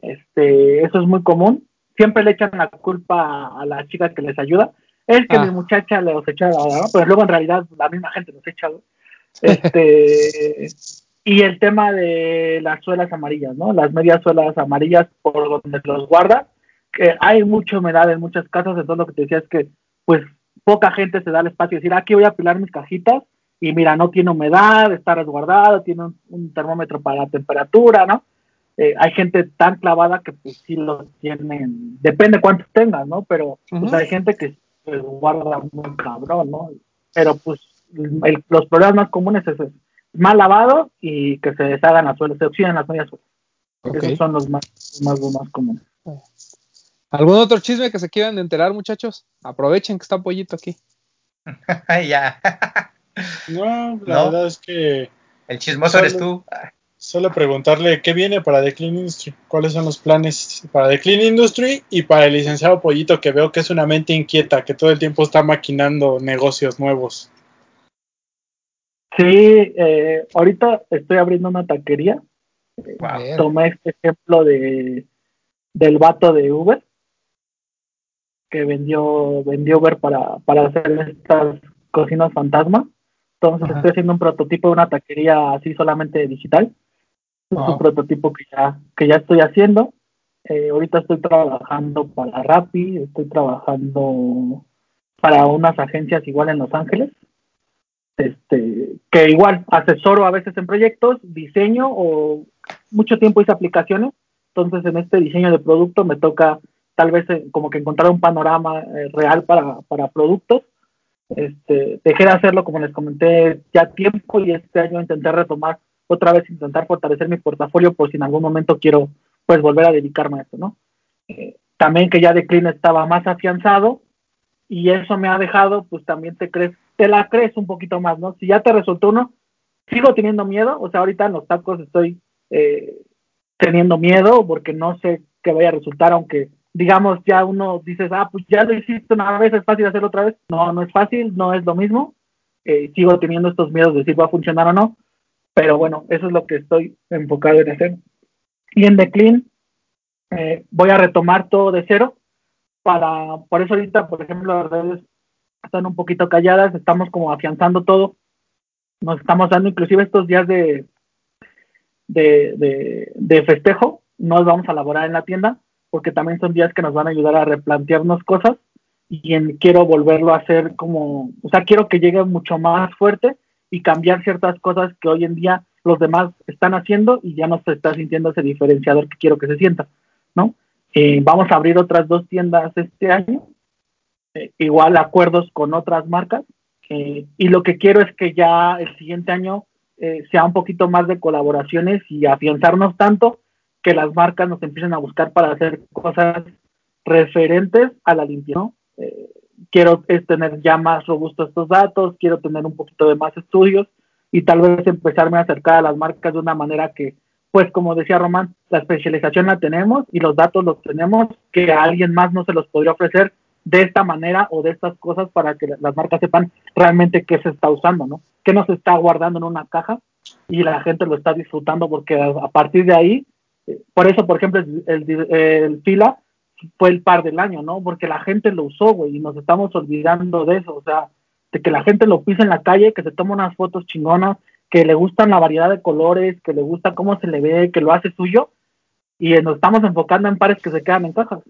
Este, eso es muy común. Siempre le echan la culpa a la chica que les ayuda Es que Ah. mi muchacha los echaba, ¿no? Pero luego en realidad la misma gente los echa. Este, y el tema de las suelas amarillas, ¿no? Las medias suelas amarillas por donde los guarda, que hay mucha humedad en muchas casas, entonces lo que te decía es que, pues, poca gente se da el espacio de decir, aquí voy a apilar mis cajitas, y mira, no tiene humedad, está resguardado, tiene un, un termómetro para la temperatura, ¿no? Eh, hay gente tan clavada que pues sí los tienen, depende cuántos tengas, ¿no? Pero pues hay gente que guarda muy cabrón, ¿no? Pero pues el- los problemas más comunes es eso, mal lavado y que se deshagan las suelas, se oxidan las medias suelas. Esos son los más, más, los más comunes. ¿Algún otro chisme que se quieran enterar, muchachos? Aprovechen que está Pollito aquí. ya. No, la ¿No? verdad es que El chismoso eres tú. Solo preguntarle qué viene para The Clean Industry, cuáles son los planes para The Clean Industry y para el licenciado Pollito, que veo que es una mente inquieta, que todo el tiempo está maquinando negocios nuevos. Sí, eh, ahorita estoy abriendo una taquería. Ver. Tomé este ejemplo de del vato de Uber que vendió vendió Uber para, para hacer estas cocinas fantasma. Entonces Ajá. estoy haciendo un prototipo de una taquería así solamente digital. Es Wow. un prototipo que ya que ya estoy haciendo. Eh, ahorita estoy trabajando para Rappi, estoy trabajando para unas agencias igual en Los Ángeles este, que igual asesoro a veces en proyectos, diseño o mucho tiempo hice aplicaciones, entonces en este diseño de producto me toca tal vez eh, como que encontrar un panorama eh, real para, para productos. Este, dejé de hacerlo como les comenté ya tiempo y este año intenté retomar otra vez, intentar fortalecer mi portafolio por si en algún momento quiero pues volver a dedicarme a esto, ¿no? Eh, también que ya de Clean estaba más afianzado y eso me ha dejado, pues también te crees, te la crees un poquito más, ¿no? Si ya te resultó uno, sigo teniendo miedo, o sea, ahorita en los tacos estoy eh, teniendo miedo porque no sé qué vaya a resultar, aunque digamos ya uno dices, ah, pues ya lo hiciste una vez, es fácil hacerlo otra vez. No, no es fácil, no es lo mismo. Eh, sigo teniendo estos miedos de si va a funcionar o no, pero bueno, eso es lo que estoy enfocado en hacer. Y en The Clean, eh, voy a retomar todo de cero para, por eso ahorita, por ejemplo, las redes están un poquito calladas, estamos como afianzando todo, nos estamos dando inclusive estos días de, de, de, festejo, no los vamos a elaborar en la tienda, porque también son días que nos van a ayudar a replantearnos cosas y en, quiero volverlo a hacer como, o sea, quiero que llegue mucho más fuerte y cambiar ciertas cosas que hoy en día los demás están haciendo y ya no se está sintiendo ese diferenciador que quiero que se sienta, ¿no? Eh, vamos a abrir otras dos tiendas este año, eh, igual acuerdos con otras marcas, eh, y lo que quiero es que ya el siguiente año sea un poquito más de colaboraciones y afianzarnos tanto que las marcas nos empiecen a buscar para hacer cosas referentes a la limpieza. ¿no? Quiero tener ya más robustos estos datos, quiero tener un poquito de más estudios y tal vez empezarme a acercar a las marcas de una manera que, pues como decía Román, la especialización la tenemos y los datos los tenemos que a alguien más no se los podría ofrecer de esta manera o de estas cosas para que las marcas sepan realmente qué se está usando, ¿no? Qué no se está guardando en una caja y la gente lo está disfrutando porque a, a partir de ahí, eh, por eso, por ejemplo, el, el, el, fila fue el par del año, ¿no? Porque la gente lo usó, güey, y nos estamos olvidando de eso, o sea, de que la gente lo pisa en la calle, que se toma unas fotos chingonas, que le gustan la variedad de colores, que le gusta cómo se le ve, que lo hace suyo, y nos estamos enfocando en pares que se quedan en cajas.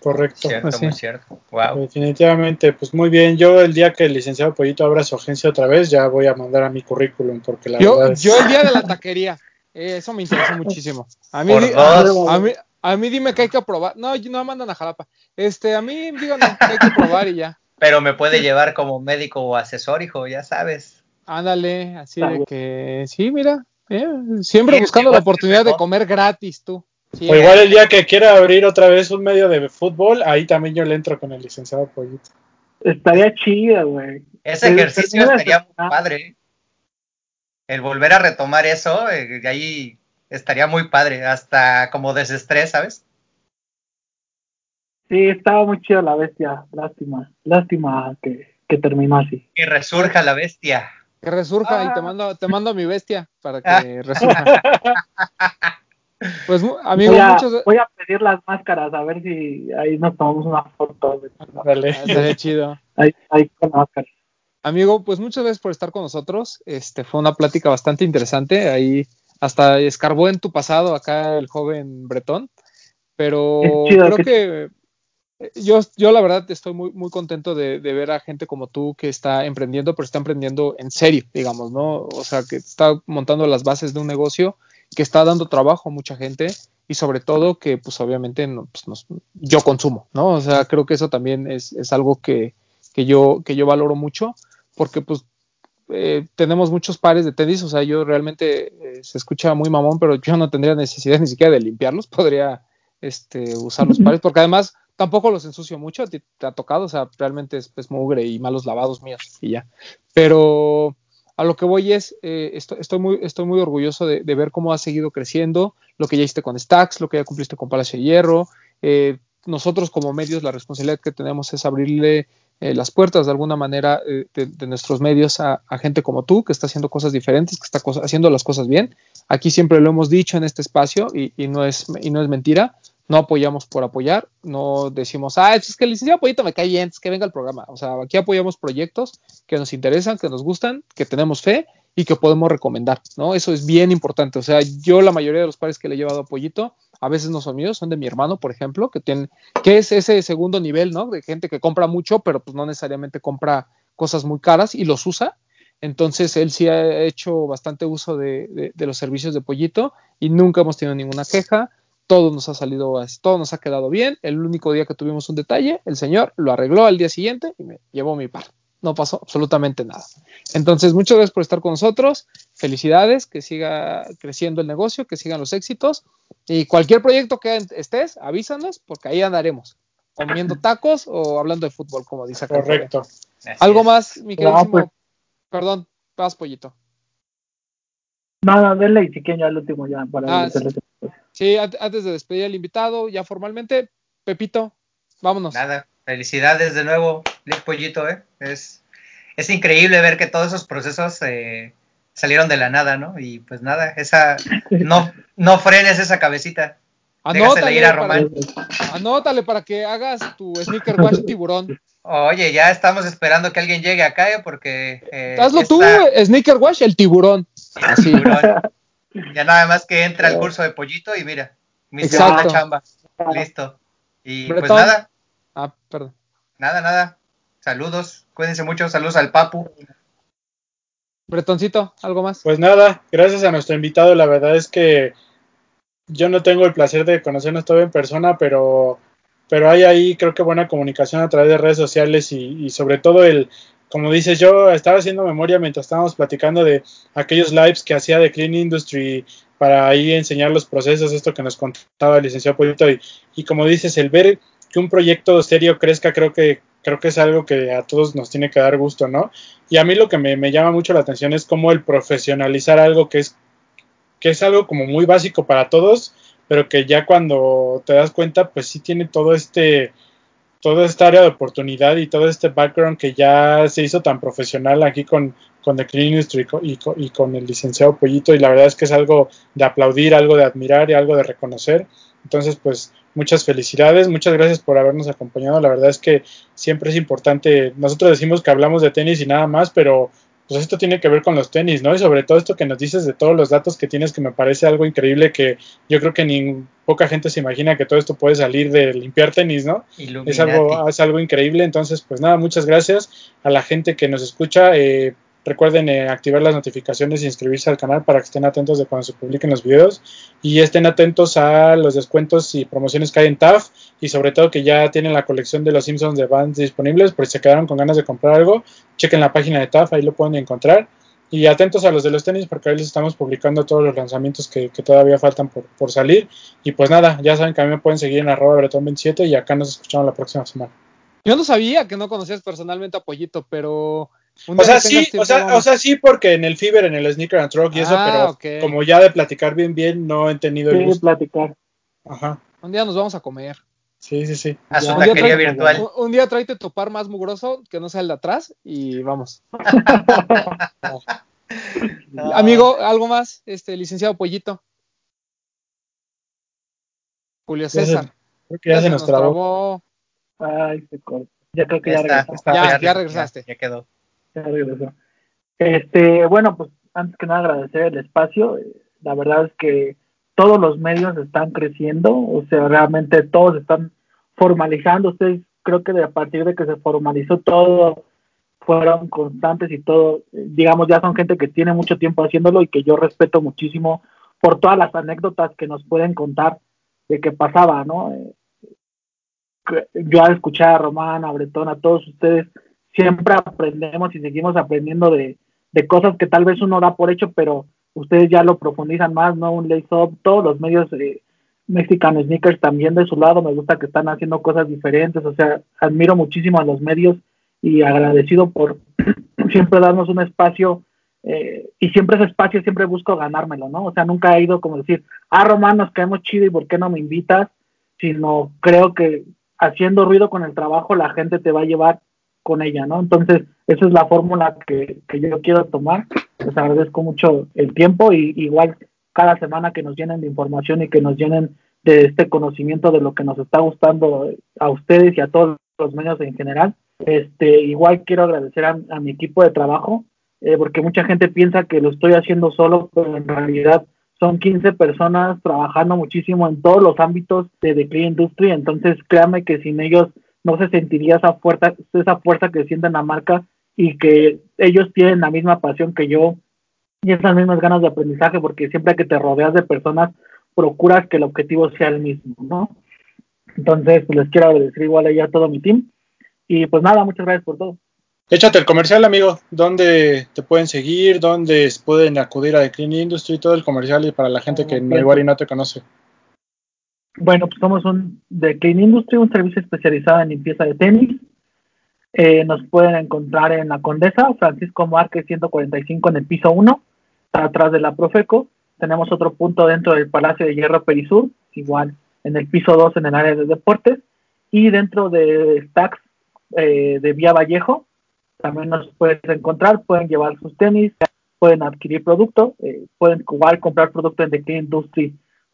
Correcto. Cierto, Pues sí. muy cierto. Wow. Definitivamente, pues muy bien. Yo el día que el licenciado Pollito abra su agencia otra vez, ya voy a mandar a mi currículum, porque la Yo, verdad es... yo el día de la taquería, eh, eso me interesa muchísimo. A mí, di- a, a mí, a mí dime que hay que probar. No, no mandan a Jalapa. Este, a mí díganme que hay que probar y ya. Pero me puede llevar como médico o asesor, hijo, ya sabes. Ándale, así de que sí, mira, eh, siempre Sí, buscando la oportunidad de comer gratis, tú. Sí, O igual el día que quiera abrir otra vez un medio de fútbol, ahí también yo le entro con el licenciado Pollito. Estaría chido, güey. Ese Desde ejercicio estaría muy padre. El volver a retomar eso, eh, ahí estaría muy padre, hasta como desestrés, ¿sabes? Sí, estaba muy chido la bestia. Lástima, lástima que, que terminó así. Que resurja la bestia. que resurja y te Ah. mando, te mando a mi bestia para Ah. que resurja. Pues, amigo, voy, a, muchas voy a pedir las máscaras a ver si ahí nos tomamos una foto. Dale. Ah, chido. Ahí, ahí con la máscara. Amigo, pues muchas gracias por estar con nosotros. Este fue una plática bastante interesante. Ahí hasta escarbó en tu pasado acá el joven Bretón. Pero creo que- que eh, yo, yo la verdad estoy muy, muy contento de, de ver a gente como tú que está emprendiendo, pero está emprendiendo en serio, digamos, ¿no? O sea, que está montando las bases de un negocio que está dando trabajo a mucha gente y sobre todo que pues obviamente no, pues, nos- yo consumo, ¿no? O sea, creo que eso también es, es algo que, que, yo, que yo valoro mucho porque pues eh, tenemos muchos pares de tenis, o sea, yo realmente eh, se escucha muy mamón, pero yo no tendría necesidad ni siquiera de limpiarlos, podría este, usar los pares, porque además tampoco los ensucio mucho, ti te ha tocado, o sea, realmente es, es mugre y malos lavados míos y ya. Pero a lo que voy es, eh, estoy, estoy, muy, estoy muy orgulloso de, de ver cómo has seguido creciendo, lo que ya hiciste con Stacks, lo que ya cumpliste con Palacio de Hierro. eh, nosotros como medios la responsabilidad que tenemos es abrirle eh, las puertas de alguna manera eh, de, nuestros medios a, gente como tú, que está haciendo cosas diferentes, que está haciendo las cosas bien. Aquí siempre lo hemos dicho en este espacio y, y no, es, y no es mentira. No apoyamos por apoyar, no decimos, ah, es que el licenciado Pollito me cae bien, es que venga el programa. O sea, aquí apoyamos proyectos que nos interesan, que nos gustan, que tenemos fe y que podemos recomendar, ¿no? Eso es bien importante. O sea, yo la mayoría de los pares que le he llevado a Pollito, a veces no son míos, son de mi hermano, por ejemplo, que tiene, que es ese segundo nivel, ¿no? De gente que compra mucho, pero pues no necesariamente compra cosas muy caras y los usa. Entonces él sí ha hecho bastante uso de, de- los servicios de Pollito y nunca hemos tenido ninguna queja. Todo nos ha salido, todo nos ha quedado bien. El único día que tuvimos un detalle, el señor lo arregló al día siguiente y me llevó mi par. No pasó absolutamente nada. Entonces, muchas gracias por estar con nosotros. Felicidades, que siga creciendo el negocio, que sigan los éxitos. Y cualquier proyecto que estés, avísanos, porque ahí andaremos, comiendo tacos o hablando de fútbol, como dice acá. Correcto. Algo más, mi queridísimo. pues. Perdón, vas, pollito. No, no, denle y si quieren ya el último ya para Ah, Sí, an- antes de despedir al invitado, ya formalmente, Pepito, vámonos. Nada, felicidades de nuevo, Lick Pollito, ¿eh? Es, es increíble ver que todos esos procesos eh, salieron de la nada, ¿no? Y pues nada, esa no, no frenes esa cabecita. Déjasela ir Anótale a para, Román. anótale para que hagas tu sneaker wash tiburón. Oye, ya estamos esperando que alguien llegue acá, ¿eh? Porque. eh, Hazlo tú, sneaker wash, el tiburón. Tiburón. Ya nada más que entra al curso de pollito y mira, mi segunda Exacto. chamba. Listo. Y pues nada, Ah, perdón. nada, nada. Saludos, cuídense mucho, saludos al Papu. Bretoncito, ¿algo más? Pues nada, gracias a nuestro invitado. La verdad es que yo no tengo el placer de conocernos todavía en persona, pero, pero hay ahí creo que buena comunicación a través de redes sociales y, y sobre todo el, como dices, yo estaba haciendo memoria mientras estábamos platicando de aquellos lives que hacía de Clean Industry para ahí enseñar los procesos, esto que nos contaba el licenciado Polito y, y como dices, el ver que un proyecto serio crezca, creo que creo que es algo que a todos nos tiene que dar gusto, ¿no? Y a mí lo que me, me llama mucho la atención es cómo el profesionalizar algo que es, que es algo como muy básico para todos, pero que ya cuando te das cuenta, pues sí tiene todo este, toda esta área de oportunidad y todo este background que ya se hizo tan profesional aquí con, con The Clean Industry y con, el licenciado Pollito, y la verdad es que es algo de aplaudir, algo de admirar y algo de reconocer. Entonces, pues muchas felicidades, muchas gracias por habernos acompañado. La verdad es que siempre es importante, nosotros decimos que hablamos de tenis y nada más, pero pues esto tiene que ver con los tenis, ¿no? Y sobre todo esto que nos dices de todos los datos que tienes, que me parece algo increíble que yo creo que ni poca gente se imagina que todo esto puede salir de limpiar tenis, ¿no? Es algo, es algo increíble. Entonces, pues nada, muchas gracias a la gente que nos escucha. Eh, recuerden eh, activar las notificaciones e inscribirse al canal para que estén atentos de cuando se publiquen los videos y estén atentos a los descuentos y promociones que hay en TAF y sobre todo que ya tienen la colección de los Simpsons de Vans disponibles por si se quedaron con ganas de comprar algo, chequen la página de TAF, ahí lo pueden encontrar y atentos a los de los tenis porque ahí les estamos publicando todos los lanzamientos que, que todavía faltan por, por salir y pues nada, ya saben que a mí me pueden seguir en arroba bretón27 y acá nos escuchamos la próxima semana. Yo no sabía que no conocías personalmente a Pollito, pero. O sea, sí, o sea, o sea, sí, porque en el Fever, en el Sneaker and Truck y eso, Ah, pero como ya de platicar bien, bien, no he tenido el Sí, gusto. platicar. Ajá, Un día nos vamos a comer. sí, sí, sí. A su Ya. taquería Ya, virtual. Un, un día tráete tu par más mugroso que no sea el de atrás y vamos. No. Amigo, ¿algo más? Este, licenciado Pollito. Julio César. Creo que ya, se nos trabó. Ay, se corta. Ya creo que Ya ya, Ya, ya, ya regresaste. Ya, quedó. Este, bueno, pues antes que nada agradecer el espacio. La verdad es que todos los medios están creciendo, o sea, realmente todos están formalizando. Ustedes creo que de a partir de que se formalizó todo, fueron constantes y todo, digamos, ya son gente que tiene mucho tiempo haciéndolo y que yo respeto muchísimo por todas las anécdotas que nos pueden contar de qué pasaba, ¿no? Eh, yo al escuchar a Román, a Bretón, a todos ustedes, siempre aprendemos y seguimos aprendiendo de, de cosas que tal vez uno da por hecho, pero ustedes ya lo profundizan más, ¿no? Un lace up, todos los medios eh, Mexican Sneakers también de su lado, me gusta que están haciendo cosas diferentes, o sea, admiro muchísimo a los medios y agradecido por siempre darnos un espacio eh, y siempre ese espacio siempre busco ganármelo, ¿no? O sea, nunca he ido como decir, ah, Román, nos caemos chido y ¿por qué no me invitas? Sino creo que haciendo ruido con el trabajo la gente te va a llevar con ella, ¿no? Entonces, esa es la fórmula que, que yo quiero tomar. Les agradezco mucho el tiempo y igual cada semana que nos llenen de información y que nos llenen de este conocimiento de lo que nos está gustando a ustedes y a todos los medios en general. Este, igual quiero agradecer a, mi equipo de trabajo, eh, porque mucha gente piensa que lo estoy haciendo solo, pero en realidad son 15 personas trabajando muchísimo en todos los ámbitos de The Clean Industry, entonces créanme que sin ellos no se sentiría esa fuerza, esa fuerza que siente la marca y que ellos tienen la misma pasión que yo y esas mismas ganas de aprendizaje, porque siempre que te rodeas de personas, procuras que el objetivo sea el mismo, ¿no? Entonces, pues les quiero agradecer igual a todo mi team. Y pues nada, muchas gracias por todo. Échate el comercial, amigo. ¿Dónde te pueden seguir? ¿Dónde pueden acudir a The Clean Industry? Todo el comercial y para la gente que no, igual y no te conoce. Bueno, pues somos un de Clean Industry, un servicio especializado en limpieza de tenis. Eh, nos pueden encontrar en la Condesa, Francisco Márquez 145 en el piso 1, atrás de la Profeco. Tenemos otro punto dentro del Palacio de Hierro Perisur, igual en el piso 2 en el área de deportes. Y dentro de Stacks eh, de Vía Vallejo, también nos pueden encontrar, pueden llevar sus tenis, pueden adquirir producto, eh, pueden igual comprar producto en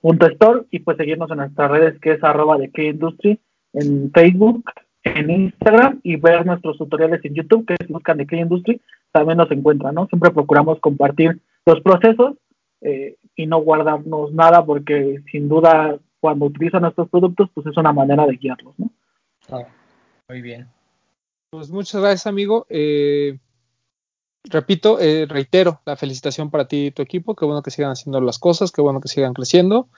thekeyindustry.store y pues seguirnos en nuestras redes que es arroba de Industry en Facebook, en Instagram y ver nuestros tutoriales en YouTube que si buscan de Industry también nos encuentran, ¿no? Siempre procuramos compartir los procesos eh, y no guardarnos nada porque sin duda cuando utilizan nuestros productos pues es una manera de guiarlos, ¿no? Ah, Muy bien. Pues muchas gracias, amigo. Eh, repito, eh, reitero la felicitación para ti y tu equipo. Qué bueno que sigan haciendo las cosas, qué bueno que sigan creciendo.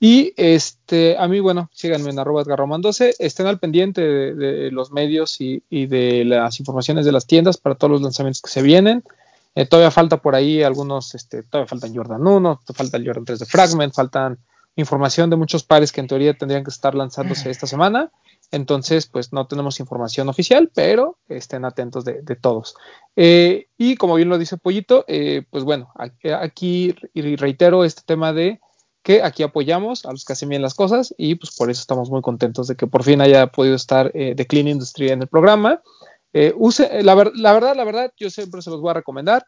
Y este, a mí, bueno, síganme en arroba edgarroman12, estén al pendiente de, de los medios y, y, de las informaciones de las tiendas para todos los lanzamientos que se vienen. Eh, todavía falta por ahí algunos, este, todavía faltan Jordan 1, falta el Jordan 3 de Fragment, faltan información de muchos pares que en teoría tendrían que estar lanzándose esta semana. Entonces, pues no tenemos información oficial, pero estén atentos de, todos. Eh, y como bien lo dice Pollito, eh, pues bueno, aquí, reitero este tema de que aquí apoyamos a los que hacen bien las cosas y pues por eso estamos muy contentos de que por fin haya podido estar eh, The Clean Industry en el programa. Eh, use, la, ver, la, verdad, la verdad, yo siempre se los voy a recomendar.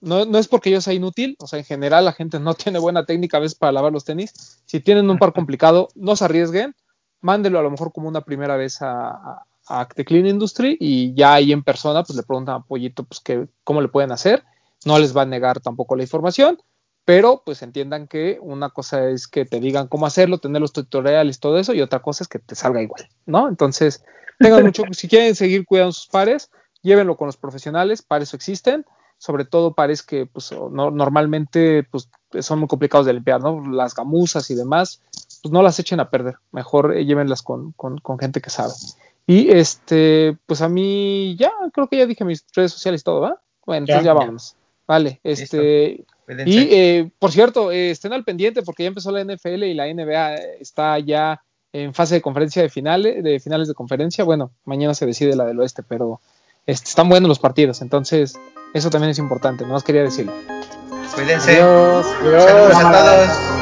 No, no, es porque yo sea inútil, o sea, en general la gente no tiene buena técnica a veces para lavar los tenis. Si tienen un par complicado, no se arriesguen, mándelo a lo mejor como una primera vez a, a, a The Clean Industry y ya ahí en persona pues le preguntan a Pollito pues que, cómo le pueden hacer. No les va a negar tampoco la información pero pues entiendan que una cosa es que te digan cómo hacerlo, tener los tutoriales, todo eso, y otra cosa es que te salga igual, ¿no? Entonces, tengan mucho, si quieren seguir cuidando sus pares, llévenlo con los profesionales, pares existen, sobre todo pares que pues no, normalmente pues son muy complicados de limpiar, ¿no? Las gamuzas y demás, pues no las echen a perder, mejor eh, llévenlas con, con, con gente que sabe. Y este, pues a mí ya, creo que ya dije mis redes sociales y todo, ¿va? Bueno, entonces ya, ya vámonos. Vale, este... Listo. Y eh, por cierto, eh, estén al pendiente porque ya empezó la NFL y la NBA está ya en fase de conferencia de finales, de finales de conferencia. Bueno, mañana se decide la del oeste, pero este, están buenos los partidos, entonces eso también es importante, no más quería decirlo. Cuídense. Adiós. Adiós. Saludos a todos.